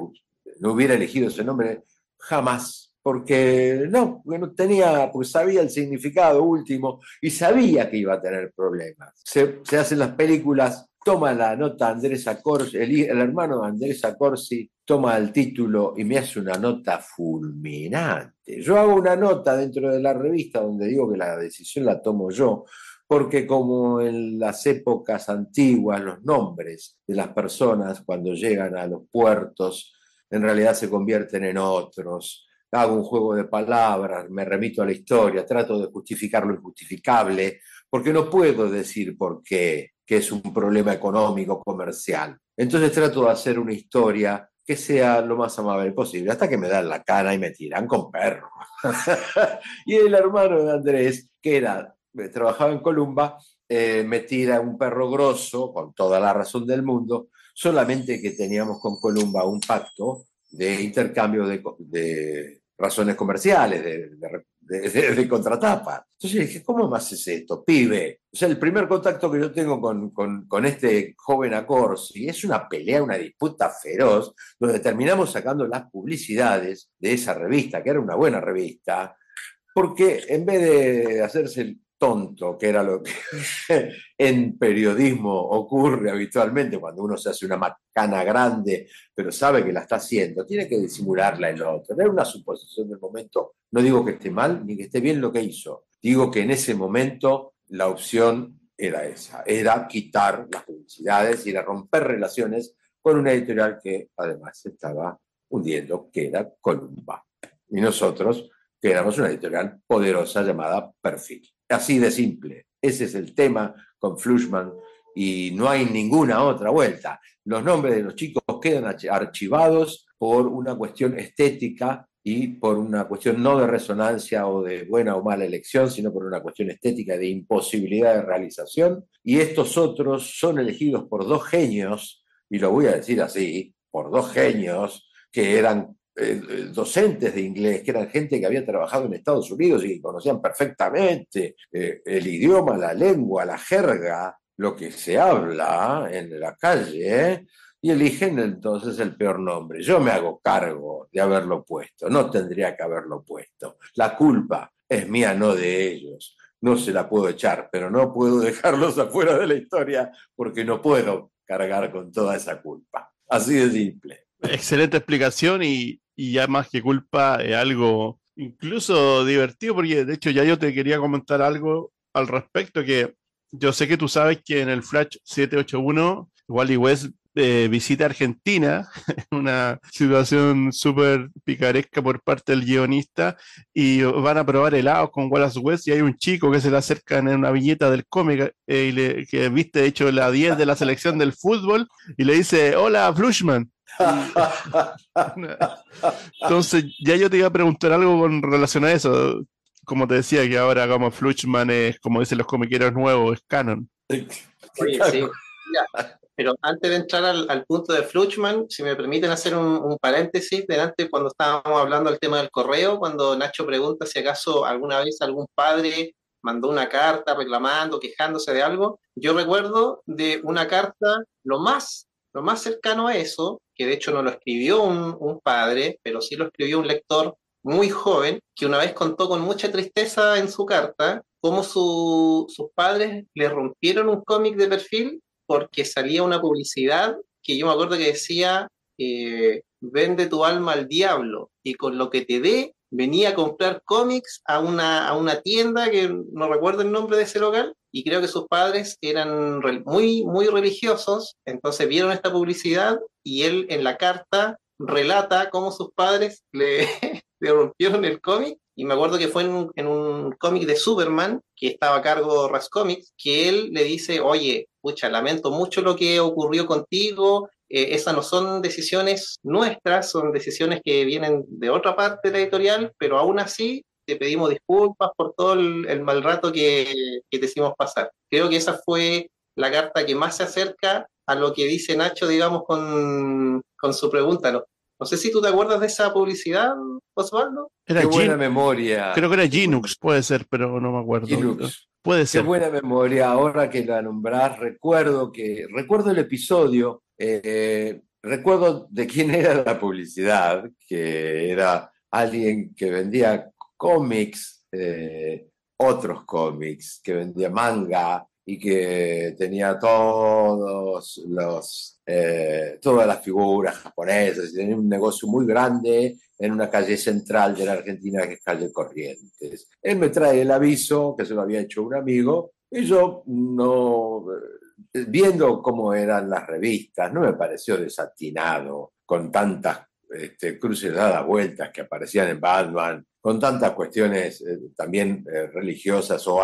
No hubiera elegido ese nombre jamás, porque no, no tenía, porque sabía el significado último y sabía que iba a tener problemas. Se, hacen las películas, toma la nota Andrés Acorsi, el, el hermano de Andrés Acorsi toma el título y me hace una nota fulminante. Yo hago una nota dentro de la revista donde digo que la decisión la tomo yo, porque como en las épocas antiguas los nombres de las personas cuando llegan a los puertos en realidad se convierten en otros. Hago un juego de palabras, me remito a la historia, trato de justificar lo injustificable, porque no puedo decir por qué, que es un problema económico, comercial. Entonces trato de hacer una historia que sea lo más amable posible, hasta que me dan la cara y me tiran con perro. [laughs] y el hermano de Andrés, que era eh, trabajaba en Columba, eh, me tira un perro grosso, con toda la razón del mundo, solamente que teníamos con Columba un pacto de intercambio de, razones comerciales, de, contratapa. Entonces dije, ¿cómo más es esto, pibe? O sea, el primer contacto que yo tengo con, con, este joven Acorsi es una pelea, una disputa feroz, donde terminamos sacando las publicidades de esa revista, que era una buena revista, porque en vez de hacerse tonto, que era lo que [laughs] en periodismo ocurre habitualmente cuando uno se hace una macana grande, pero sabe que la está haciendo, tiene que disimularla el otro. Era una suposición del momento. No digo que esté mal ni que esté bien lo que hizo. Digo que en ese momento la opción era esa, era quitar las publicidades y era romper relaciones con una editorial que además estaba hundiendo, que era Columba. Y nosotros, que éramos una editorial poderosa llamada Perfil. Así de simple. Ese es el tema con Flushman y no hay ninguna otra vuelta. Los nombres de los chicos quedan archivados por una cuestión estética y por una cuestión no de resonancia o de buena o mala elección, sino por una cuestión estética de imposibilidad de realización. Y estos otros son elegidos por dos genios, y lo voy a decir así, por dos genios que eran eh, eh, docentes de inglés, que eran gente que había trabajado en Estados Unidos y que conocían perfectamente eh, el idioma, la lengua, la jerga, lo que se habla en la calle, y eligen entonces el peor nombre. Yo me hago cargo de haberlo puesto, no tendría que haberlo puesto. La culpa es mía, no de ellos. No se la puedo echar, pero no puedo [laughs] dejarlos afuera de la historia porque no puedo cargar con toda esa culpa. Así de simple. Excelente explicación y, y ya más que culpa es algo incluso divertido, porque de hecho ya yo te quería comentar algo al respecto, que yo sé que tú sabes que en el Flash 781 Wally West eh, visita Argentina, [laughs] una situación súper picaresca por parte del guionista, y van a probar helados con Wallace West, y hay un chico que se le acerca en una viñeta del cómic, eh, que viste, de hecho, la 10 de la selección del fútbol, y le dice, hola, Flushman. [laughs] Entonces, ya yo te iba a preguntar algo con relación a eso. Como te decía, que ahora como Fluchman es, como dicen los comiqueros nuevos, es canon. pero antes de entrar al, punto de Fluchman, si me permiten hacer un, paréntesis, delante cuando estábamos hablando del tema del correo, cuando Nacho pregunta si acaso alguna vez algún padre mandó una carta reclamando, quejándose de algo, yo recuerdo de una carta, lo más, lo más cercano a eso, que de hecho no lo escribió un, padre, pero sí lo escribió un lector muy joven, que una vez contó con mucha tristeza en su carta cómo sus padres le rompieron un cómic de perfil porque salía una publicidad que yo me acuerdo que decía, eh, vende tu alma al diablo y con lo que te dé venía a comprar cómics a una, a una tienda que no recuerdo el nombre de ese local y creo que sus padres eran muy, muy religiosos, entonces vieron esta publicidad y él en la carta relata cómo sus padres le, [laughs] le rompieron el cómic y me acuerdo que fue en un, en un cómic de Superman, que estaba a cargo Ras Comics, que él le dice, oye, pucha, lamento mucho lo que ocurrió contigo, eh, esas no son decisiones nuestras, son decisiones que vienen de otra parte de la editorial, pero aún así te pedimos disculpas por todo el, el mal rato que, que, te hicimos pasar. Creo que esa fue la carta que más se acerca a lo que dice Nacho, digamos, con, con su pregunta. ¿no? no sé si tú te acuerdas de esa publicidad, Osvaldo. Era Qué buena memoria. Creo que era Linux, puede ser, pero no me acuerdo. Linux. Puede ser. Qué buena memoria. Ahora que la nombrás, recuerdo que recuerdo el episodio, eh, recuerdo de quién era la publicidad, que era alguien que vendía cómics, eh, otros cómics, que vendía manga y que tenía todos los, eh, todas las figuras japonesas, tenía un negocio muy grande en una calle central de la Argentina que es calle Corrientes. Él me trae el aviso, que se lo había hecho un amigo, y yo no, eh, viendo cómo eran las revistas, no me pareció desatinado con tantas este, cruces dadas vueltas que aparecían en Batman, con tantas cuestiones eh, también eh, religiosas o,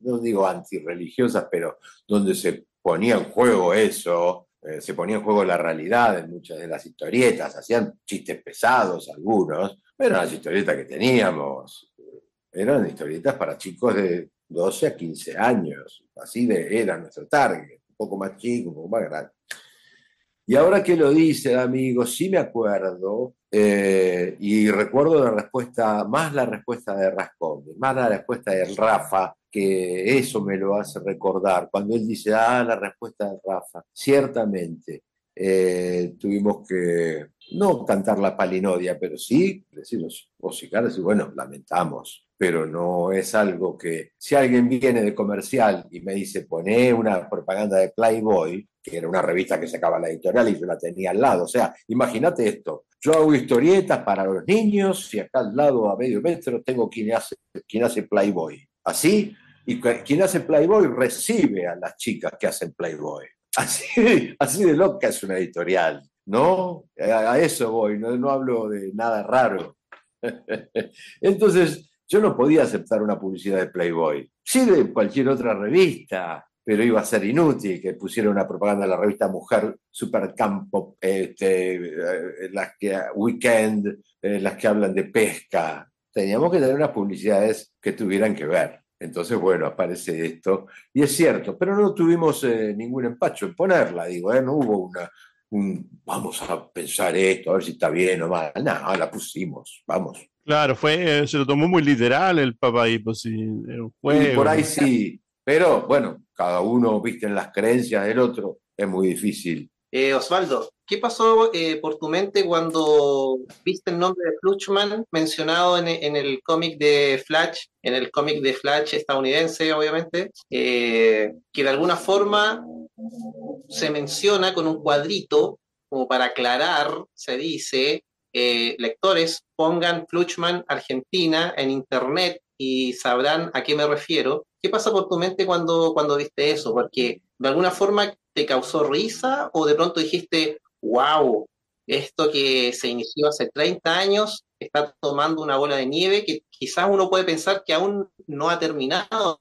no digo antirreligiosas, pero donde se ponía en juego eso, eh, se ponía en juego la realidad en muchas de las historietas, hacían chistes pesados algunos, pero las historietas que teníamos eran historietas para chicos de 12 a 15 años, así de, era nuestro target, un poco más chico, un poco más grande. Y ahora que lo dice, amigo, sí me acuerdo, eh, y recuerdo la respuesta, más la respuesta de Rascón, más la respuesta de Rafa, que eso me lo hace recordar, cuando él dice, ah, la respuesta de Rafa, ciertamente eh, tuvimos que no cantar la palinodia, pero sí decirnos, vocicales, y bueno, lamentamos, pero no es algo que, si alguien viene de comercial y me dice, poné una propaganda de Playboy, que era una revista que sacaba la editorial y yo la tenía al lado. O sea, imagínate esto, yo hago historietas para los niños y acá al lado a medio metro tengo quien hace, quien hace Playboy. Así, y quien hace Playboy recibe a las chicas que hacen Playboy. Así, así de loca es una editorial, ¿no? A, eso voy, no, no hablo de nada raro. [laughs] Entonces, yo no podía aceptar una publicidad de Playboy. Sí de cualquier otra revista, pero iba a ser inútil que pusiera una propaganda de la revista Mujer Supercampo, este, eh, las que Weekend, eh, las que hablan de pesca. Teníamos que tener unas publicidades que tuvieran que ver. Entonces, bueno, aparece esto. Y es cierto, pero no tuvimos eh, ningún empacho en ponerla, digo, no hubo una, un, vamos a pensar esto, a ver si está bien o mal. No, la pusimos, vamos. Claro, fue, se lo tomó muy literal el papá y pues sí, fue, y por ahí sí, pero bueno, cada uno, viste, en las creencias del otro, es muy difícil. Eh, Osvaldo, ¿qué pasó eh, por tu mente cuando viste el nombre de Fluchman mencionado en, en el cómic de Flash, en el cómic de Flash estadounidense, obviamente, eh, que de alguna forma se menciona con un cuadrito, como para aclarar, se dice, lectores, pongan Fluchman Argentina en internet y sabrán a qué me refiero. ¿Qué pasa por tu mente cuando, cuando viste eso? Porque de alguna forma te causó risa o de pronto dijiste, wow, esto que se inició hace 30 años está tomando una bola de nieve que quizás uno puede pensar que aún no ha terminado,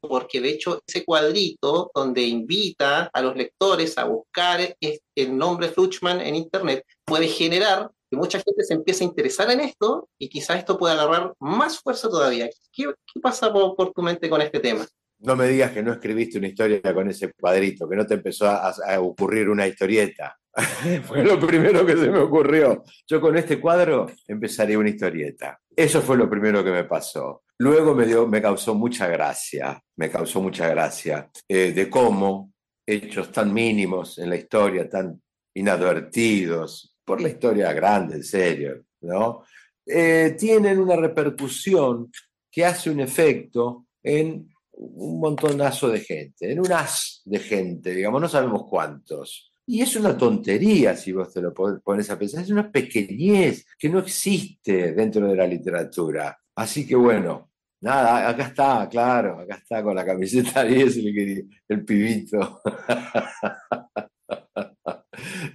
porque de hecho ese cuadrito donde invita a los lectores a buscar el nombre Fluchman en Internet puede generar que mucha gente se empiece a interesar en esto y quizás esto pueda agarrar más fuerza todavía. ¿Qué, pasa por, tu mente con este tema? No me digas que no escribiste una historia con ese cuadrito, que no te empezó a, ocurrir una historieta. [laughs] fue lo primero que se me ocurrió. Yo con este cuadro empezaré una historieta. Eso fue lo primero que me pasó. Luego me, dio, me causó mucha gracia, me causó mucha gracia eh, de cómo hechos tan mínimos en la historia, tan inadvertidos, por la historia grande, en serio, ¿no? Eh, tienen una repercusión que hace un efecto en un montonazo de gente, en un as de gente, digamos, no sabemos cuántos. Y es una tontería si vos te lo pones a pensar, es una pequeñez que no existe dentro de la literatura. Así que bueno, nada, acá está, claro, acá está con la camiseta [laughs] 10 el, el pibito. [laughs]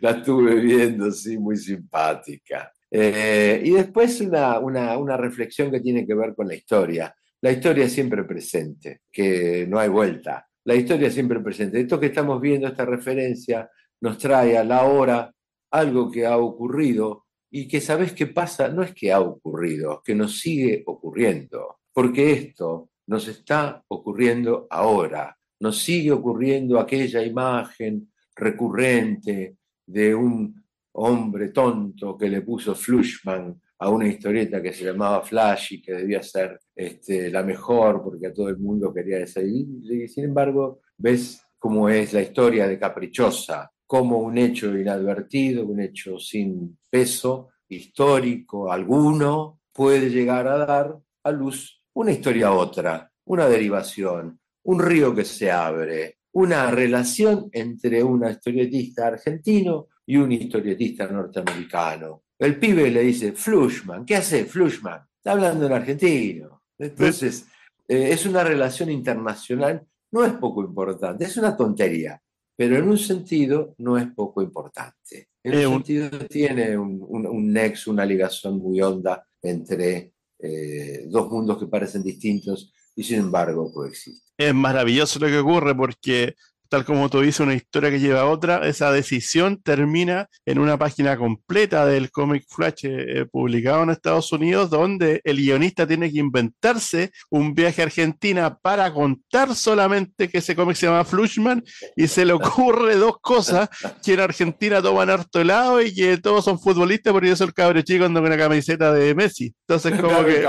la estuve viendo, sí, muy simpática. Eh, y después una, una, reflexión que tiene que ver con la historia. La historia siempre presente, que no hay vuelta. La historia siempre presente. Esto que estamos viendo, esta referencia, nos trae a la hora algo que ha ocurrido y que sabes qué pasa, no es que ha ocurrido, que nos sigue ocurriendo, porque esto nos está ocurriendo ahora, nos sigue ocurriendo aquella imagen recurrente de un hombre tonto que le puso Flushman a una historieta que se llamaba Flash y que debía ser este, la mejor porque a todo el mundo quería esa. Y, sin embargo, ves cómo es la historia de Caprichosa, como un hecho inadvertido, un hecho sin peso histórico alguno, puede llegar a dar a luz una historia otra, una derivación, un río que se abre, una relación entre un historietista argentino y un historietista norteamericano. El pibe le dice, Flushman, ¿qué hace Flushman? Está hablando en argentino. Entonces, eh, es una relación internacional, no es poco importante, es una tontería, pero en un sentido no es poco importante. En un sentido tiene un, nexo, una ligación muy honda entre eh, dos mundos que parecen distintos y sin embargo coexisten. Es maravilloso lo que ocurre porque tal como tú dices, una historia que lleva a otra, esa decisión termina en una página completa del cómic Flash eh, publicado en Estados Unidos, donde el guionista tiene que inventarse un viaje a Argentina para contar solamente que ese cómic se llama Flushman y se le ocurre dos cosas, que en Argentina toman harto helado y que todos son futbolistas porque yo soy el cabrón chico ando con una camiseta de Messi. Entonces como que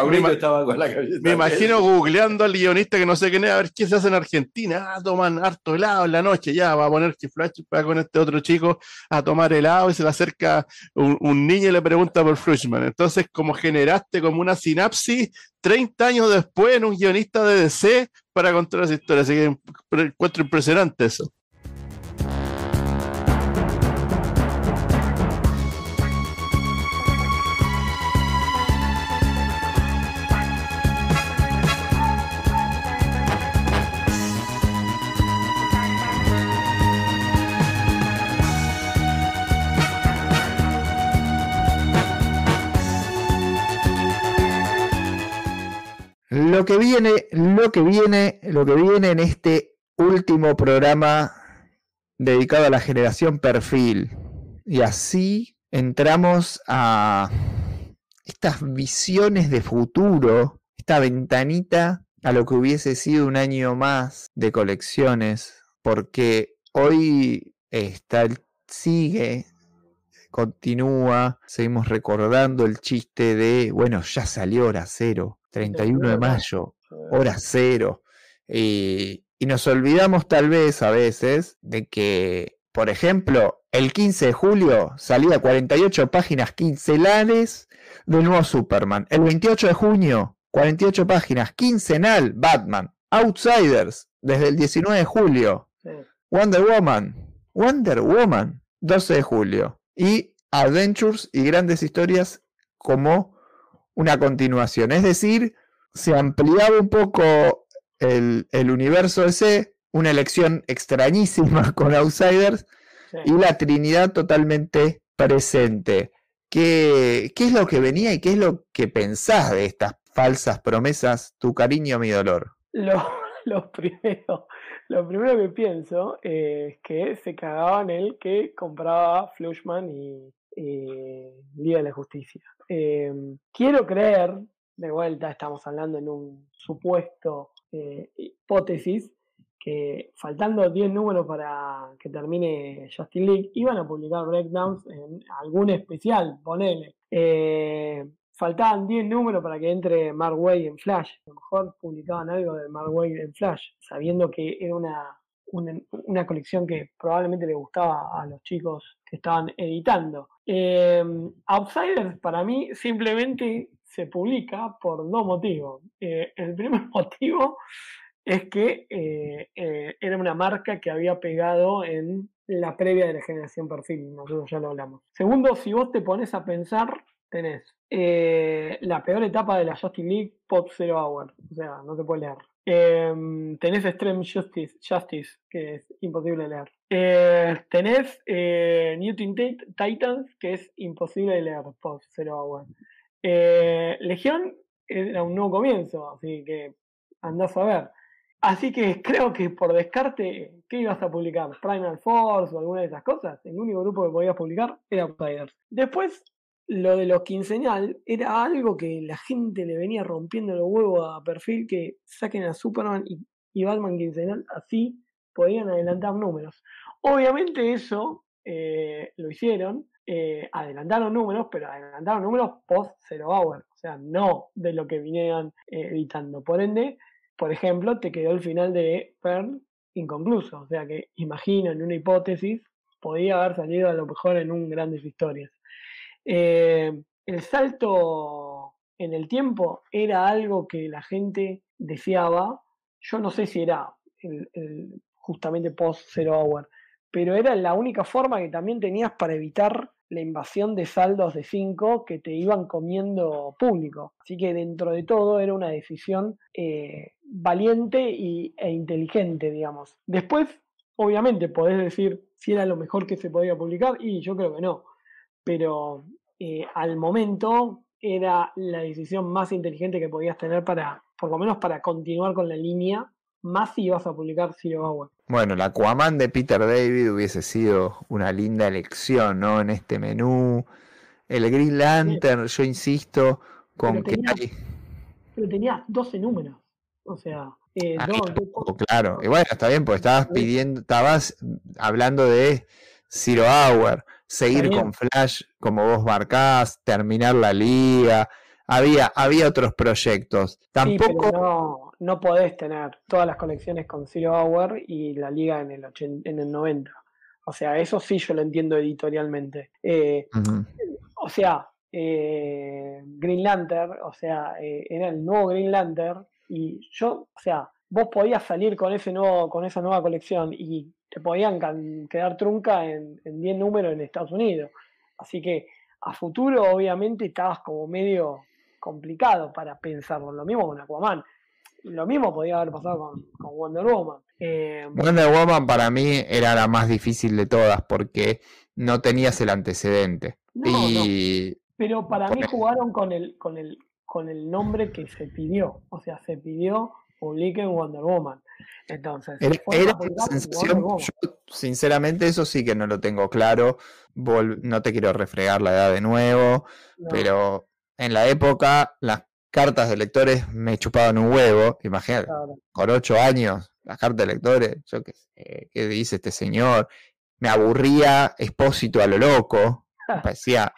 me, imagino googleando al guionista que no sé quién es, a ver qué se hace en Argentina, ah, toman harto helado la noche, ya va a poner que Flash va con este otro chico a tomar helado y se le acerca un, niño y le pregunta por Flushman. Entonces, como generaste como una sinapsis 30 años después en un guionista de DC para contar esa historia. Así que encuentro impresionante eso. Que viene, lo que viene, lo que viene en este último programa dedicado a la generación perfil. Y así entramos a estas visiones de futuro, esta ventanita a lo que hubiese sido un año más de colecciones, porque hoy está, sigue, continúa, seguimos recordando el chiste de, bueno, ya salió hora cero, 31 de mayo, hora cero. Y, nos olvidamos tal vez a veces de que, por ejemplo, el 15 de julio salía 48 páginas quincenales del nuevo Superman. El 28 de junio, 48 páginas quincenal Batman. Outsiders, desde el 19 de julio. Wonder Woman. Wonder Woman, 12 de julio. Y Adventures y grandes historias como una continuación. Es decir, se ampliaba un poco el, el universo ese, una elección extrañísima [laughs] con Outsiders y la Trinidad totalmente presente. ¿Qué, ¿Qué es lo que venía y qué es lo que pensás de estas falsas promesas? Tu cariño, mi dolor. Lo, [laughs] lo primero, lo primero que pienso es que se cagaban el que compraba Flushman y, de la Justicia. Em, quiero creer, de vuelta estamos hablando en un supuesto eh, hipótesis, que faltando 10 números para que termine Justin League, iban a publicar breakdowns en algún especial, ponele. Eh, faltaban 10 números para que entre Mark Way en Flash. A lo mejor publicaban algo de Mark Way en Flash, sabiendo que era una, una, colección que probablemente le gustaba a los chicos que estaban editando. Eh, Outsiders para mí simplemente se publica por dos motivos. Eh, el primer [laughs] motivo es que eh, era una marca que había pegado en la previa de la generación perfil, nosotros ya lo hablamos. Segundo, si vos te pones a pensar, tenés la peor etapa de la Justin League, Pop Zero Hour, o sea, no te puede leer. Em, tenés Extreme Justice, que es imposible leer. Eh, tenés eh, New Titans, que es imposible de leer post Zero Hour. Eh, Legión era un nuevo comienzo, así que andás a ver. Así que creo que por descarte, ¿qué ibas a publicar? Primal Force o alguna de esas cosas. El único grupo que podías publicar era Outsiders. Después, lo de los quincenal era algo que la gente le venía rompiendo los huevos a perfil que saquen a Superman y, Batman quincenal, así podían adelantar números. Obviamente eso eh, lo hicieron, eh, adelantaron números, pero adelantaron números post Zero Hour, o sea, no de lo que vinieron eh, editando. Por ende, por ejemplo, te quedó el final de Pearl inconcluso, o sea que imagino en una hipótesis, podía haber salido a lo mejor en un grandes historias. Eh, el salto en el tiempo era algo que la gente deseaba. Yo no sé si era justamente post Zero Hour, pero era la única forma que también tenías para evitar la invasión de saldos de 5 que te iban comiendo público. Así que dentro de todo era una decisión eh, valiente y, e inteligente, digamos. Después, obviamente, podés decir si era lo mejor que se podía publicar, y yo creo que no. Pero eh, al momento era la decisión más inteligente que podías tener para, por lo menos para continuar con la línea, más si ibas a publicar Zero Hour. Bueno, la Aquaman de Peter David hubiese sido una linda elección, ¿no? En este menú. El Green Lantern, yo insisto, con Pero que tenía- hay. Pero tenías 12 números. O sea, eh, Ah, claro. Y bueno, está bien, pues estabas pidiendo, estabas hablando de Zero Hour, seguir con Flash como vos marcás, terminar la liga. Había, había otros proyectos. Sí, Tampoco. pero no, no podés tener todas las colecciones con Zero Hour y la liga en el, 80 en el 90. O sea, eso sí yo lo entiendo editorialmente. Eh, o sea, eh, Green Lantern, o sea, eh, era el nuevo Green Lantern y yo, o sea, vos podías salir con ese nuevo, con esa nueva colección y te podían quedar trunca en, en 10 números en Estados Unidos. Así que a futuro, obviamente, estabas como medio complicado para pensarlo. Lo mismo con Aquaman. Lo mismo podía haber pasado con, con Wonder Woman. Eh, Wonder Woman para mí era la más difícil de todas porque no tenías el antecedente. No, no. y Pero para mí jugaron con el, con el, con el nombre que se pidió. O sea, se pidió publiquen Wonder Woman. Entonces, Era, era una publicar sensación, yo, sinceramente eso sí que no lo tengo claro, Vol- no te quiero refregar la edad de nuevo, No, pero en la época las cartas de lectores me chupaban un huevo, imagínate, claro. con ocho años, las cartas de lectores, yo qué sé, qué dice este señor, me aburría expósito a lo loco, me [laughs] parecía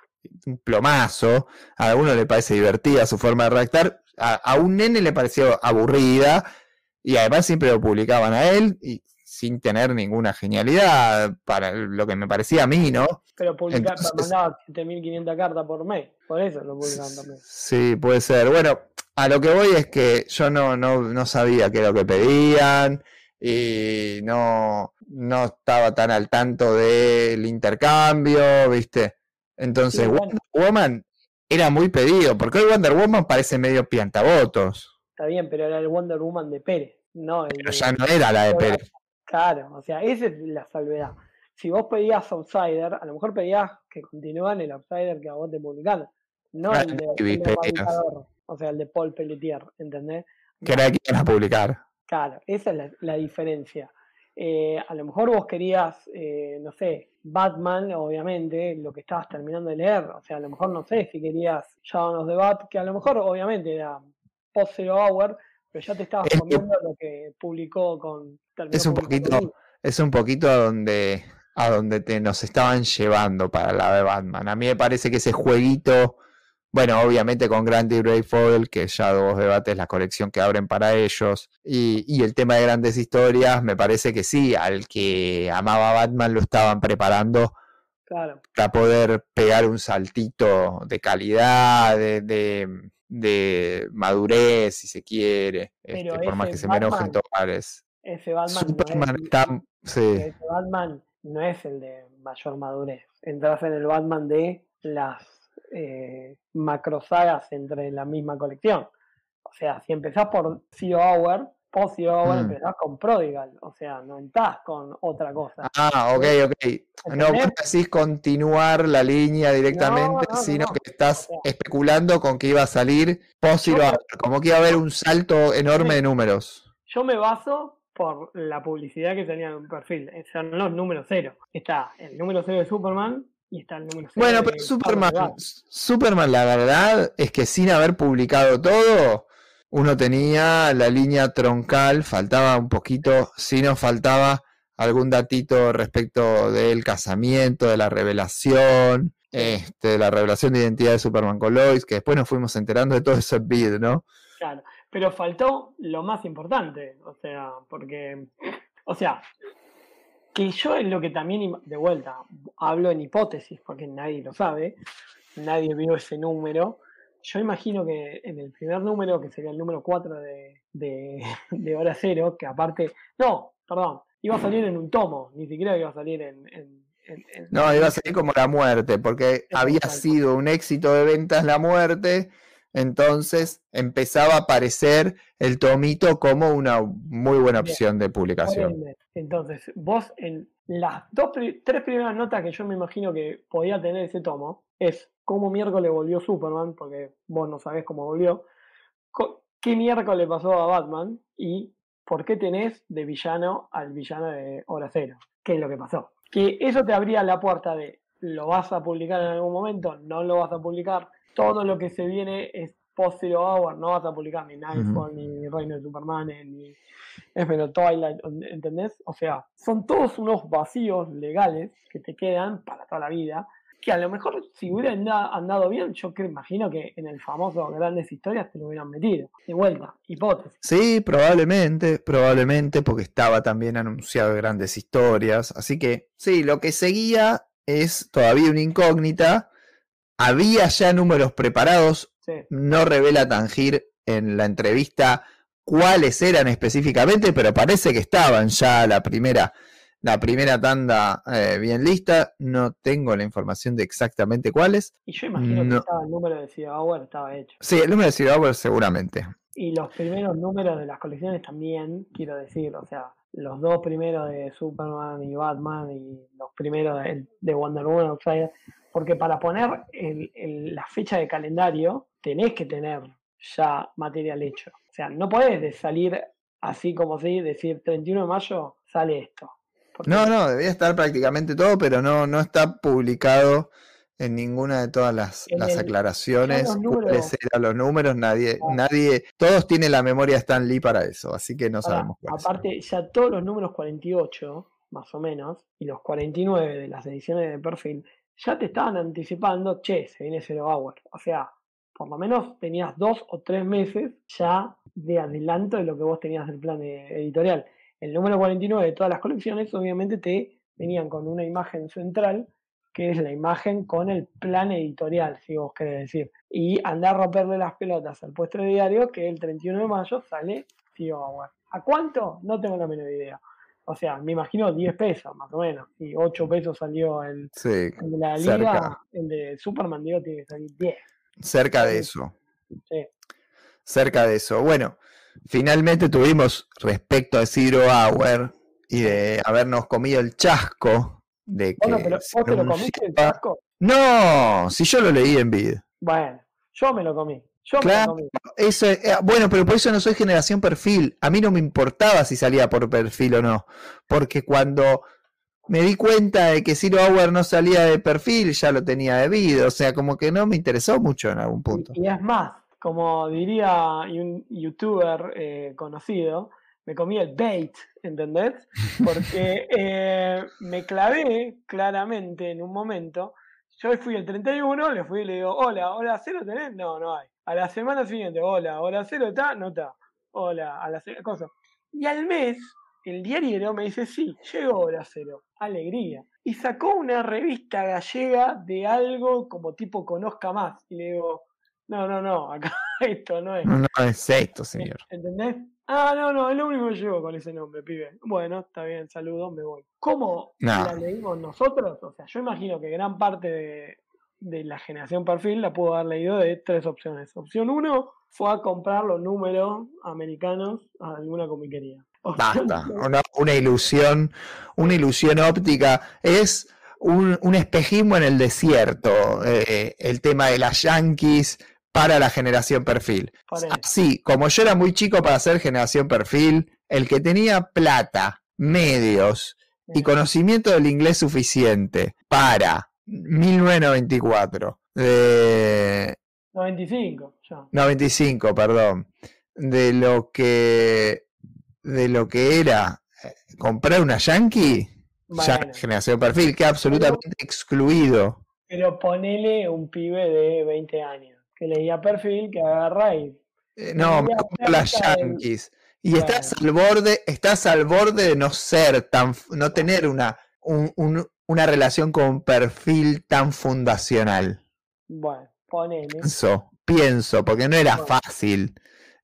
un plomazo, a alguno le parece divertida su forma de redactar, a, a un nene le pareció aburrida, y además siempre lo publicaban a él, y sin tener ninguna genialidad, para lo que me parecía a mí, ¿no? Pero Entonces- mandaba 7.500 cartas por mes. Por eso lo publicaban también. Sí, puede ser. Bueno, a lo que voy es que yo no, no, no sabía qué era lo que pedían y no, no estaba tan al tanto del intercambio, ¿viste? Entonces, Sí, bueno. Wonder Woman era muy pedido, porque hoy Wonder Woman parece medio piantavotos, Está bien, pero era el Wonder Woman de Pérez. No, el pero de- ya no era la de Pérez. Claro, o sea, esa es la salvedad. Si vos pedías Outsider, a lo mejor pedías que continúan el Outsider que a vos te publicaron. No el de, el de o sea, el de Paul Pelletier, ¿entendés? Que era que iban a publicar. Claro, esa es la, la diferencia. Eh, a lo mejor vos querías, eh, no sé, Batman, obviamente, lo que estabas terminando de leer. O sea, a lo mejor no sé si querías Shadow of the Bat, que a lo mejor obviamente era post Zero Hour, pero ya te estabas Es comiendo lo que publicó con. Es un poquito, es un poquito a donde, a donde te, nos estaban llevando para la de Batman. A mí me parece que ese jueguito, bueno, obviamente con Grant y Foyle, que ya dos debates es la colección que abren para ellos, y, y el tema de grandes historias, me parece que sí, al que amaba Batman lo estaban preparando Claro. para poder pegar un saltito de calidad, de, de, de madurez, si se quiere, este, por más que se me enojen todos. Ese Batman, Superman no es, está, sí. ese Batman no es el de mayor madurez. Entras en el Batman de las eh, macrosagas entre la misma colección. O sea, si empezás por Zero Hour, Post ahora Mm. empezás con Prodigal, o sea, no estás con otra cosa. Ah, ok, ok. No, ¿Entendés? vos decís continuar la línea directamente, No, no, sino no. que estás O sea- especulando con que iba a salir post como que iba a haber un salto enorme de números. Yo me baso por la publicidad que tenía en un perfil, eh, son los números cero. Está el número cero de Superman y está el número Bueno, pero Superman. Superman, la verdad es que sin haber publicado todo, uno tenía la línea troncal, faltaba un poquito, si nos faltaba algún datito respecto del casamiento, de la revelación, este, de la revelación de identidad de Superman con Lois, que después nos fuimos enterando de todo eso en vid, ¿no? Claro, pero faltó lo más importante, o sea, porque, o sea, que yo es lo que también, de vuelta, hablo en hipótesis, porque nadie lo sabe, nadie vio ese número. Yo imagino que en el primer número, que sería el número 4 de, de, [laughs] de Hora Cero, que aparte, no, perdón, iba a salir en un tomo, ni siquiera iba a salir en... en- en- en- No, iba a salir como la muerte, porque había sido un éxito de ventas la muerte, entonces empezaba a aparecer el tomito como una muy buena Bien. opción de publicación. Entonces, vos en las dos, tres primeras notas que yo me imagino que podía tener ese tomo es cómo miércoles volvió Superman, porque vos no sabés cómo volvió, qué miércoles pasó a Batman y por qué tenés de villano al villano de Hora Cero, qué es lo que pasó. Que eso te abría la puerta de lo vas a publicar en algún momento, no lo vas a publicar, todo lo que se viene es post Zero Hour, no vas a publicar ni Nightfall, ni Reino de Superman, ni F Twilight, ¿entendés? O sea, son todos unos vacíos legales que te quedan para toda la vida, que a lo mejor si hubiera anda- andado bien, yo creo, imagino que en el famoso Grandes Historias te lo hubieran metido. De vuelta, hipótesis. Sí, probablemente, probablemente, porque estaba también anunciado grandes historias. Así que sí, lo que seguía es todavía una incógnita. Había ya números preparados, Sí. no revela Tangir en la entrevista cuáles eran específicamente, pero parece que estaban ya la primera, la primera tanda eh, bien lista. No tengo la información de exactamente cuáles. Y yo imagino No. que estaba el número de Hour, estaba hecho. Sí, el número de Hour seguramente. Y los primeros números de las colecciones también, quiero decir, o sea, los dos primeros de Superman y Batman y los primeros de, de Wonder Woman Outsider, porque para poner el- el- la fecha de calendario tenés que tener ya material hecho. O sea, no podés salir así como si, decir 31 de mayo sale esto. Porque- No, no, debía estar prácticamente todo, pero no, no está publicado en ninguna de todas las, las el- aclaraciones. los números- los números, nadie, Ah. nadie, todos tienen la memoria de Stan Lee para eso, así que no Pará, sabemos aparte, ya todos los números 48, más o menos, y los 49 de las ediciones de perfil, ya te estaban anticipando, che, se viene Zero Hour. O sea, por lo menos tenías dos o tres meses ya de adelanto de lo que vos tenías del plan editorial. El número 49 de todas las colecciones, obviamente, te venían con una imagen central, que es la imagen con el plan editorial, si vos querés decir. Y andar a romperle las pelotas al puesto de diario, que el 31 de mayo sale Hour. ¿A cuánto? No tengo la menor idea. O sea, me imagino 10 pesos, más o menos. Y 8 pesos salió el, Sí, el de la cerca. liga, el de Superman, digo, tiene que salir 10. cerca de eso. Sí. Cerca de eso. Bueno, finalmente tuvimos respecto a Zero Hour y de habernos comido el chasco de que Bueno, pero se vos te lo comiste el chasco. No, si yo lo leí en vid. Bueno, yo me lo comí. Yo Claro. me lo comí. Eso, es- eh, bueno, pero por eso no soy generación perfil. A mí no me importaba si salía por perfil o no. Porque cuando me di cuenta de que Zero Hour no salía de perfil, ya lo tenía de vid. O sea, como que no me interesó mucho en algún punto. Y, y es más, como diría un youtuber eh, conocido, me comí el bait, ¿entendés? Porque [laughs] eh, me clavé claramente en un momento. Yo fui el 31, le fui y le digo, hola, hola, cero tenés, no, no hay. A la semana siguiente, hola, hola, cero está, no está. Hola, a la cosa. Y al mes, el diario me dice, sí, llegó hora cero, alegría. Y sacó una revista gallega de algo como tipo conozca más. Y le digo, no, no, no, acá [laughs] esto no es. No, no es esto, señor. ¿Entendés? Ah, no, no, es lo único que llevo con ese nombre, pibe. Bueno, está bien, saludos, me voy. ¿Cómo No. la leímos nosotros? O sea, yo imagino que gran parte de, de la generación perfil la pudo haber leído de tres opciones. Opción uno fue a comprar los números americanos a alguna comiquería. Basta, una, una ilusión, una ilusión óptica. Es un, un espejismo en el desierto, eh, el tema de las yankees para la generación perfil. Así, como yo era muy chico para ser generación perfil, el que tenía plata, medios y conocimiento del inglés suficiente para 1994, de 95, ya. 95, perdón, de lo que de lo que era eh, comprar una Yankee, ya Bueno, generación perfil, queda absolutamente excluido. pero ponele un pibe de 20 años que leía perfil, que agarra y Eh, no, me compro las del- Yankees. Y estás al borde, estás al borde de no ser tan, no tener una, un- un- una relación con perfil tan fundacional. bueno, ponele. Pienso, pienso, porque no era Bueno. fácil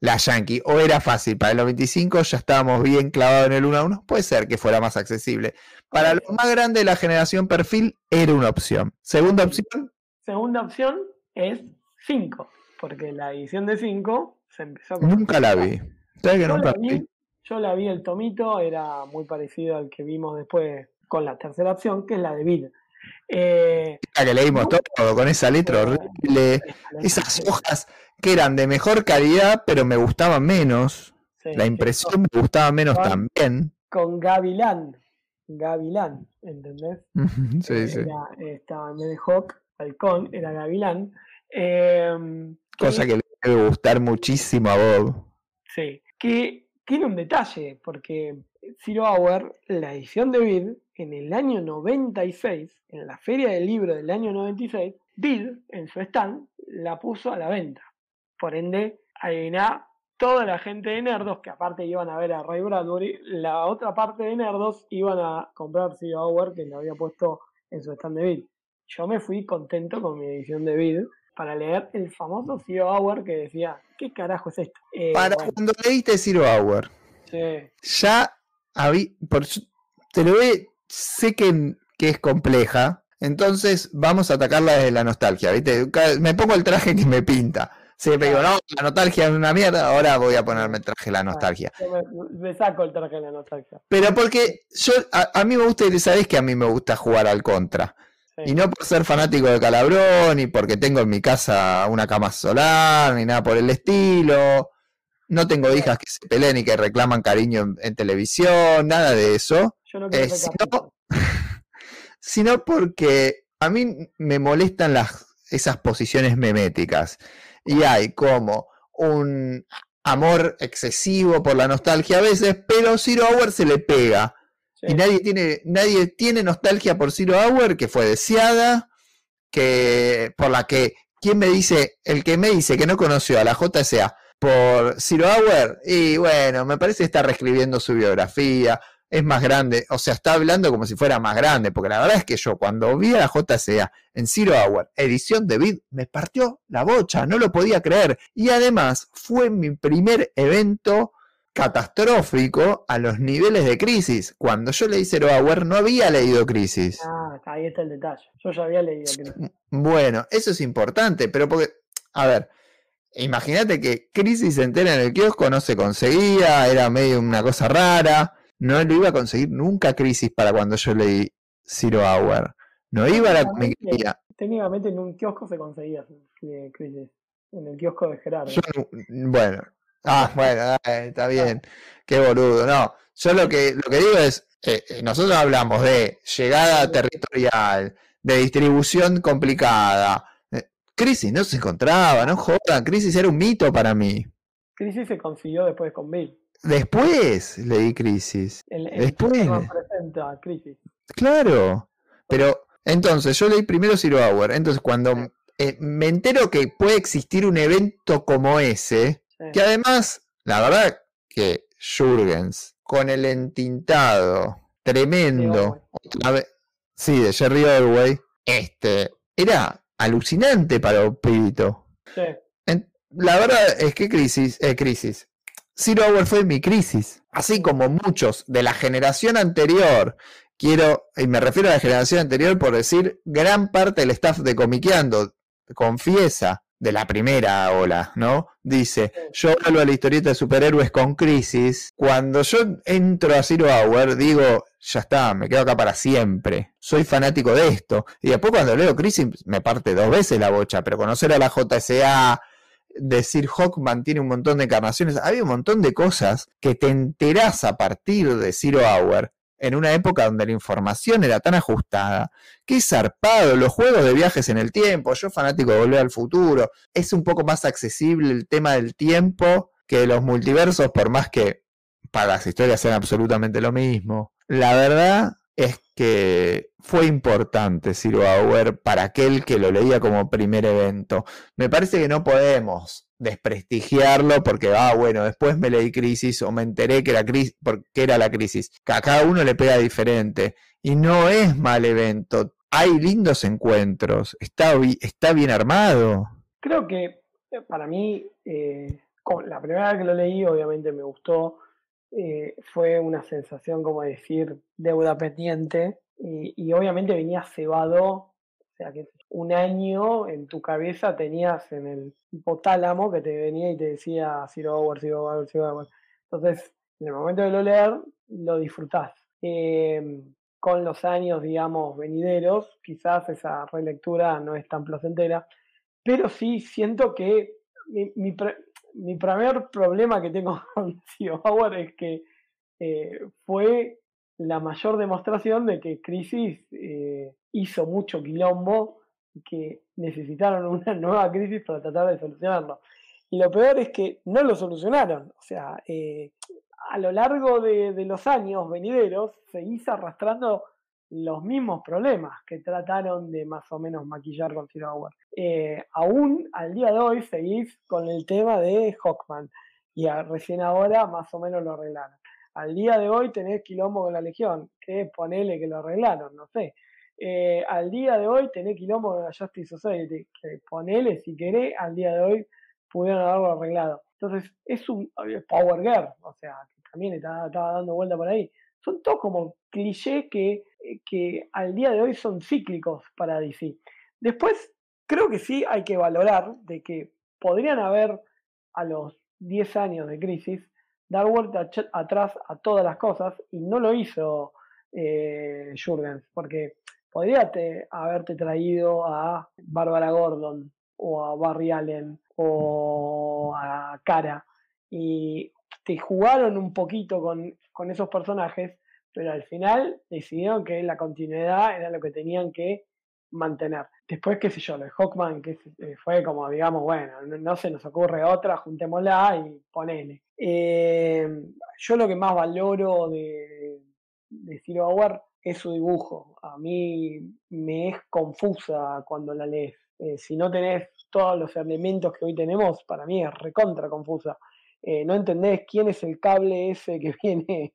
la Yankee, o era fácil, para el 95 ya estábamos bien clavados en el 1 a 1, puede ser que fuera más accesible. Para los más grandes de la generación perfil era una opción. Segunda opción, Segunda opción es 5, porque la edición de 5 se empezó con nunca la vi. ¿Sabes que Yo nunca la vi? vi, yo la vi el tomito, era muy parecido al que vimos después con la tercera opción, que es la de Vid. Eh, La que leímos todo, con esa letra horrible, esas hojas que eran de mejor calidad, pero me gustaban menos. Sí, La sí, impresión me gustaba menos Con- también. Con Gavilán. Gavilán, ¿entendés? Sí, sí. Era, estaba en vez de Hawk, halcón, era Gavilán. Eh, Cosa que le debe gustar muchísimo a Bob. Sí, que tiene un detalle, porque Zero Hour, la edición de Vid, en el año 96, en la Feria del Libro del año 96, Vid, en su stand, la puso a la venta. Por ende, adivina, toda la gente de Nerdos, que aparte iban a ver a Ray Bradbury, la otra parte de Nerdos iban a comprar Zero Hour, que lo había puesto en su stand de Vid. Yo me fui contento con mi edición de Vid para leer el famoso Zero Hour que decía, ¿qué carajo es esto? Eh, Para bueno, cuando leíste Zero Hour, sí. ya habí- por, te lo ve, sé que, que es compleja, entonces vamos a atacarla desde la nostalgia, ¿viste? Me pongo el traje que me pinta. Siempre digo, no, la nostalgia es una mierda, ahora voy a ponerme el traje de la nostalgia. Me, me saco el traje de la nostalgia. Pero porque yo, a, a mí me gusta, y sabés que a mí me gusta jugar al contra. Y no por ser fanático de Calabrón, ni porque tengo en mi casa una cama solar, ni nada por el estilo. No tengo hijas que se peleen y que reclaman cariño en, en televisión, nada de eso. Yo no Eh, sino, [laughs] sino porque a mí me molestan las, esas posiciones meméticas. Y hay como un amor excesivo por la nostalgia a veces, pero Zero Hour se le pega. Y nadie tiene, nadie tiene nostalgia por Zero Hour, que fue deseada, que por la que, ¿quién me dice? El que me dice que no conoció a la JSA por Zero Hour, y bueno, me parece que está reescribiendo su biografía, es más grande, o sea, está hablando como si fuera más grande, porque la verdad es que yo cuando vi a la JSA en Zero Hour, edición de Vid, me partió la bocha, no lo podía creer. Y además fue mi primer evento catastrófico a los niveles de crisis. Cuando yo leí Zero Hour no había leído crisis. Ah, ahí está el detalle. Yo ya había leído. creo. Bueno, eso es importante, pero porque, a ver, imagínate que crisis entera en el kiosco no se conseguía, era medio una cosa rara, no lo iba a conseguir nunca crisis para cuando yo leí Zero Hour. No iba a la Técnicamente- comiquería. Técnicamente en un kiosco se conseguía eh, Crisis. En el kiosco de Gerardo. Yo no- bueno, ah, bueno, está bien, qué boludo. No, yo lo que, lo que digo es, eh, eh, nosotros hablamos de llegada territorial, de distribución complicada. Eh, Crisis no se encontraba, no jodan, Crisis era un mito para mí. Crisis se consiguió después con Bill. Después leí Crisis, El, el Después. Presenta Crisis. claro. Pero entonces yo leí primero Zero Hour, entonces cuando eh, me entero que puede existir un evento como ese. Que además, la verdad que Jurgens, con el entintado tremendo, vez- sí, de Jerry Orway, este, era alucinante para un pibito. Sí. En- la verdad es que crisis, eh, crisis. Zero Hour fue mi crisis, así como muchos de la generación anterior quiero, y me refiero a la generación anterior por decir, gran parte del staff de Comiqueando confiesa de la primera ola, ¿no? Dice, yo hablo a la historieta de superhéroes con crisis. Cuando yo entro a Zero Hour, digo, ya está, me quedo acá para siempre. Soy fanático de esto. Y después cuando leo crisis me parte dos veces la bocha, pero conocer a la JSA, decir Hawkman tiene un montón de encarnaciones, había un montón de cosas que te enterás a partir de Zero Hour en una época donde la información era tan ajustada. Qué zarpado, los juegos de viajes en el tiempo, yo fanático de Volver al Futuro, es un poco más accesible el tema del tiempo que los multiversos, por más que para las historias sean absolutamente lo mismo. La verdad es que fue importante Zero Hour para aquel que lo leía como primer evento. Me parece que no podemos desprestigiarlo porque, ah, bueno, después me leí Crisis o me enteré que era, crisis, porque era la crisis. Que a cada uno le pega diferente. Y no es mal evento. Hay lindos encuentros. Está, está bien armado. Creo que eh, para mí, eh, la primera vez que lo leí, obviamente me gustó. Eh, fue una sensación como decir deuda pendiente. Y, obviamente venía cebado sea que un año en tu cabeza tenías en el hipotálamo que te venía y te decía Zero Hour, Zero Hour, Zero Hour. Entonces, en el momento de lo leer, lo disfrutás. Em, con los años, digamos, venideros, quizás esa relectura no es tan placentera, pero sí siento que mi, mi, primer problema que tengo [laughs] con Zero Hour es que eh, fue la mayor demostración de que Crisis eh, hizo mucho quilombo que necesitaron una [laughs] nueva crisis para tratar de solucionarlo. Y lo peor es que no lo solucionaron. O sea, eh, a lo largo de, los años venideros seguís arrastrando los mismos problemas que trataron de más o menos maquillar con Zero Hour. Eh, aún al día de hoy seguís con el tema de Hawkman y recién ahora más o menos lo arreglaron. Al día de hoy tenés quilombo con la Legión, que ponele que lo arreglaron, no sé. Eh, al día de hoy tenés quilombo con la Justice Society, que ponele si querés, al día de hoy pudieron haberlo arreglado. Entonces, es un Power Girl, o sea, que también estaba, dando vuelta por ahí. Son todos como clichés que, eh, que al día de hoy son cíclicos para DC. Después, creo que sí hay que valorar de que podrían haber a los 10 años de crisis dar vuelta atrás a todas las cosas y no lo hizo eh, Jurgens, porque podría haberte traído a Bárbara Gordon o a Barry Allen o a Cara y te jugaron un poquito con, con esos personajes, pero al final decidieron que la continuidad era lo que tenían que mantener. Después, qué sé yo, lo de Hawkman, que eh, fue como, digamos, bueno, no, se nos ocurre otra, juntémosla y ponele. Eh, yo lo que más valoro de, de Zero Hour es su dibujo. A mí me es confusa cuando la lees. Eh, si no tenés todos los elementos que hoy tenemos, para mí es recontra confusa. no entendés quién es el cable ese que [laughs] viene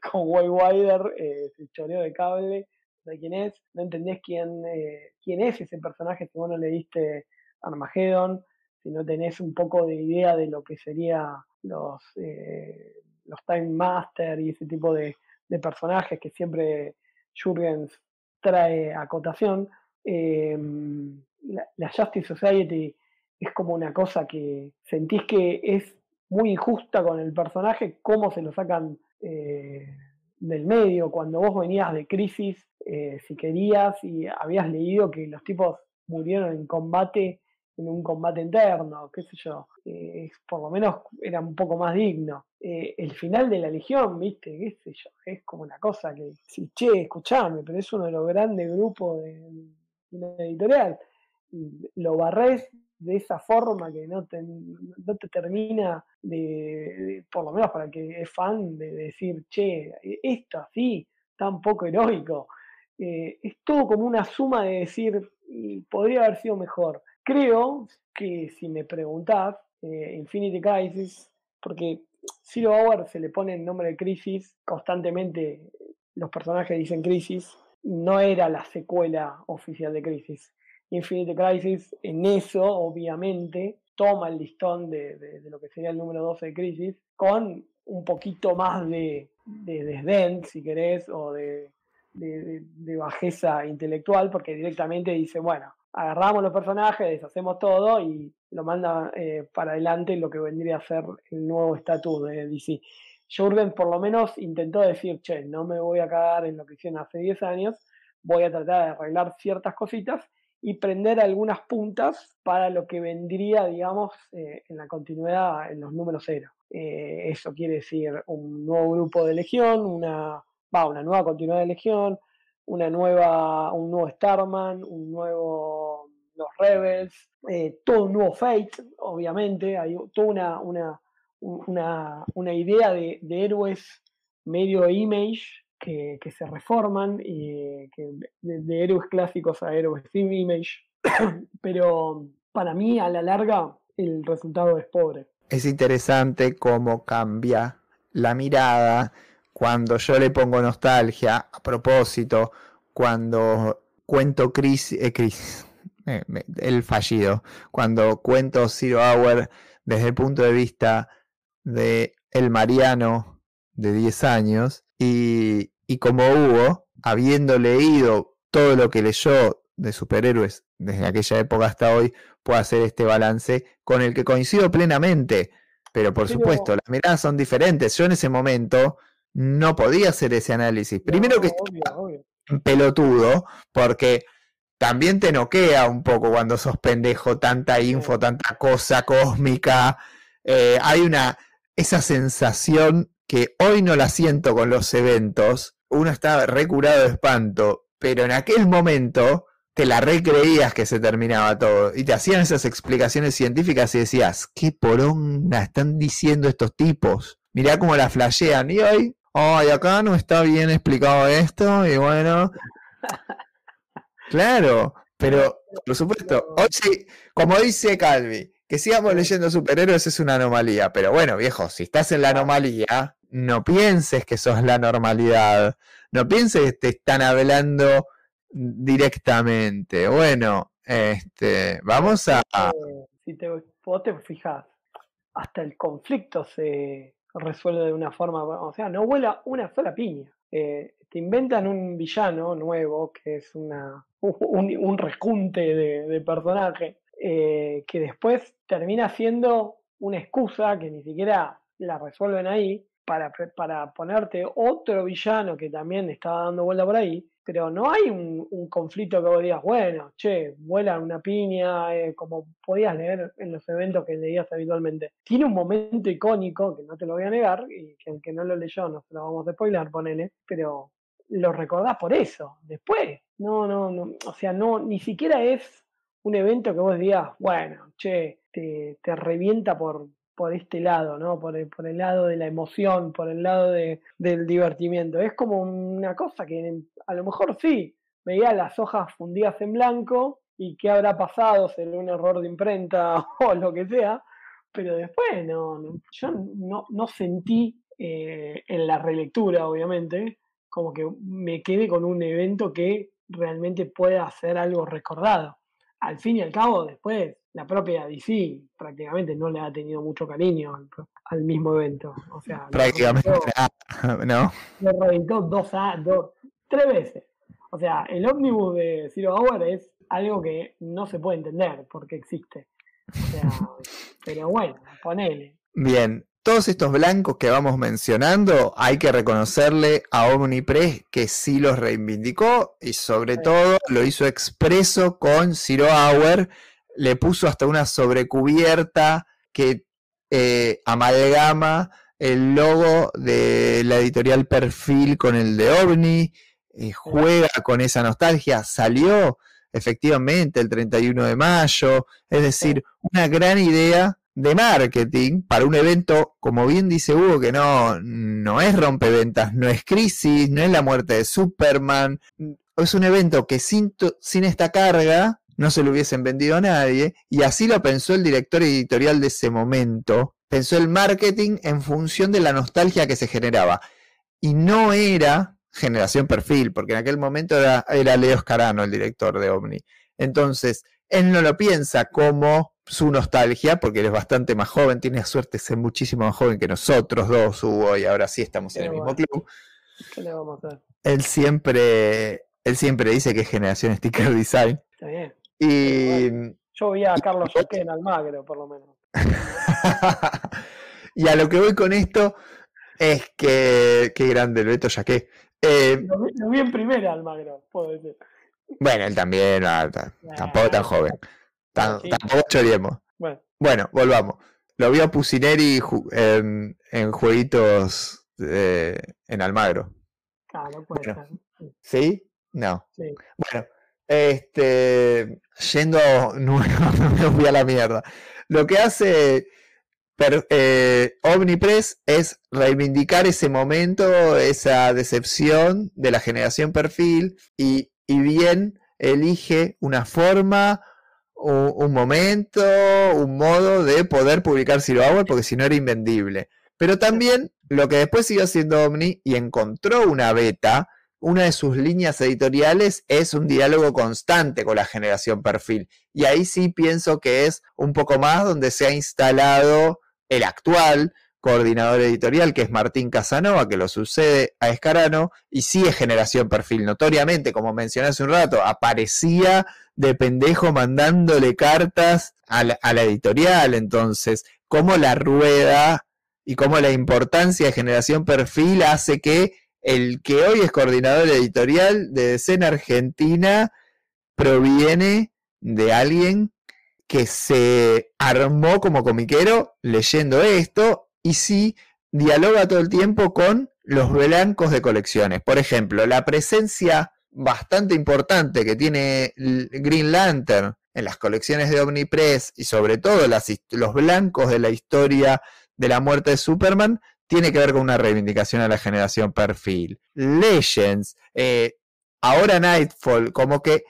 con Waywider, eh, el choreo de cable de quién es, no entendés quién, eh, quién es ese personaje si vos no leíste Armageddon, si no tenés un poco de idea de lo que sería los, eh, los Time Master y ese tipo de, personajes que siempre Jurgens trae a cotación. Em, la, Justice Society es como una cosa que sentís que es muy injusta con el personaje, cómo se lo sacan eh, del medio, cuando vos venías de crisis, eh, si querías y habías leído que los tipos murieron en combate, en un combate interno, qué sé yo, eh, por lo menos era un poco más digno. Eh, el final de la Legión, viste, qué sé yo, es como una cosa que, si, che, escuchame, pero es uno de los grandes grupos de, una editorial, lo barrés de esa forma que no te, no te termina de, por lo menos para el que es fan, de decir, che, esto así, tan poco heroico. Eh, es todo como una suma de decir, podría haber sido mejor. Creo que si me preguntás, eh, Infinity Crisis, porque Zero Hour se le pone el nombre de Crisis, constantemente los personajes dicen Crisis, no era la secuela oficial de Crisis. Infinite Crisis en eso, obviamente, toma el listón de, lo que sería el número 12 de Crisis, con un poquito más de, desdén, si querés, o de, de, de- de bajeza intelectual, porque directamente dice, bueno, agarramos los personajes, deshacemos todo y lo manda eh, para adelante lo que vendría a ser el nuevo estatus de DC. Jurgen por lo menos intentó decir, che, no me voy a cagar en lo que hicieron hace 10 años, voy a tratar de arreglar ciertas cositas y prender algunas puntas para lo que vendría, digamos, eh, en la continuidad en los números cero. Eh, eso quiere decir un nuevo grupo de Legión, una, una nueva continuidad de Legión, una nueva, un nuevo Starman, un nuevo los Rebels, eh, todo un nuevo Fate, obviamente, hay toda una, una, una, una idea de, de héroes medio image que, que se reforman y que de, héroes clásicos a héroes sin image, [coughs] pero para mí a la larga el resultado es pobre. Es interesante cómo cambia la mirada cuando yo le pongo nostalgia, a propósito, cuando cuento Chris, eh, Chris [laughs] eh, el fallido, cuando cuento Zero Hour desde el punto de vista de el Mariano de 10 años y, y como Hugo, habiendo leído todo lo que leyó de superhéroes desde aquella época hasta hoy, puedo hacer este balance con el que coincido plenamente. Pero por Pero- supuesto, las miradas son diferentes. Yo en ese momento no podía hacer ese análisis. Primero No, que obvio, obvio. pelotudo, porque también te noquea un poco cuando sos pendejo, tanta info, Sí. tanta cosa cósmica. Eh, hay una, esa sensación que hoy no la siento con los eventos. Uno está recurado de espanto, pero en aquel momento te la recreías que se terminaba todo y te hacían esas explicaciones científicas y decías, qué poronga están diciendo estos tipos. Mirá cómo la flashean. Y hoy, ay, acá no está bien explicado esto, y bueno. Claro, pero por supuesto, hoy sí, como dice Calvi, que sigamos leyendo superhéroes es una anomalía, pero bueno, viejo, si estás en la anomalía, no pienses que sos la normalidad, no pienses que te están hablando directamente. Bueno, este, vamos a... Si te, vos te fijas, hasta el conflicto se resuelve de una forma, o sea, no vuela una sola piña. Eh, te inventan un villano nuevo que es una, un, un de, personaje eh, que después termina siendo una excusa que ni siquiera la resuelven ahí para, para ponerte otro villano que también estaba dando vuelta por ahí, pero no hay un, conflicto que vos digas, bueno, che, vuela una piña, eh, como podías leer en los eventos que leías habitualmente. Tiene un momento icónico, que no te lo voy a negar, y que el que no lo leyó no se lo vamos a spoiler, ponele, pero lo recordás por eso, después. No, no, no, o sea, no, ni siquiera es un evento que vos digas, bueno, che, te, te revienta por, por este lado, ¿no? Por el, por el lado de la emoción, por el lado de, del divertimiento. Es como una cosa que a lo mejor sí, veía las hojas fundidas en blanco y qué habrá pasado, será un error de imprenta [laughs] o lo que sea, pero después no, no yo no, no sentí eh, en la relectura, obviamente, como que me quede con un evento que realmente pueda ser algo recordado. Al fin y al cabo, después, la propia DC prácticamente no le ha tenido mucho cariño al, al mismo evento. O sea, Prácticamente [laughs] ¿no? lo reeditó dos, a- dos, tres veces. O sea, el ómnibus de Zero Hour es algo que no se puede entender porque existe. O sea, [laughs] pero bueno, ponele. Bien, todos estos blancos que vamos mencionando, hay que reconocerle a Omnipress que sí los reivindicó y sobre todo lo hizo expreso con Zero Hour, le puso hasta una sobrecubierta que eh, amalgama el logo de la editorial Perfil con el de OVNI, eh, juega con esa nostalgia, salió efectivamente el 31 de mayo, es decir, una gran idea de marketing para un evento, como bien dice Hugo, que no, no es rompeventas, no es crisis, no es la muerte de Superman, es un evento que sin, sin esta carga no se lo hubiesen vendido a nadie, y así lo pensó el director editorial de ese momento, pensó el marketing en función de la nostalgia que se generaba, y no era generación perfil, porque en aquel momento era, era Leo Scarano el director de Omni. Entonces, él no lo piensa como su nostalgia, porque él es bastante más joven, tiene la suerte de ser muchísimo más joven que nosotros dos, Hugo, y ahora sí estamos en el mismo club. ¿Qué le vamos a hacer? él siempre, él siempre dice que es generación sticker design. Está bien. Y, Yo vi a Carlos [laughs] Jaque en Almagro, por lo menos. y a lo que voy con esto es que, qué grande el Beto Yaqué. Eh, Lo vi, lo vi en primera Almagro, puedo decir. bueno, él también, ta- tampoco tan joven. Tan- Sí. tampoco choremos. Bueno, Bueno, volvamos. Lo vio a Pusineri ju- en, en jueguitos eh, en Almagro. claro, puede Bueno. ser. ¿Sí? No. Sí. Bueno, este, yendo, [laughs] no, no me fui a la mierda. Lo que hace per- eh, Omnipress es reivindicar ese momento, esa decepción de la generación perfil y, y bien elige una forma, un, momento, un modo de poder publicar Zero Hour porque si no era invendible. Pero también lo que después siguió haciendo Omni y encontró una beta una de sus líneas editoriales es un diálogo constante con la generación perfil. Y ahí sí pienso que es un poco más donde se ha instalado el actual coordinador editorial, que es Martín Casanova, que lo sucede a Escarano, y sí es generación perfil. Notoriamente, como mencioné hace un rato, aparecía de pendejo mandándole cartas a la, editorial. Entonces, cómo la rueda y cómo la importancia de generación perfil hace que el que hoy es coordinador editorial de Decena Argentina proviene de alguien que se armó como comiquero leyendo esto y sí dialoga todo el tiempo con los blancos de colecciones. Por ejemplo, la presencia bastante importante que tiene Green Lantern en las colecciones de Omnipress y sobre todo los blancos de la historia de la muerte de Superman tiene que ver con una reivindicación a la generación perfil. Legends, eh, ahora Nightfall, como que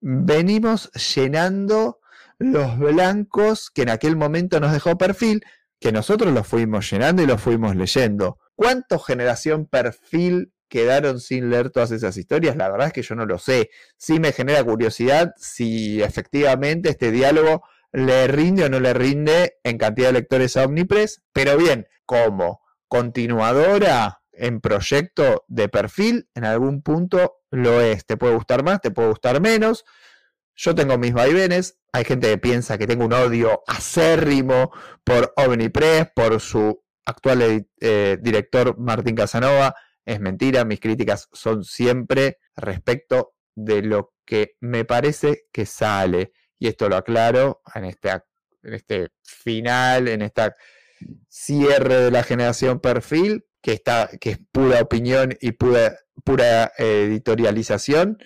venimos llenando los blancos que en aquel momento nos dejó perfil, que nosotros los fuimos llenando y los fuimos leyendo. ¿Cuántos generación perfil quedaron sin leer todas esas historias? La verdad es que yo no lo sé. Sí me genera curiosidad si efectivamente este diálogo le rinde o no le rinde en cantidad de lectores a Omnipress, pero bien, como continuadora en proyecto de perfil, en algún punto lo es. Te puede gustar más, te puede gustar menos. Yo tengo mis vaivenes. Hay gente que piensa que tengo un odio acérrimo por Omnipress, por su actual eh, director Martín Casanova. Es mentira, mis críticas son siempre respecto de lo que me parece que sale. Y esto lo aclaro en este, en este final, en esta cierre de la generación perfil, que, está, que es pura opinión y pura, pura eh, editorialización,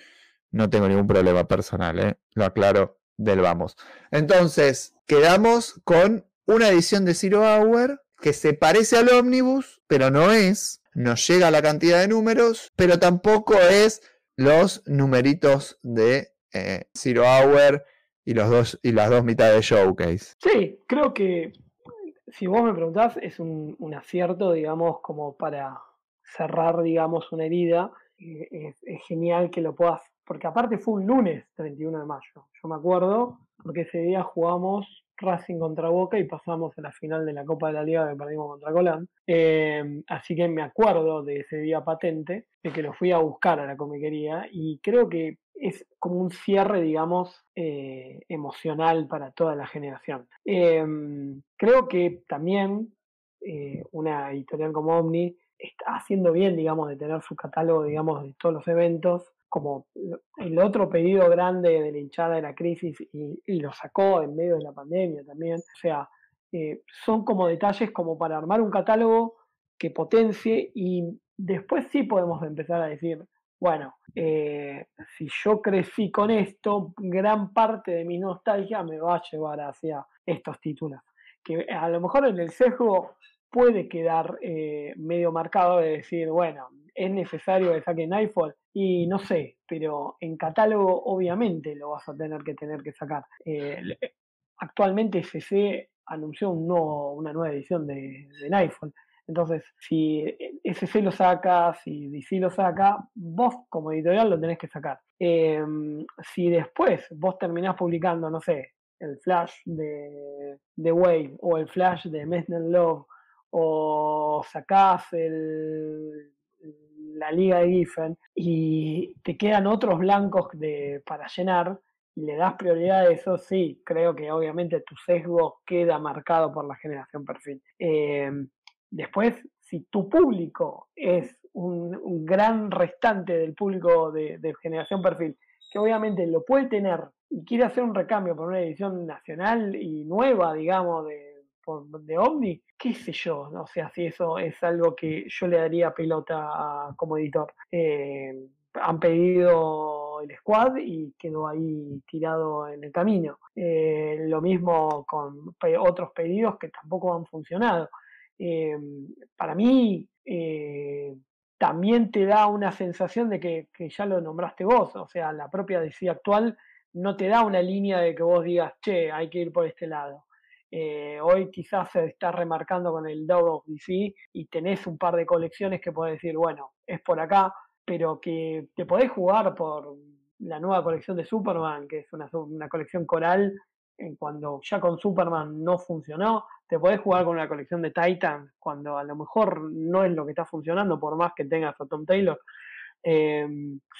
no tengo ningún problema personal, ¿eh? lo aclaro del vamos. Entonces, quedamos con una edición de Zero Hour que se parece al Omnibus, pero no es, no llega a la cantidad de números, pero tampoco es los numeritos de eh, Zero Hour y, las dos mitades de Showcase. Sí, creo que si vos me preguntás, es un, un acierto, digamos, como para cerrar, digamos, una herida. Eh, Es, es genial que lo puedas, porque aparte fue un lunes 31 de mayo, yo me acuerdo, porque ese día jugamos Racing contra Boca y pasamos a la final de la Copa de la Liga que perdimos contra Colón. Eh, así que me acuerdo de ese día patente, de que lo fui a buscar a la comiquería y creo que es como un cierre, digamos, eh, emocional para toda la generación. Eh, creo que también una editorial como Omni está haciendo bien, digamos, de tener su catálogo, digamos, de todos los eventos, como el otro pedido grande de la hinchada de la crisis y, lo sacó en medio de la pandemia también. O sea, eh, son como detalles como para armar un catálogo que potencie y después sí podemos empezar a decir, bueno, eh, si yo crecí con esto, gran parte de mi nostalgia me va a llevar hacia estos títulos. Que a lo mejor en el sesgo puede quedar eh, medio marcado de decir, bueno, es necesario que saquen Nightfall y no sé, pero en catálogo obviamente lo vas a tener que tener que sacar. Eh, le- actualmente CC anunció un nuevo- una nueva edición de, de Nightfall. Entonces, si SC lo saca, si DC lo saca, vos como editorial lo tenés que sacar. Eh, si después vos terminás publicando, no sé, el Flash de, de Wave o el Flash de Messner Love o sacás el, la liga de Giffen y te quedan otros blancos de, para llenar y le das prioridad a eso, sí, creo que obviamente tu sesgo queda marcado por la generación perfil. Eh, después, si tu público es un, un gran restante del público de, de generación perfil, que obviamente lo puede tener y quiere hacer un recambio por una edición nacional y nueva, digamos, de, de Omni, qué sé yo, o sea, si eso es algo que yo le daría pelota como editor. Eh, han pedido el squad y quedó ahí tirado en el camino. Eh, lo mismo con otros pedidos que tampoco han funcionado. Eh, para mí, también te da una sensación de que, que ya lo nombraste vos, o sea, la propia DC actual no te da una línea de que vos digas, che, hay que ir por este lado. Eh, hoy quizás se está remarcando con el Dog of DC y tenés un par de colecciones que podés decir, bueno, es por acá, pero que te podés jugar por la nueva colección de Superman, que es una colección coral, en cuando ya con Superman no funcionó, te podés jugar con una colección de Titan, cuando a lo mejor no es lo que está funcionando, por más que tengas a Tom Taylor. Eh,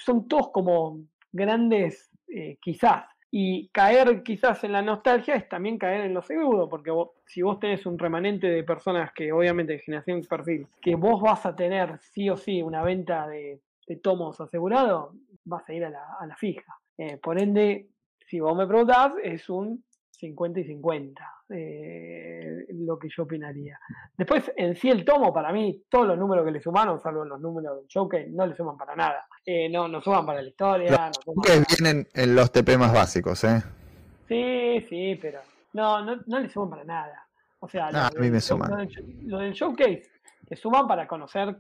son todos como grandes, eh, quizás. Y caer quizás en la nostalgia es también caer en lo seguro, porque vos- si vos tenés un remanente de personas que obviamente de generación perfil, que vos vas a tener sí o sí una venta de, tomos asegurado, vas a ir a la, a la fija. Eh, por ende, si vos me preguntás, es un 50 y 50, eh, lo que yo opinaría. Después, en sí el tomo, para mí, todos los números que le sumaron, salvo los números del Joker, no le suman para nada. Eh, no, no suman para la historia. no suman Que vienen en los TP más básicos, ¿eh? Sí, sí, pero no, no, no le suman para nada. O sea, lo, Ah, a mí me suman. lo del show- lo del showcase, le suman para conocer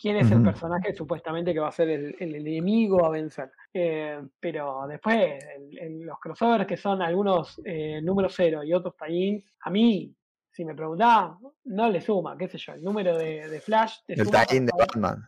quién es el personaje supuestamente que va a ser el, el enemigo a vencer. Eh, pero después, el- el- los crossovers que son algunos eh, números cero y otros tie a mí, si me preguntás, no le suma, qué sé yo, el número de, de Flash El tie de Batman.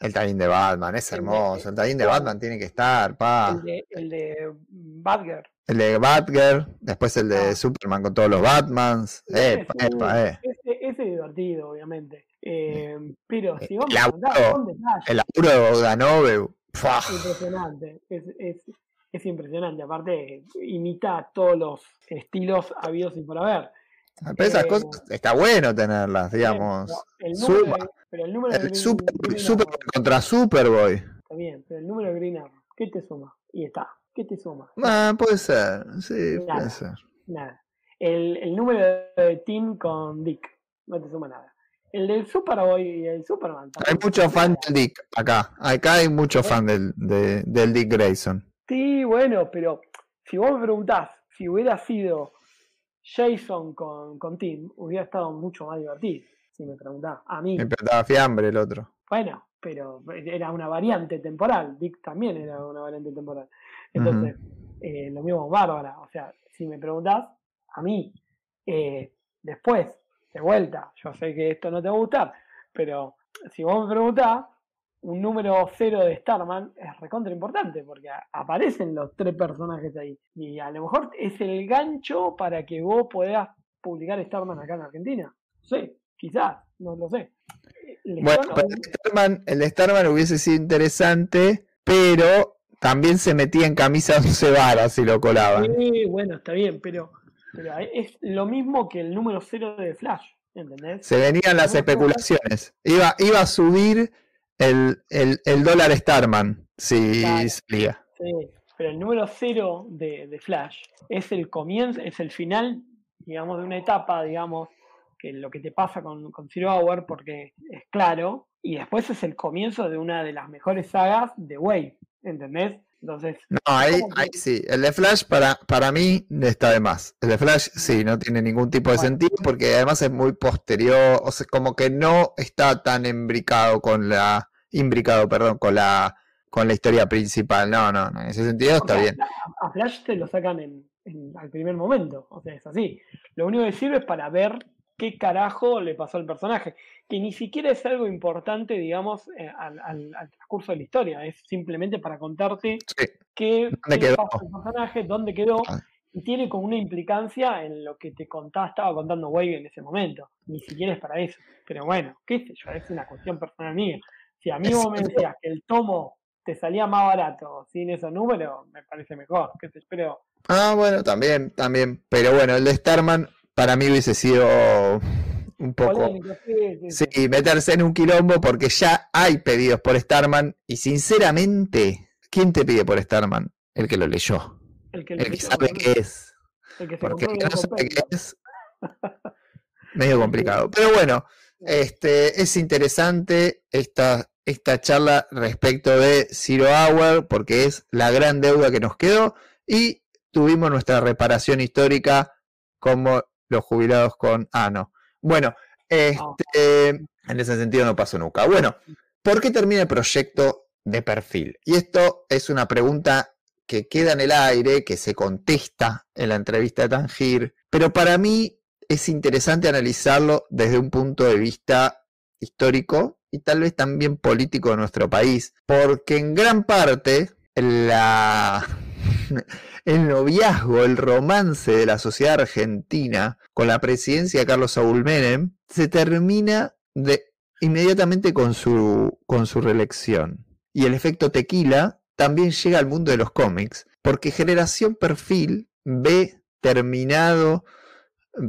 El tie de Batman es hermoso. El tie de. Batman tiene que estar, pa. el de, el de Batgirl. El de Batgirl, después el de Ah. Superman con todos los Batmans. Epa, epa, eh. ese- ese es divertido, obviamente. Eh, pero si El a contar, laburo-. El laburo de. Impresionante. Es, es, es impresionante. Aparte, imita todos los estilos habidos y por haber. Pero esas Eh, cosas está bueno tenerlas, digamos. Pero el número, de, pero el número de El Green- super, Green super Arrow, contra Superboy. está bien, pero el número de Green Arrow, ¿qué te suma? Y está, ¿qué te suma? Ah, puede ser, sí, Nada. puede ser. Nada. El, el número de Tim con Dick, no te suma nada. El del Superboy y el Superman. Hay mucho fan del Dick acá. Acá hay mucho fan del, de- del Dick Grayson. Sí, bueno, pero si vos me preguntás si hubiera sido Jason con, con Tim, hubiera estado mucho más divertido. Si me preguntás, a mí. Me estaba fiambre el otro. Bueno, pero era una variante temporal. Dick también era una variante temporal. Entonces, eh, lo mismo Bárbara. O sea, si me preguntás, a mí, eh, después, de vuelta, yo sé que esto no te va a gustar, pero si vos me preguntás, un número cero de Starman es recontra importante porque aparecen los tres personajes ahí. Y a lo mejor es el gancho para que vos puedas publicar Starman acá en Argentina. Sí, quizás, no lo sé. Bueno, pero el obviamente, de Starman, el de Starman hubiese sido interesante, pero también se metía en camisa 11 varas si lo colaban. Sí, bueno, está bien, pero, pero es lo mismo que el número cero de Flash, ¿entendés? Se venían las especulaciones. Iba, iba a subir el, el, el dólar Starman si Claro. salía. Sí, pero el número cero de, de Flash es el comienzo, es el final, digamos, de una etapa, digamos, que lo que te pasa con, con Zero Hour, porque es claro, y después es el comienzo de una de las mejores sagas de Wave, ¿entendés? Entonces, No, ahí, que- ahí sí. El de Flash para, para mí está de más. El de Flash sí, no tiene ningún tipo de Bueno. sentido porque además es muy posterior, o sea, como que no está tan embricado con la, imbricado, perdón, con la, con la historia principal. No, no, no, en ese sentido O está sea, bien. A, a Flash te lo sacan en, en- al primer momento, o sea, es así. Lo único que sirve es para ver qué carajo le pasó al personaje, que ni siquiera es algo importante, digamos, eh, al, al- al transcurso de la historia, es simplemente para contarte Sí. qué, ¿Dónde qué al personaje, dónde quedó, Ah. y tiene como una implicancia en lo que te contaba, estaba contando Wave en ese momento. Ni siquiera es para eso. Pero bueno, qué sé yo, es una cuestión personal mía. Si a mí vos me decías que el tomo te salía más barato sin esos números, me parece mejor. ¿Qué te espero? Ah, bueno, también, también. Pero bueno, el de Starman para mí hubiese sido un poco. Sí, meterse en un quilombo porque ya hay pedidos por Starman y sinceramente, ¿quién te pide por Starman? El que lo leyó, El que, el que sabe qué es. el que se Porque el que no sabe qué es, medio complicado. Pero bueno, este, es interesante esta, esta charla respecto de Zero Hour porque es la gran deuda que nos quedó y tuvimos nuestra reparación histórica como los jubilados con... Ah, no. Bueno, este, en ese sentido no pasó nunca. Bueno, ¿por qué termina el proyecto de perfil? Y esto es una pregunta que queda en el aire, que se contesta en la entrevista de Tangir, pero para mí es interesante analizarlo desde un punto de vista histórico y tal vez también político de nuestro país, porque en gran parte la, [laughs] el noviazgo, el romance de la sociedad argentina con la presidencia de Carlos Saúl Menem se termina de, inmediatamente con su, con su reelección. Y el efecto tequila también llega al mundo de los cómics, porque Generación Perfil ve terminado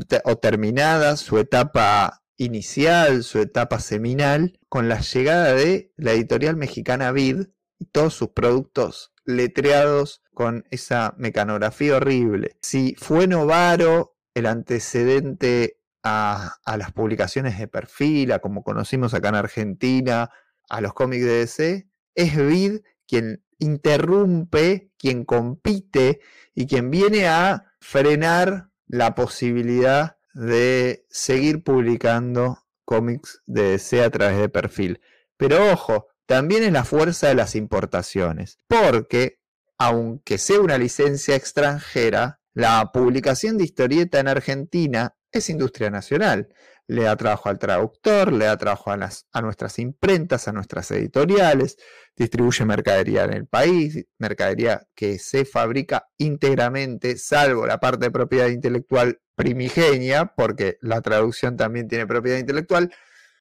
te- o terminada su etapa inicial, su etapa seminal, con la llegada de la editorial mexicana Vid y todos sus productos letreados con esa mecanografía horrible. Si fue Novaro el antecedente a, las publicaciones de perfil, a como conocimos acá en Argentina, a los cómics de DC, es Vid quien interrumpe, quien compite y quien viene a frenar la posibilidad de seguir publicando cómics de DC a través de perfil. Pero ojo, también es la fuerza de las importaciones, porque aunque sea una licencia extranjera, la publicación de historieta en Argentina es industria nacional. Le da trabajo al traductor, le da trabajo a, a nuestras imprentas, a nuestras editoriales, distribuye mercadería en el país, mercadería que se fabrica íntegramente, salvo la parte de propiedad intelectual primigenia, porque la traducción también tiene propiedad intelectual,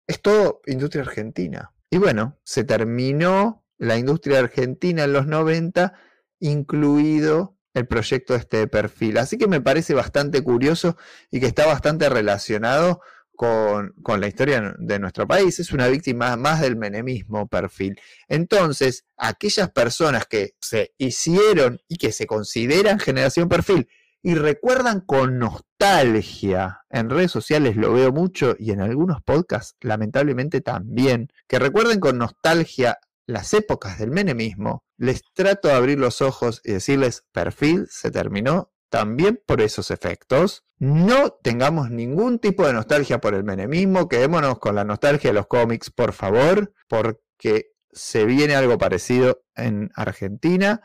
es todo industria argentina. Y bueno, se terminó la industria argentina en los 90, incluido el proyecto este de perfil. Así que me parece bastante curioso y que está bastante relacionado con, con la historia de nuestro país. Es una víctima más del menemismo perfil. Entonces, aquellas personas que se hicieron y que se consideran generación perfil y recuerdan con nostalgia, en redes sociales lo veo mucho y en algunos podcasts lamentablemente también, que recuerden con nostalgia las épocas del menemismo, les trato de abrir los ojos y decirles, perfil se terminó también por esos efectos. No tengamos ningún tipo de nostalgia por el menemismo, quedémonos con la nostalgia de los cómics, por favor, porque se viene algo parecido en Argentina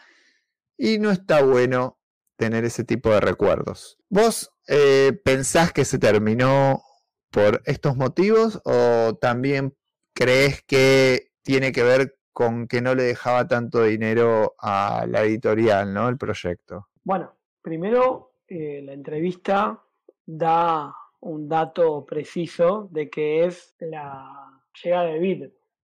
y no está bueno tener ese tipo de recuerdos. ¿Vos eh, pensás que se terminó por estos motivos o también crees que tiene que ver con que no le dejaba tanto dinero a la editorial, ¿no? El proyecto. Bueno, primero eh, la entrevista da un dato preciso de que es la llegada de Vid.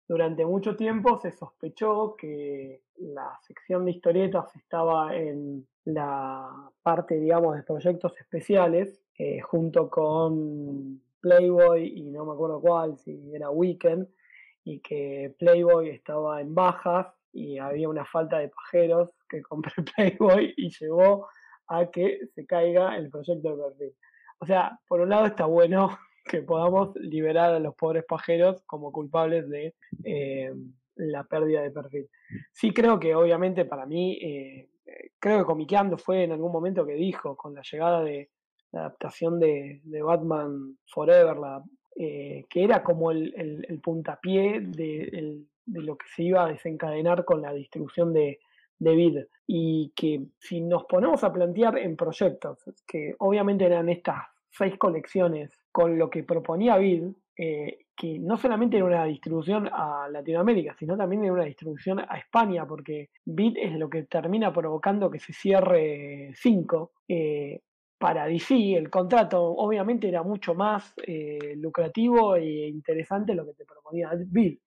Durante mucho tiempo se sospechó que la sección de historietas estaba en la parte, digamos, de proyectos especiales, eh, junto con Playboy y no me acuerdo cuál, si era Weekend, y que Playboy estaba en bajas y había una falta de pajeros que compré [laughs] Playboy y llevó a que se caiga el proyecto de perfil. O sea, por un lado está bueno [laughs] que podamos liberar a los pobres pajeros como culpables de eh, la pérdida de perfil. Sí creo que obviamente para mí, eh, creo que Comiqueando fue en algún momento que dijo, con la llegada de la adaptación de, de Batman Forever, la, eh, que era como el, el, puntapié de, lo que se iba a desencadenar con la distribución de, de Vid. Y que si nos ponemos a plantear en proyectos, que obviamente eran estas seis colecciones con lo que proponía Vid, eh, que no solamente era una distribución a Latinoamérica, sino también era una distribución a España, porque Vid es lo que termina provocando que se cierre 5. Eh, para DC el contrato obviamente era mucho más eh, lucrativo e interesante lo que te proponía Vid.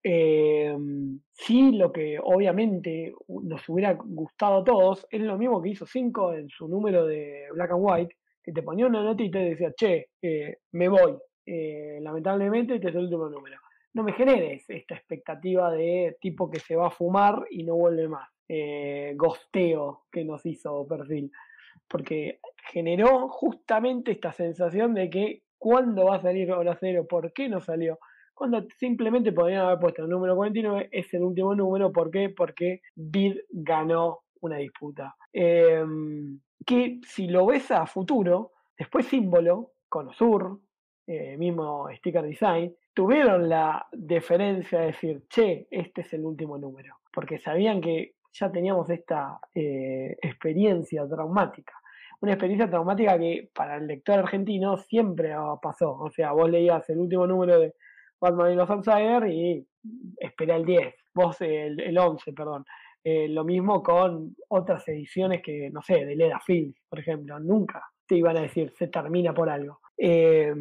Eh, sí, lo que obviamente nos hubiera gustado a todos es lo mismo que hizo 5 en su número de Black and White, que te ponía una notita y decía, che, me voy. Eh, lamentablemente este es el último número. No me generes esta expectativa de tipo que se va a fumar y no vuelve más. Eh, gosteo que nos hizo perfil. Porque generó justamente esta sensación de que cuándo va a salir hora cero, por qué no salió. Cuando simplemente podrían haber puesto el número 49, es el último número. ¿Por qué? Porque Bid ganó una disputa. Em, que si lo ves a futuro, después símbolo, Conosur, eh, mismo sticker design, tuvieron la deferencia de decir, che, este es el último número, porque sabían que ya teníamos esta eh, experiencia traumática. Una experiencia traumática que para el lector argentino siempre pasó. O sea, vos leías el último número de Batman y los Outsiders y espera el 10, vos el, el 11, perdón. Eh, lo mismo con otras ediciones que, no sé, de Leda Fields, por ejemplo, nunca te iban a decir se termina por algo. Eh,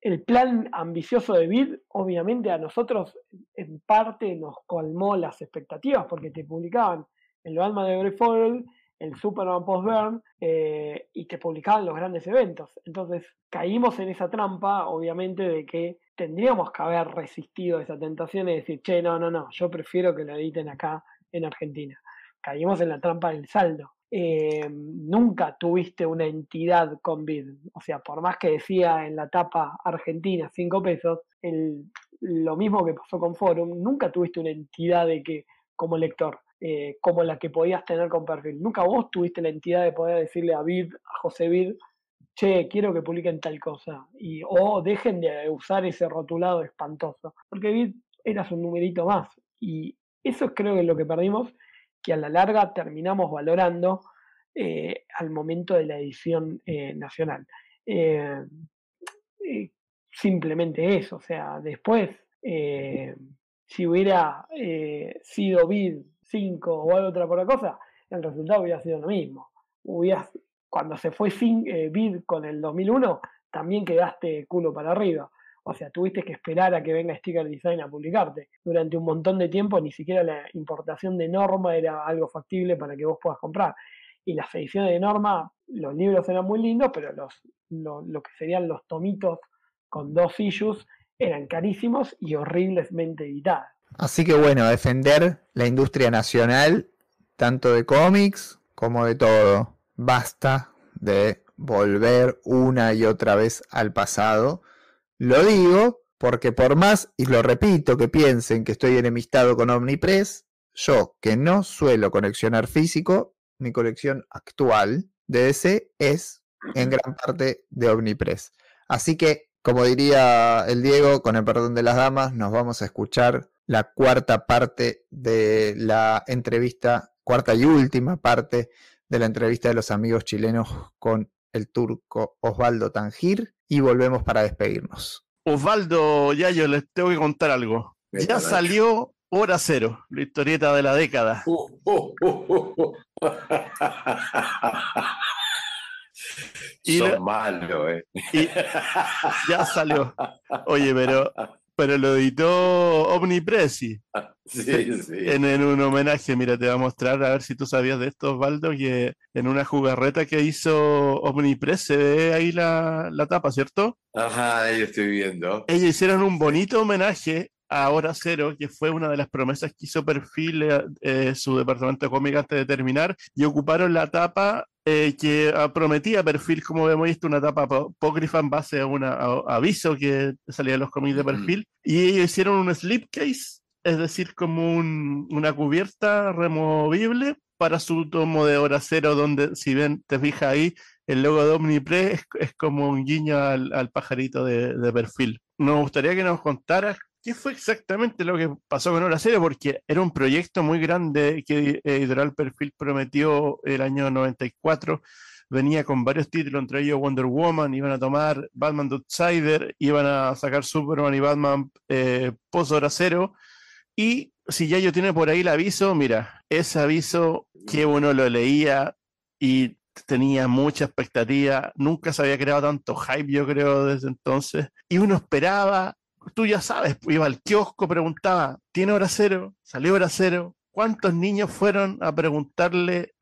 el plan ambicioso de Bid, obviamente a nosotros en parte nos colmó las expectativas porque te publicaban el Batman de Grey el Superman Post-Burn eh, y te publicaban los grandes eventos. Entonces caímos en esa trampa, obviamente, de que tendríamos que haber resistido esa tentación y decir, che, no, no, no, yo prefiero que lo editen acá en Argentina. Caímos en la trampa del saldo. Eh, nunca tuviste una entidad con BID. O sea, por más que decía en la tapa argentina 5 pesos, lo mismo que pasó con Forum, nunca tuviste una entidad de que, como lector, eh, como la que podías tener con perfil. Nunca vos tuviste la entidad de poder decirle a BID, a José BID, che, quiero que publiquen tal cosa. Y, o dejen de usar ese rotulado espantoso. Porque BID eras un numerito más. Y eso creo que es lo que perdimos, que a la larga terminamos valorando eh, al momento de la edición eh, nacional. Eh, simplemente eso, o sea, después, si hubiera sido BID 5 o alguna otra por cosa, el resultado hubiera sido lo mismo. cuando se fue sin, BID con el 2001, también quedaste culo para arriba. O sea, tuviste que esperar a que venga Sticker Design a publicarte. Durante un montón de tiempo ni siquiera la importación de norma era algo factible para que vos puedas comprar. Y las ediciones de norma, los libros eran muy lindos, pero los, lo, que serían los tomitos con dos issues eran carísimos y horriblemente editados. Así que bueno, defender la industria nacional, tanto de cómics como de todo. Basta de volver una y otra vez al pasado lo digo porque por más, y lo repito, que piensen que estoy enemistado con Omnipress, yo que no suelo coleccionar físico, mi colección actual de DC es en gran parte de Omnipress. Así que, como diría el Diego, con el perdón de las damas, nos vamos a escuchar la cuarta parte de la entrevista, cuarta y última parte de la entrevista de los amigos chilenos con el turco Osvaldo Tangir y volvemos para despedirnos. Osvaldo Yayo, les tengo que contar algo. ya salió Hora Cero, la historieta de la década. Uh, uh, uh, y Son malos, eh. ya salió. Oye, pero pero lo editó Omnipresi. Sí, sí. En, un homenaje, mira, te voy a mostrar, a ver si tú sabías de esto, Osvaldo, que en una jugarreta que hizo Omnipress se ve ahí la, la tapa, ¿cierto? Ajá, ahí estoy viendo. Ellos hicieron un bonito homenaje a Hora Cero, que fue una de las promesas que hizo Perfil eh, su departamento de cómic antes de terminar, y ocuparon la tapa eh, que prometía Perfil, como hemos visto, una tapa apócrifa en base a un aviso que salía de los cómics de Perfil, y ellos hicieron un slipcase, es decir, como una cubierta removible para su tomo de Hora Cero, donde, si ven, te fijas ahí, el logo de Omnipress es, como un guiño al, pajarito de, de perfil. Nos gustaría que nos contaras qué fue exactamente lo que pasó con Hora Cero, porque era un proyecto muy grande que Editorial Perfil prometió el año 94. Venía con varios títulos, entre ellos Wonder Woman, iban a tomar Batman The Outsider, iban a sacar Superman y Batman eh, post Hora Cero. Y si ya yo tiene por ahí el aviso, mira, ese aviso que uno lo leía y tenía mucha expectativa, nunca se había creado tanto hype, yo creo, desde entonces, y uno esperaba tú ya sabes, pues, iba al kiosco, preguntaba, ¿tiene hora cero? ¿Salió hora cero? ¿Cuántos niños fueron a preguntarle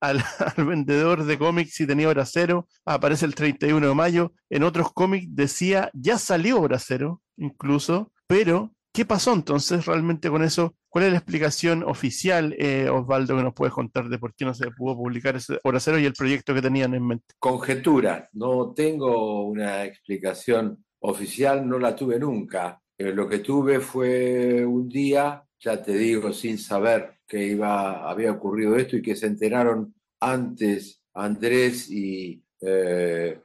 al, [laughs] vendedor de cómics si tenía hora cero? Aparece el 31 de mayo. En otros cómics decía, ya salió hora cero, incluso, pero ¿qué pasó entonces realmente con eso? ¿Cuál es la explicación oficial, eh, Osvaldo, que nos puedes contar de por qué no se pudo publicar ese hora cero y el proyecto que tenían en mente? Conjetura, no tengo una explicación oficial, no la tuve nunca. Eh, lo que tuve fue un día, ya te digo, sin saber que iba, había ocurrido esto y que se enteraron antes Andrés y, eh,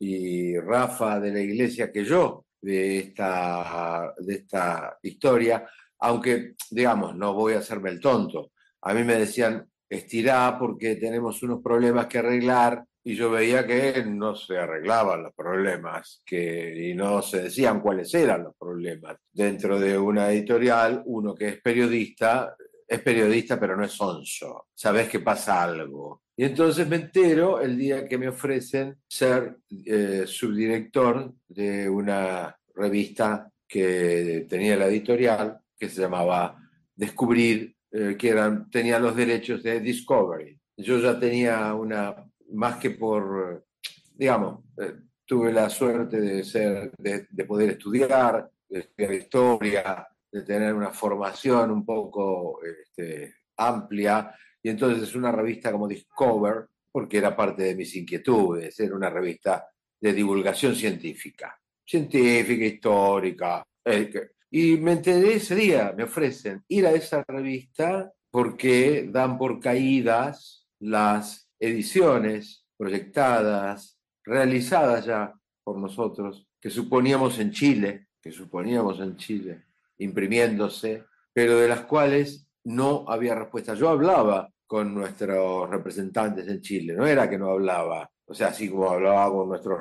y Rafa de la iglesia que yo de esta, de esta historia, aunque, digamos, no voy a hacerme el tonto. A mí me decían, estirá porque tenemos unos problemas que arreglar y yo veía que no se arreglaban los problemas que, y no se decían cuáles eran los problemas. Dentro de una editorial, uno que es periodista, es periodista pero no es onzo, sabes que pasa algo. Y entonces me entero el día que me ofrecen ser eh, subdirector de una revista que tenía la editorial, que se llamaba Descubrir, eh, que eran, tenía los derechos de Discovery. Yo ya tenía una más que por, digamos, eh, tuve la suerte de, ser, de, poder estudiar, de estudiar historia, de tener una formación un poco este, amplia, y entonces es una revista como Discover, porque era parte de mis inquietudes, era una revista de divulgación científica, científica, histórica. Eh, y me enteré ese día, me ofrecen ir a esa revista porque dan por caídas las ediciones proyectadas, realizadas ya por nosotros, que suponíamos en Chile, que suponíamos en Chile, imprimiéndose, pero de las cuales no había respuesta. Yo hablaba con nuestros representantes en Chile, no era que no hablaba, o sea, así como hablaba con nuestros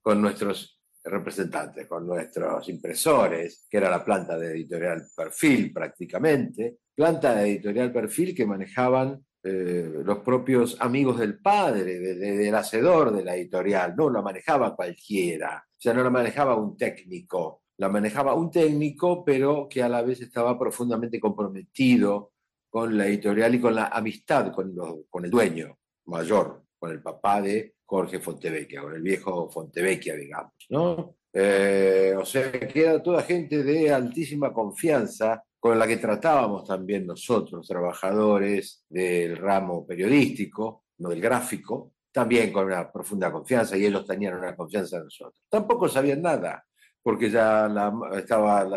con nuestros representantes, con nuestros impresores, que era la planta de editorial Perfil prácticamente, planta de editorial Perfil que manejaban eh, los propios amigos del padre, del hacedor de la editorial, no la manejaba cualquiera, o sea, no la manejaba un técnico, la manejaba un técnico, pero que a la vez estaba profundamente comprometido con la editorial y con la amistad con, con el dueño mayor, con el papá de Jorge Fontevecchia, con el viejo Fontevecchia, digamos, ¿no? Eh, o sea, que era toda gente de altísima confianza con la que tratábamos también nosotros, trabajadores del ramo periodístico, no del gráfico, también con una profunda confianza y ellos tenían una confianza en nosotros. Tampoco sabían nada, porque ya la, estaba,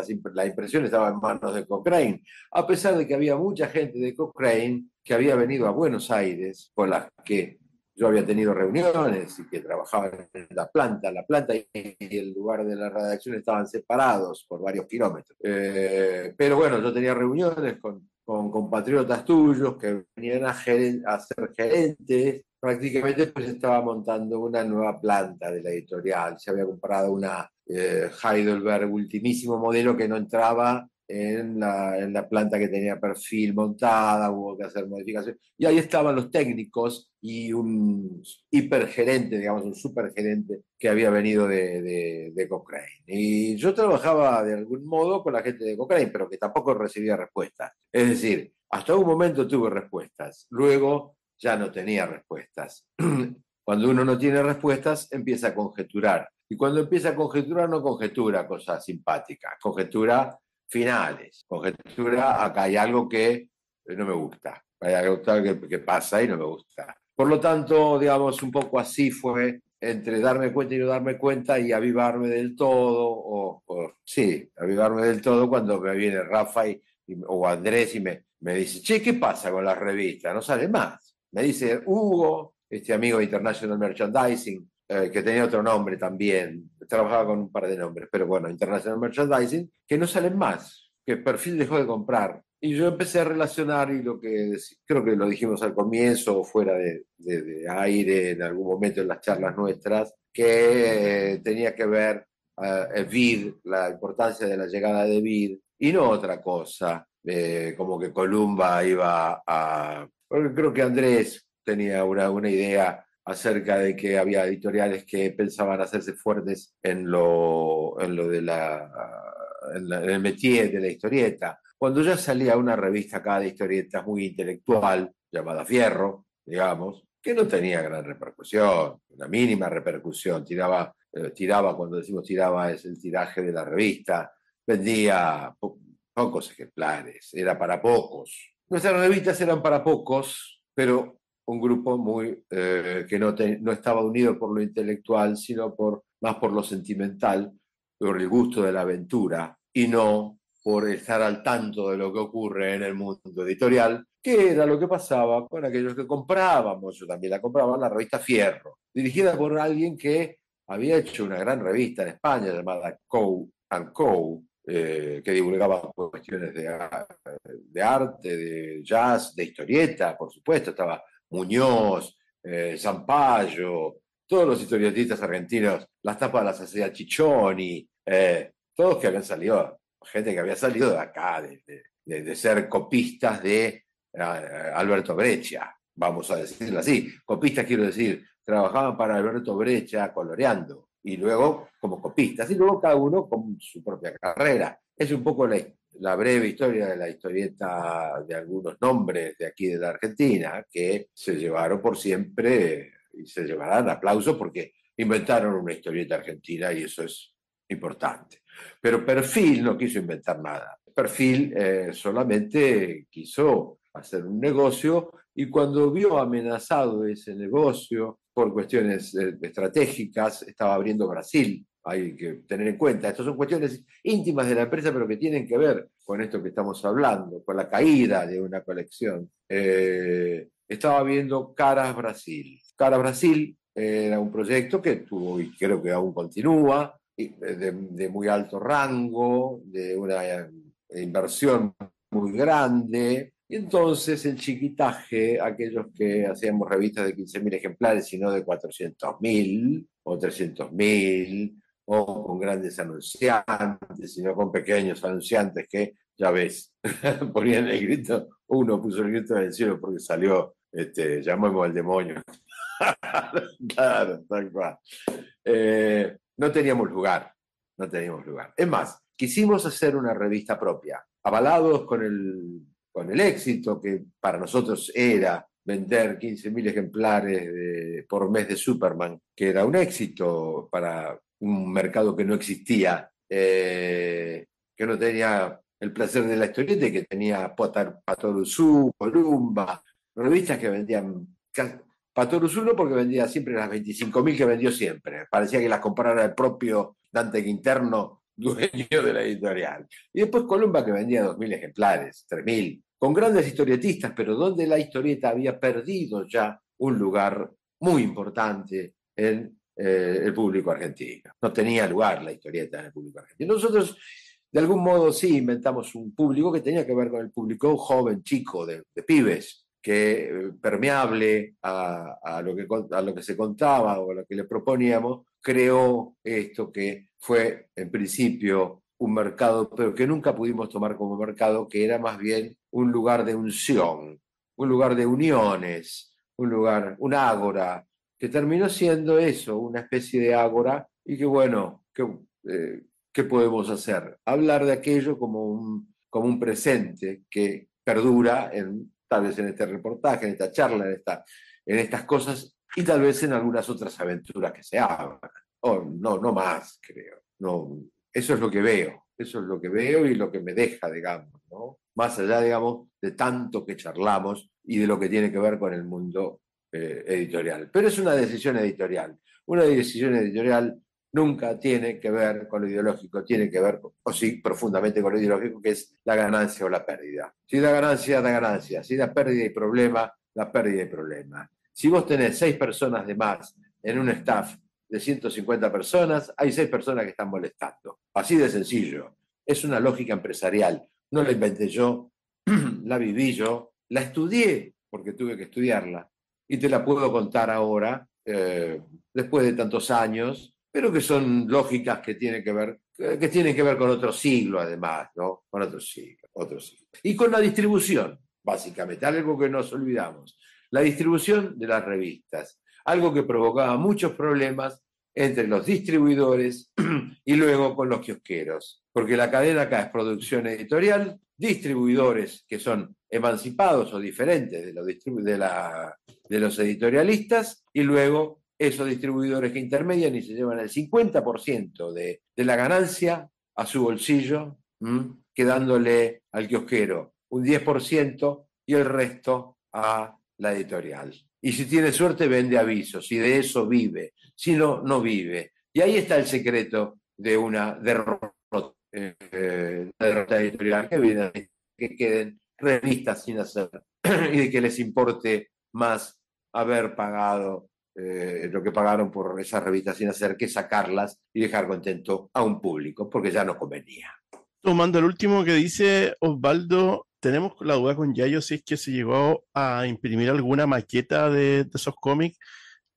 impresión estaba en manos de Cochrane, a pesar de que había mucha gente de Cochrane que había venido a Buenos Aires, con las que yo había tenido reuniones y que trabajaban en la planta. La planta y el lugar de la redacción estaban separados por varios kilómetros. Eh, pero bueno, yo tenía reuniones con, con compatriotas tuyos que venían a, a ser gerentes. Prácticamente pues estaba montando una nueva planta de la editorial. Se había comprado una eh, Heidelberg ultimísimo modelo que no entraba en la, en la, planta que tenía perfil montada, hubo que hacer modificaciones. Y ahí estaban los técnicos y un hipergerente, digamos, un supergerente que había venido de, de, de, Cochrane. Y yo trabajaba de algún modo con la gente de Cochrane, pero que tampoco recibía respuestas. Es decir, hasta un momento tuve respuestas, luego ya no tenía respuestas. [clears throat] Cuando uno no tiene respuestas, empieza a conjeturar. Y cuando empieza a conjeturar, no conjetura cosas simpáticas, conjetura finales. Conjetura, acá hay algo que no me gusta, hay algo que, pasa y no me gusta. Por lo tanto, digamos, un poco así fue entre darme cuenta y no darme cuenta y avivarme del todo, o, sí, avivarme del todo cuando me viene Rafa o Andrés y me, me dice, che, ¿qué pasa con las revistas? No sale más. Me dice Hugo, este amigo de International Merchandising, eh, que tenía otro nombre también, trabajaba con un par de nombres, pero bueno, International Merchandising, que no salen más, que el perfil dejó de comprar. Y yo empecé a relacionar, y lo que creo que lo dijimos al comienzo, fuera de, de, aire en algún momento en las charlas nuestras, que eh, tenía que ver uh, Vid, la importancia de la llegada de Vid, y no otra cosa, como que Columba iba a... Creo que Andrés tenía una, una idea acerca de que había editoriales que pensaban hacerse fuertes en lo, en lo de la, en, métier de la historieta. Cuando ya salía una revista acá de historietas muy intelectual, llamada Fierro, digamos, que no tenía gran repercusión, una mínima repercusión, tiraba, eh, tiraba, cuando decimos tiraba es el tiraje de la revista, vendía po- pocos ejemplares, era para pocos. Nuestras revistas eran para pocos, pero un grupo muy eh, que no, te- no estaba unido por lo intelectual, sino por, más por lo sentimental, por el gusto de la aventura y no por estar al tanto de lo que ocurre en el mundo editorial, que era lo que pasaba con aquellos que comprábamos, yo también la compraba, la revista Fierro, dirigida por alguien que había hecho una gran revista en España llamada Co and Co, eh, que divulgaba cuestiones de, de arte, de jazz, de historieta, por supuesto, estaba Muñoz, eh, Zampayo, todos los historietistas argentinos, las tapas las hacía Chichoni, eh, todos que habían salido, gente que había salido de acá, de, ser copistas de eh, Alberto Breccia, vamos a decirlo así. Copistas quiero decir, trabajaban para Alberto Breccia coloreando y luego como copistas y luego cada uno con su propia carrera. Es un poco la, la breve historia de la historieta de algunos nombres de aquí de la Argentina que se llevaron por siempre y se llevarán aplausos porque inventaron una historieta argentina y eso es importante. Pero Perfil no quiso inventar nada. Perfil eh, solamente quiso hacer un negocio y cuando vio amenazado ese negocio por cuestiones eh, estratégicas, estaba abriendo Brasil. Hay que tener en cuenta, estas son cuestiones íntimas de la empresa, pero que tienen que ver con esto que estamos hablando, con la caída de una colección. Eh, estaba viendo Caras Brasil. Caras Brasil era un proyecto que tuvo y creo que aún continúa, y de, de muy alto rango, de una eh, inversión muy grande. Y entonces el chiquitaje, aquellos que hacíamos revistas de 15.000 ejemplares y no de 400.000 o 300.000, o con grandes anunciantes, sino con pequeños anunciantes que, ya ves, [laughs] ponían el grito, uno puso el grito en el cielo porque salió, este, llamemos al demonio. [laughs] claro, tal cual. Eh, no teníamos lugar, no teníamos lugar. Es más, quisimos hacer una revista propia, avalados con el, con el éxito que para nosotros era vender 15.000 ejemplares por mes de Superman, que era un éxito para un mercado que no existía, eh, que no tenía el placer de la historieta y que tenía Patoruzú, Columba, revistas que vendían... Patoruzú no porque vendía siempre las 25.000 que vendió siempre, parecía que las comprara el propio Dante Quinterno, [laughs] dueño de la editorial. Y después Columba que vendía 2.000 ejemplares, 3.000, con grandes historietistas, pero donde la historieta había perdido ya un lugar muy importante en eh, el público argentino. No tenía lugar la historieta en el público argentino. Nosotros, de algún modo, sí inventamos un público que tenía que ver con el público joven, chico, de, de pibes, que eh, permeable a, a lo que, a lo que se contaba o a lo que le proponíamos, creó esto que fue en principio un mercado, pero que nunca pudimos tomar como mercado, que era más bien un lugar de unción, un lugar de uniones, un lugar, un ágora, que terminó siendo eso, una especie de ágora, y que bueno, que, eh, ¿qué podemos hacer? Hablar de aquello como un, como un presente que perdura en, tal vez en este reportaje, en esta charla, en, esta, en estas cosas, y tal vez en algunas otras aventuras que se abran. O no, no más, creo. No, eso es lo que veo, eso es lo que veo y lo que me deja, digamos, ¿no? Más allá, digamos, de tanto que charlamos y de lo que tiene que ver con el mundo eh, editorial. Pero es una decisión editorial. Una decisión editorial nunca tiene que ver con lo ideológico, tiene que ver, o sí, profundamente con lo ideológico, que es la ganancia o la pérdida. Si da ganancia, da ganancia. Si da pérdida y problema, da pérdida y problema. Si vos tenés seis personas de más en un staff de 150 personas, hay seis personas que están molestando. Así de sencillo. Es una lógica empresarial. No la inventé yo, [clears throat] la viví yo, la estudié porque tuve que estudiarla y te la puedo contar ahora, eh, después de tantos años, pero que son lógicas que tienen que ver, que tienen que ver con otro siglo además, ¿no? Con otro siglo, otro siglo. Y con la distribución, básicamente, algo que nos olvidamos. La distribución de las revistas. algo que provocaba muchos problemas entre los distribuidores [clears throat] y luego con los kiosqueros, porque la cadena acá es producción editorial, distribuidores que son emancipados o diferentes de los, editorialistas y luego esos distribuidores que intermedian y se llevan el 50% de, de la ganancia a su bolsillo, quedándole al kiosquero un 10% y el resto a la editorial. Y si tiene suerte, vende avisos, y de eso vive. Si no, no vive. Y ahí está el secreto de una derrota, eh, derrota editorial, que, que queden revistas sin hacer [clears throat] y de que les importe más haber pagado eh, lo que pagaron por esas revistas sin hacer que sacarlas y dejar contento a un público, porque ya no convenía. Tomando el último que dice Osvaldo, tenemos la duda con Yayo si es que se llegó a imprimir alguna maqueta de, esos cómics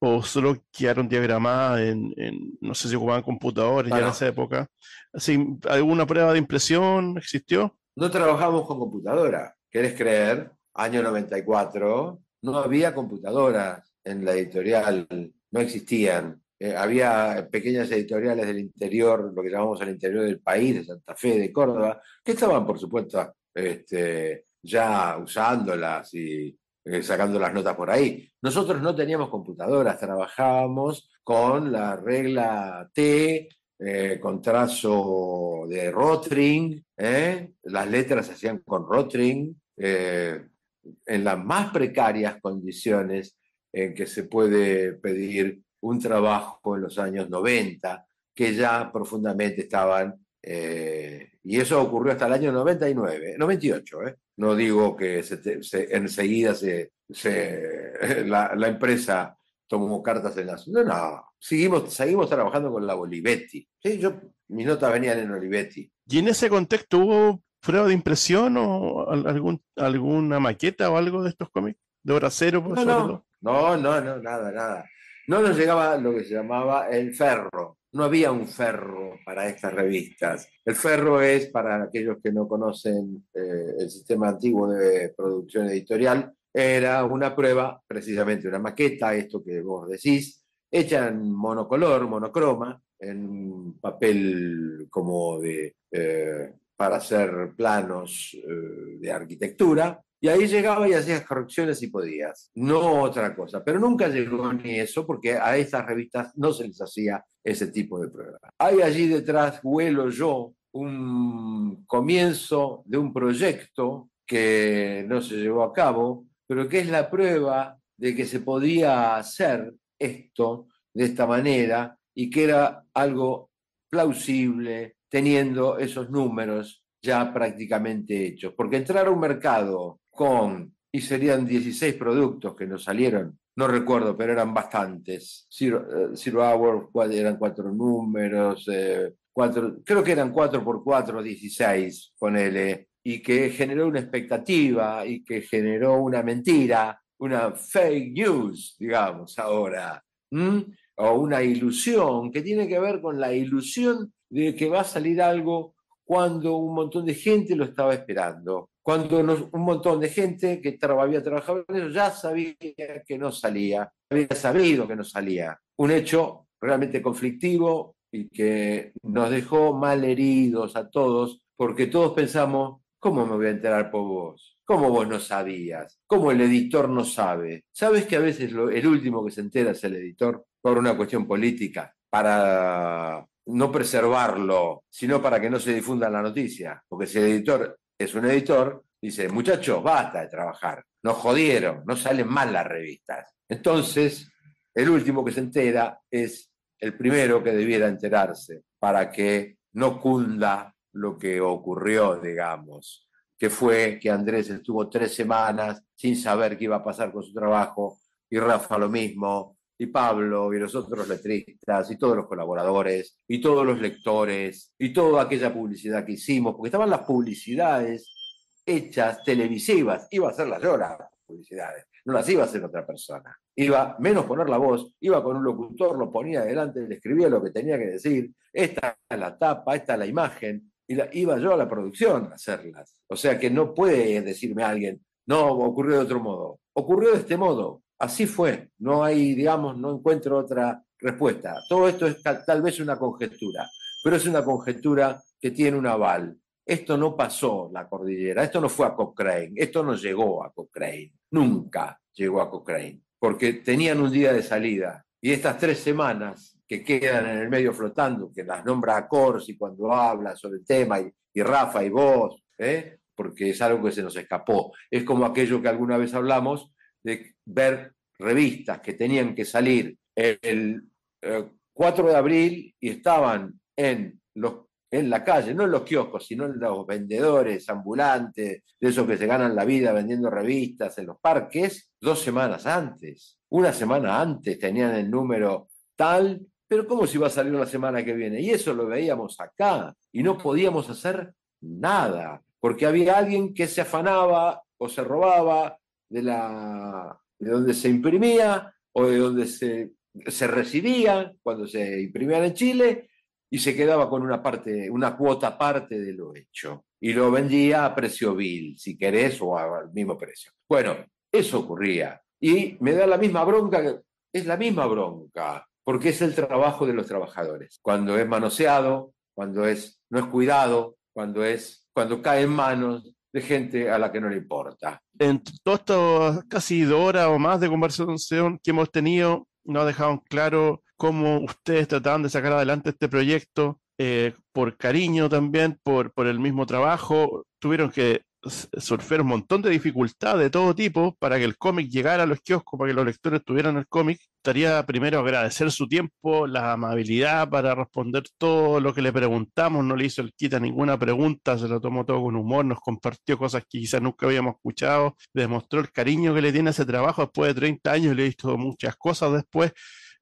o solo quedaron diagramadas en, no sé si ocupaban computadores ya en esa época. Así, ¿Alguna prueba de impresión existió? No trabajamos con computadora. ¿Querés creer? Año 94, no había computadoras en la editorial, no existían. Eh, había pequeñas editoriales del interior, lo que llamamos el interior del país, de Santa Fe, de Córdoba, que estaban, por supuesto, este, ya usándolas y eh, sacando las notas por ahí. Nosotros no teníamos computadoras, trabajábamos con la regla T, eh, con trazo de Rotring, ¿eh? las letras se hacían con Rotring, en las más precarias condiciones en que se puede pedir un trabajo en los años 90, que ya profundamente estaban y eso ocurrió hasta el año 99, 98. ¿eh? No digo que enseguida se, [laughs] la, empresa tomó cartas en las... No, no, seguimos, seguimos trabajando con la Olivetti. ¿sí? Yo, mis notas venían en Olivetti. ¿Y en ese contexto hubo prueba de impresión o algún, alguna maqueta o algo de estos cómics? ¿De hora cero? Por no, no, no, no, nada, nada. No nos llegaba lo que se llamaba el ferro, no había un ferro para estas revistas. El ferro es, para aquellos que no conocen eh, el sistema antiguo de producción editorial, era una prueba, precisamente una maqueta, esto que vos decís, hecha en monocolor, monocroma, en papel como de, eh, para hacer planos eh, de arquitectura, y ahí llegaba y hacías correcciones si podías, no otra cosa. Pero nunca llegó ni eso porque a estas revistas no se les hacía ese tipo de prueba. Hay allí detrás, huelo yo, un comienzo de un proyecto que no se llevó a cabo, pero que es la prueba de que se podía hacer esto de esta manera y que era algo plausible teniendo esos números ya prácticamente hechos. Porque entrar a un mercado con, y serían 16 productos que nos salieron, no recuerdo, pero eran bastantes. Zero, uh, eran cuatro números, eh, cuatro, creo que eran 4 por 4, 16, ponele, y que generó una expectativa y que generó una mentira, una fake news, digamos, ahora, o una ilusión que tiene que ver con la ilusión de que va a salir algo cuando un montón de gente lo estaba esperando cuando un montón de gente que había trabajado en eso ya sabía que no salía, había sabido que no salía. Un hecho realmente conflictivo y que nos dejó mal heridos a todos, porque todos pensamos, ¿cómo me voy a enterar por vos? ¿Cómo vos no sabías? ¿Cómo el editor no sabe? ¿Sabes que a veces el último que se entera es el editor por una cuestión política? Para no preservarlo, sino para que no se difunda la noticia. Porque si el editor es un editor, dice, muchachos, basta de trabajar, nos jodieron, no salen mal las revistas. Entonces, el último que se entera es el primero que debiera enterarse para que no cunda lo que ocurrió, digamos, que fue que Andrés estuvo tres semanas sin saber qué iba a pasar con su trabajo, y Rafa lo mismo, y Pablo, y los otros letristas, y todos los colaboradores, y todos los lectores, y toda aquella publicidad que hicimos, porque estaban las publicidades hechas televisivas, iba a hacerlas yo las publicidades, no las iba a hacer otra persona. Iba menos poner la voz, iba con un locutor, lo ponía adelante, le escribía lo que tenía que decir, esta es la tapa, esta es la imagen, y la, iba yo a la producción a hacerlas. O sea que no puede decirme alguien, no, ocurrió de otro modo. Ocurrió de este modo, Así fue, no hay, digamos, no encuentro otra respuesta. Todo esto es tal vez una conjetura, pero es una conjetura que tiene un aval. Esto no pasó la cordillera, esto no fue a Cochrane, esto no llegó a Cochrane, nunca llegó a Cochrane, porque tenían un día de salida y estas tres semanas que quedan en el medio flotando, que las nombra a Corsi cuando habla sobre el tema, y, Rafa y vos, ¿eh? porque es algo que se nos escapó. Es como aquello que alguna vez hablamos de ver revistas que tenían que salir el, 4 de abril y estaban en, los, en la calle, no en los kioscos, sino en los vendedores ambulantes, de esos que se ganan la vida vendiendo revistas en los parques, dos semanas antes. Una semana antes tenían el número tal, pero ¿cómo se iba a salir la semana que viene? Y eso lo veíamos acá y no podíamos hacer nada, porque había alguien que se afanaba o se robaba de, la, de donde se imprimía o de donde se, se recibía cuando se imprimían en Chile y se quedaba con una parte, una cuota parte de lo hecho y lo vendía a precio vil, si querés, o al mismo precio. Bueno, eso ocurría y me da la misma bronca, es la misma bronca, porque es el trabajo de los trabajadores. Cuando es manoseado, cuando es, no es cuidado, cuando, es, cuando cae en manos de gente a la que no le importa. En todas estas casi dos horas o más de conversación que hemos tenido, nos ha dejado claro cómo ustedes trataban de sacar adelante este proyecto, eh, por cariño también, por, por el mismo trabajo, tuvieron que surfear un montón de dificultades de todo tipo para que el cómic llegara a los kioscos, para que los lectores tuvieran el cómic. Estaría primero agradecer su tiempo, la amabilidad para responder todo lo que le preguntamos. No le hizo el quita ninguna pregunta, se lo tomó todo con humor, nos compartió cosas que quizás nunca habíamos escuchado, demostró el cariño que le tiene a ese trabajo después de 30 años, le he visto muchas cosas después.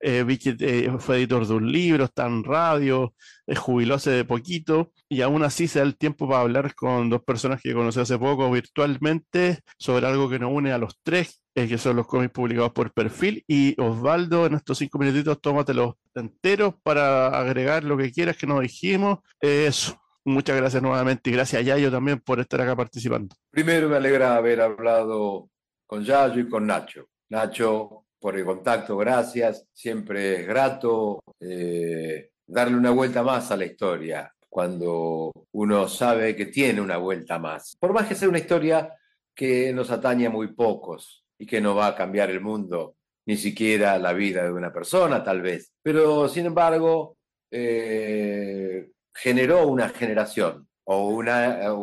Eh, eh, fue editor de un libro, está en radio, es jubiló hace poquito y aún así se da el tiempo para hablar con dos personas que conocí hace poco virtualmente sobre algo que nos une a los tres, eh, que son los cómics publicados por perfil. Y Osvaldo, en estos cinco minutitos, tómatelos enteros para agregar lo que quieras que nos dijimos. Eso. Muchas gracias nuevamente y gracias a Yayo también por estar acá participando. Primero me alegra haber hablado con Yayo y con Nacho. Nacho, por el contacto, gracias. Siempre es grato eh, darle una vuelta más a la historia cuando uno sabe que tiene una vuelta más. Por más que sea una historia que nos atañe a muy pocos y que no va a cambiar el mundo, ni siquiera la vida de una persona, tal vez. Pero, sin embargo, eh, generó una generación o una,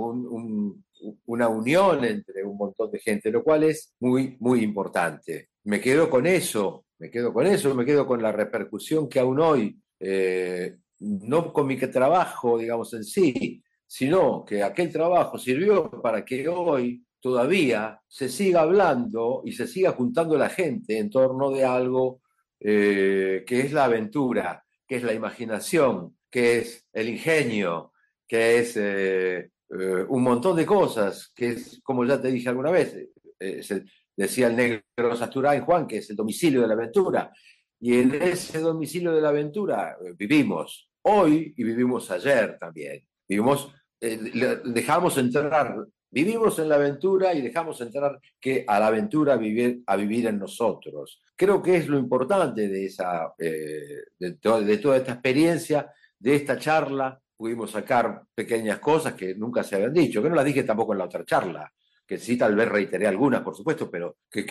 una unión entre un montón de gente, lo cual es muy, muy importante me quedo con eso, me quedo con eso, me quedo con la repercusión que aún hoy, eh, no con mi trabajo, digamos, en sí, sino que aquel trabajo sirvió para que hoy todavía se siga hablando y se siga juntando la gente en torno de algo eh, que es la aventura, que es la imaginación, que es el ingenio, que es eh, un montón de cosas, que es, como ya te dije alguna vez, decía el negro Sasturain Juan, que es el domicilio de la aventura. Y en ese domicilio de la aventura eh, vivimos hoy y vivimos ayer también. Vivimos, eh, dejamos entrar, vivimos en la aventura y dejamos entrar que a la aventura vivir, a vivir en nosotros. Creo que es lo importante de, esa, eh, de, de toda esta experiencia, de esta charla. Pudimos sacar pequeñas cosas que nunca se habían dicho, que no las dije tampoco en la otra charla que sí tal vez reiteré algunas, por supuesto, pero que,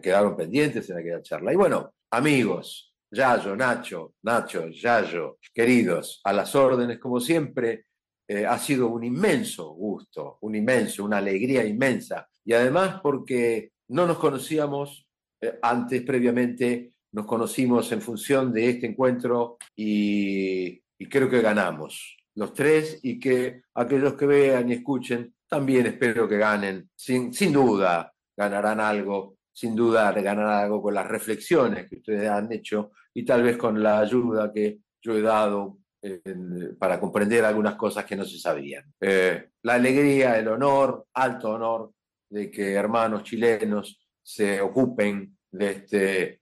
quedaron pendientes en aquella charla. Y bueno, amigos, Yayo, Nacho, Nacho, Yayo, queridos, a las órdenes, como siempre, eh, ha sido un inmenso gusto, un inmenso, una alegría inmensa. Y además porque no nos conocíamos eh, antes, previamente, nos conocimos en función de este encuentro y creo que ganamos los tres y que aquellos que vean y escuchen también espero que ganen. Sin, sin duda ganarán algo, sin duda ganarán algo con las reflexiones que ustedes han hecho y tal vez con la ayuda que yo he dado para comprender algunas cosas que no se sabían. Eh, la alegría, el honor, alto honor de que hermanos chilenos se ocupen de este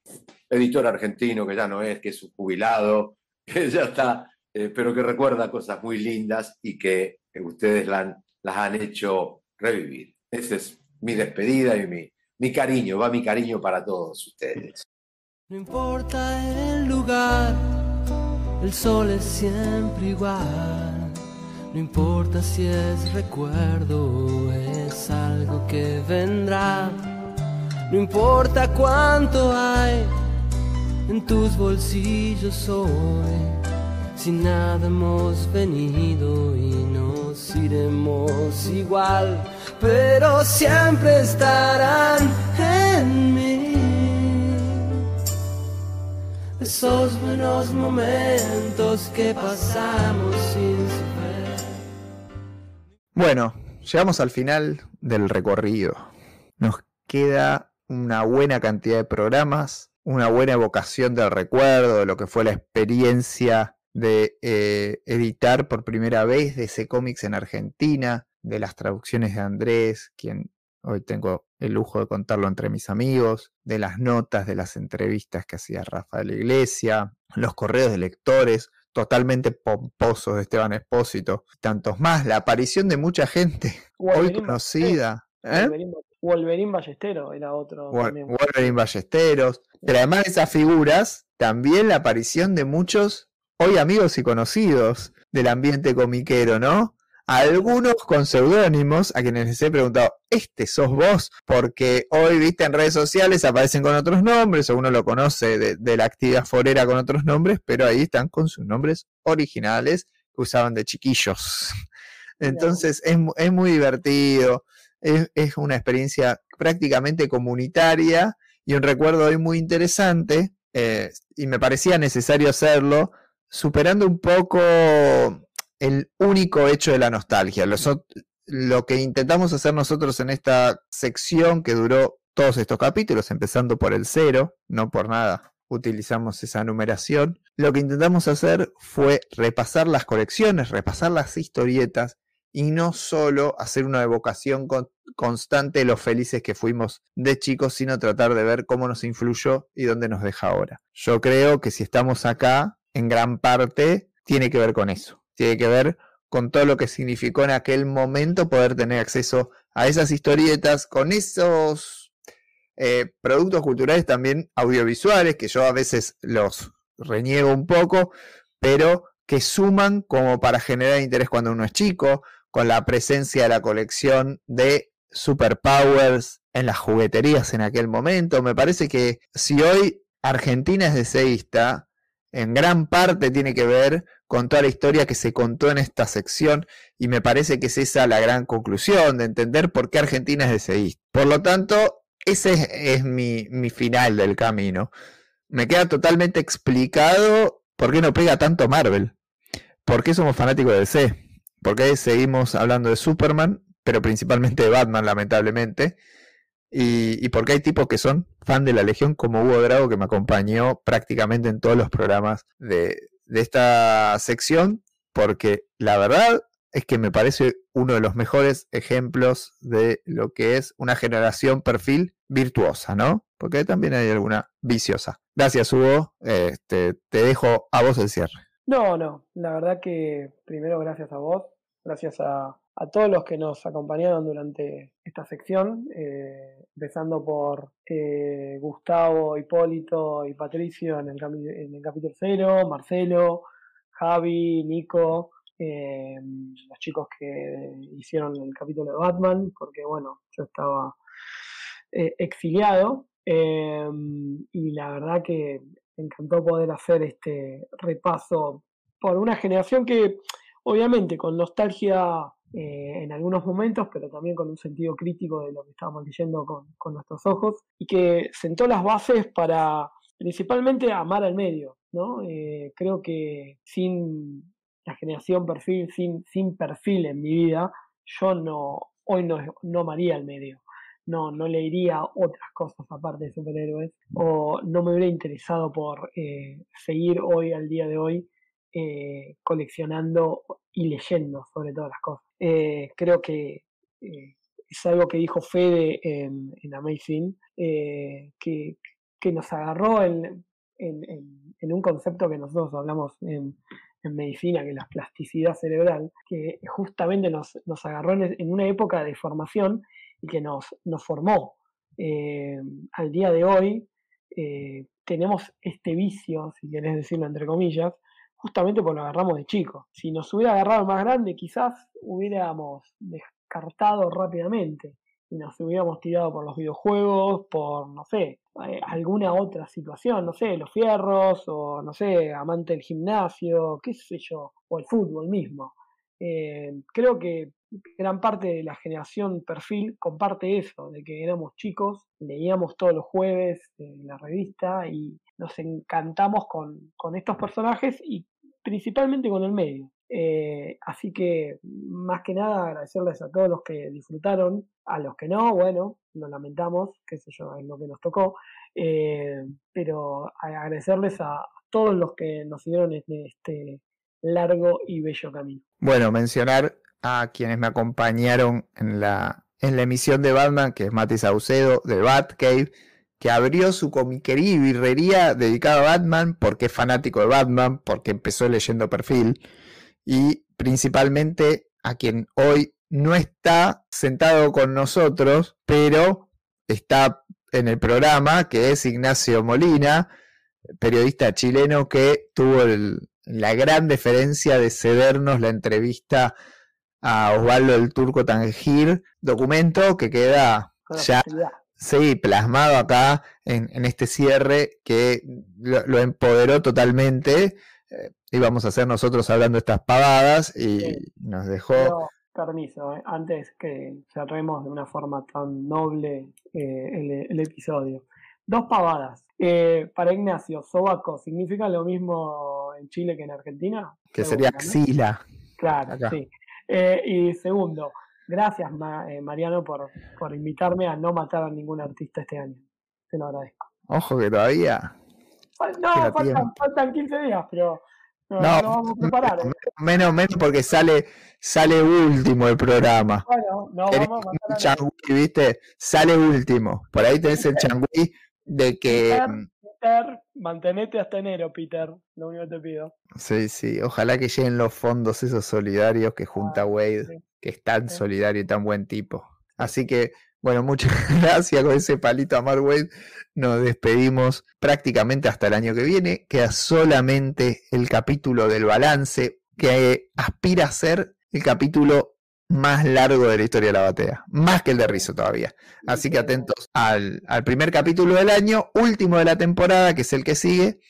editor argentino que ya no es, que es un jubilado, [laughs] que ya está, eh, pero que recuerda cosas muy lindas y que ustedes la han las han hecho revivir. Esa es mi despedida y mi mi cariño, va mi cariño para todos ustedes. No importa el lugar, el sol es siempre igual. No importa si es recuerdo o es algo que vendrá. No importa cuánto hay en tus bolsillos hoy. Si nada hemos venido y nos iremos igual, pero siempre estarán en mí. Esos buenos momentos que pasamos sin saber. Bueno, llegamos al final del recorrido. Nos queda una buena cantidad de programas, una buena evocación del recuerdo, de lo que fue la experiencia de eh, editar por primera vez de ese cómics en Argentina, de las traducciones de Andrés, quien hoy tengo el lujo de contarlo entre mis amigos, de las notas, de las entrevistas que hacía Rafael Iglesia, los correos de lectores totalmente pomposos de Esteban Espósito, tantos más, la aparición de mucha gente [laughs] hoy conocida. ¿eh? Wolverine, Wolverine Ballestero era otro. Wol- también. Wolverine Ballesteros. Pero además de esas figuras, también la aparición de muchos hoy amigos y conocidos del ambiente comiquero, ¿no? Algunos con seudónimos a quienes les he preguntado, ¿este sos vos? Porque hoy, viste, en redes sociales aparecen con otros nombres, o uno lo conoce de, de la actividad forera con otros nombres, pero ahí están con sus nombres originales que usaban de chiquillos. [laughs] Entonces es, es muy divertido, es, es una experiencia prácticamente comunitaria y un recuerdo hoy muy interesante, eh, y me parecía necesario hacerlo, superando un poco el único hecho de la nostalgia. Los lo que intentamos hacer nosotros en esta sección que duró todos estos capítulos, empezando por el cero, no por nada utilizamos esa numeración, lo que intentamos hacer fue repasar las colecciones, repasar las historietas y no solo hacer una evocación con- constante de lo felices que fuimos de chicos, sino tratar de ver cómo nos influyó y dónde nos deja ahora. Yo creo que si estamos acá, en gran parte, tiene que ver con eso. Tiene que ver con todo lo que significó en aquel momento poder tener acceso a esas historietas, con esos eh, productos culturales también audiovisuales, que yo a veces los reniego un poco, pero que suman como para generar interés cuando uno es chico, con la presencia de la colección de Superpowers en las jugueterías en aquel momento. Me parece que si hoy Argentina es deseísta, en gran parte tiene que ver con toda la historia que se contó en esta sección y me parece que es esa la gran conclusión de entender por qué Argentina es deseísta. Por lo tanto, ese es, es mi, mi final del camino. Me queda totalmente explicado por qué no pega tanto Marvel. ¿Por qué somos fanáticos de DC? ¿Por qué seguimos hablando de Superman, pero principalmente de Batman, lamentablemente? Y, y por qué hay tipos que son fan de la Legión, como Hugo Drago, que me acompañó prácticamente en todos los programas de, de esta sección, porque la verdad es que me parece uno de los mejores ejemplos de lo que es una generación perfil virtuosa, ¿no? Porque también hay alguna viciosa. Gracias, Hugo. Este, te dejo a vos el cierre. No, no, la verdad que primero gracias a vos, gracias a, a todos los que nos acompañaron durante esta sección, eh, empezando por eh, Gustavo, Hipólito y Patricio en el, capítulo cero, Marcelo, Javi, Nico, eh, los chicos que hicieron el capítulo de Batman, porque bueno, yo estaba exiliado y la verdad que me encantó poder hacer este repaso por una generación que obviamente con nostalgia eh, en algunos momentos, pero también con un sentido crítico de lo que estábamos leyendo con, nuestros ojos, y que sentó las bases para principalmente amar al medio, ¿no? Eh, creo que sin la generación perfil, sin, sin perfil en mi vida, yo no, hoy no, no amaría al medio no, no leería otras cosas aparte de superhéroes o no me hubiera interesado por eh, seguir hoy al día de hoy coleccionando y leyendo sobre todas las cosas. Eh, creo que eh, es algo que dijo Fede en, Amazing, eh, que, que nos agarró en, en, un concepto que nosotros hablamos en, medicina, que es la plasticidad cerebral, que justamente nos, nos agarró en, una época de formación y que nos, nos formó. al día de hoy tenemos este vicio, si querés decirlo entre comillas, justamente porque lo agarramos de chico. Si nos hubiera agarrado más grande, quizás hubiéramos descartado rápidamente y nos hubiéramos tirado por los videojuegos, por, no sé, eh, alguna otra situación, no sé, los fierros, o no sé, amante del gimnasio, qué sé yo, o el fútbol mismo. Eh, creo que gran parte de la generación perfil comparte eso, de que éramos chicos, leíamos todos los jueves la revista y nos encantamos con, con estos personajes y principalmente con el medio. Eh, así que, más que nada, agradecerles a todos los que disfrutaron, a los que no, bueno, lo lamentamos, qué sé yo, es lo que nos tocó, eh, pero agradecerles a todos los que nos siguieron este largo y bello camino. Bueno, mencionar a quienes me acompañaron en la, en la emisión de Batman, que es Mati Saucedo de Batcave, que abrió su comiquería y birrería dedicada a Batman porque es fanático de Batman, porque empezó leyendo perfil y principalmente a quien hoy no está sentado con nosotros, pero está en el programa, que es Ignacio Molina, periodista chileno que tuvo la gran deferencia de cedernos la entrevista a Osvaldo el Turco Tangir, documento que queda ya sí, plasmado acá en, este cierre que lo empoderó totalmente eh, íbamos a hacer nosotros hablando estas pavadas y nos dejó... permiso, eh, antes que cerremos de una forma tan noble eh, el, episodio. Dos pavadas. para Ignacio, sobaco, ¿significa lo mismo en Chile que en Argentina? Que sería axila. Claro, sí. y segundo, gracias Mariano por, por invitarme a no matar a ningún artista este año. Te lo agradezco. Ojo que todavía no, faltan, faltan, 15 días, pero no, vamos a preparar. ¿eh? Menos, menos porque sale, sale último el programa. Bueno, no vamos a changui, ¿viste? Sale último. Por ahí tenés el changui de que. Peter, mantenete hasta enero, Peter. Lo único que te pido. Sí, sí. Ojalá que lleguen los fondos esos solidarios que junta Wade, que es tan solidario y tan buen tipo. Así que bueno, muchas [laughs] gracias con ese palito a Mark Wade. Nos despedimos prácticamente hasta el año que viene. Queda solamente el capítulo del balance que aspira a ser el capítulo más largo de la historia de la batea, más que el de Rizzo todavía. Así que atentos al, al, primer capítulo del año, último de la temporada, que es el que sigue,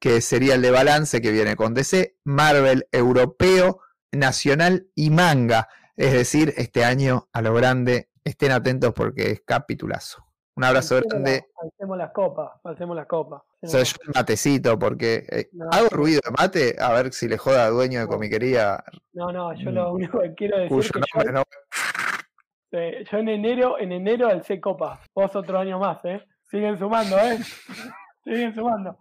que sería el de balance que viene con DC, Marvel europeo, nacional y manga. Es decir, este año a lo grande estén atentos porque es capitulazo. Un abrazo grande. Hacemos las copas, hacemos las copas. Soy yo el matecito porque eh, hago ruido de mate a ver si le joda a dueño de comiquería. No, no, yo lo mm. único que quiero decir que yo, yo en enero, en enero alcé copas. Vos otro año más, ¿eh? Siguen sumando, ¿eh? [laughs] Siguen sumando.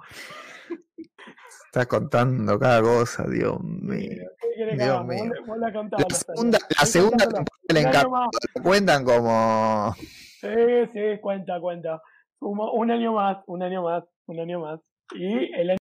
Estás contando cada cosa, Dios mío. Dios mío. la, segunda, la segunda temporada cuentan como. Sí, sí, cuenta, cuenta. Un, un año más, un año más, un año más. Y el año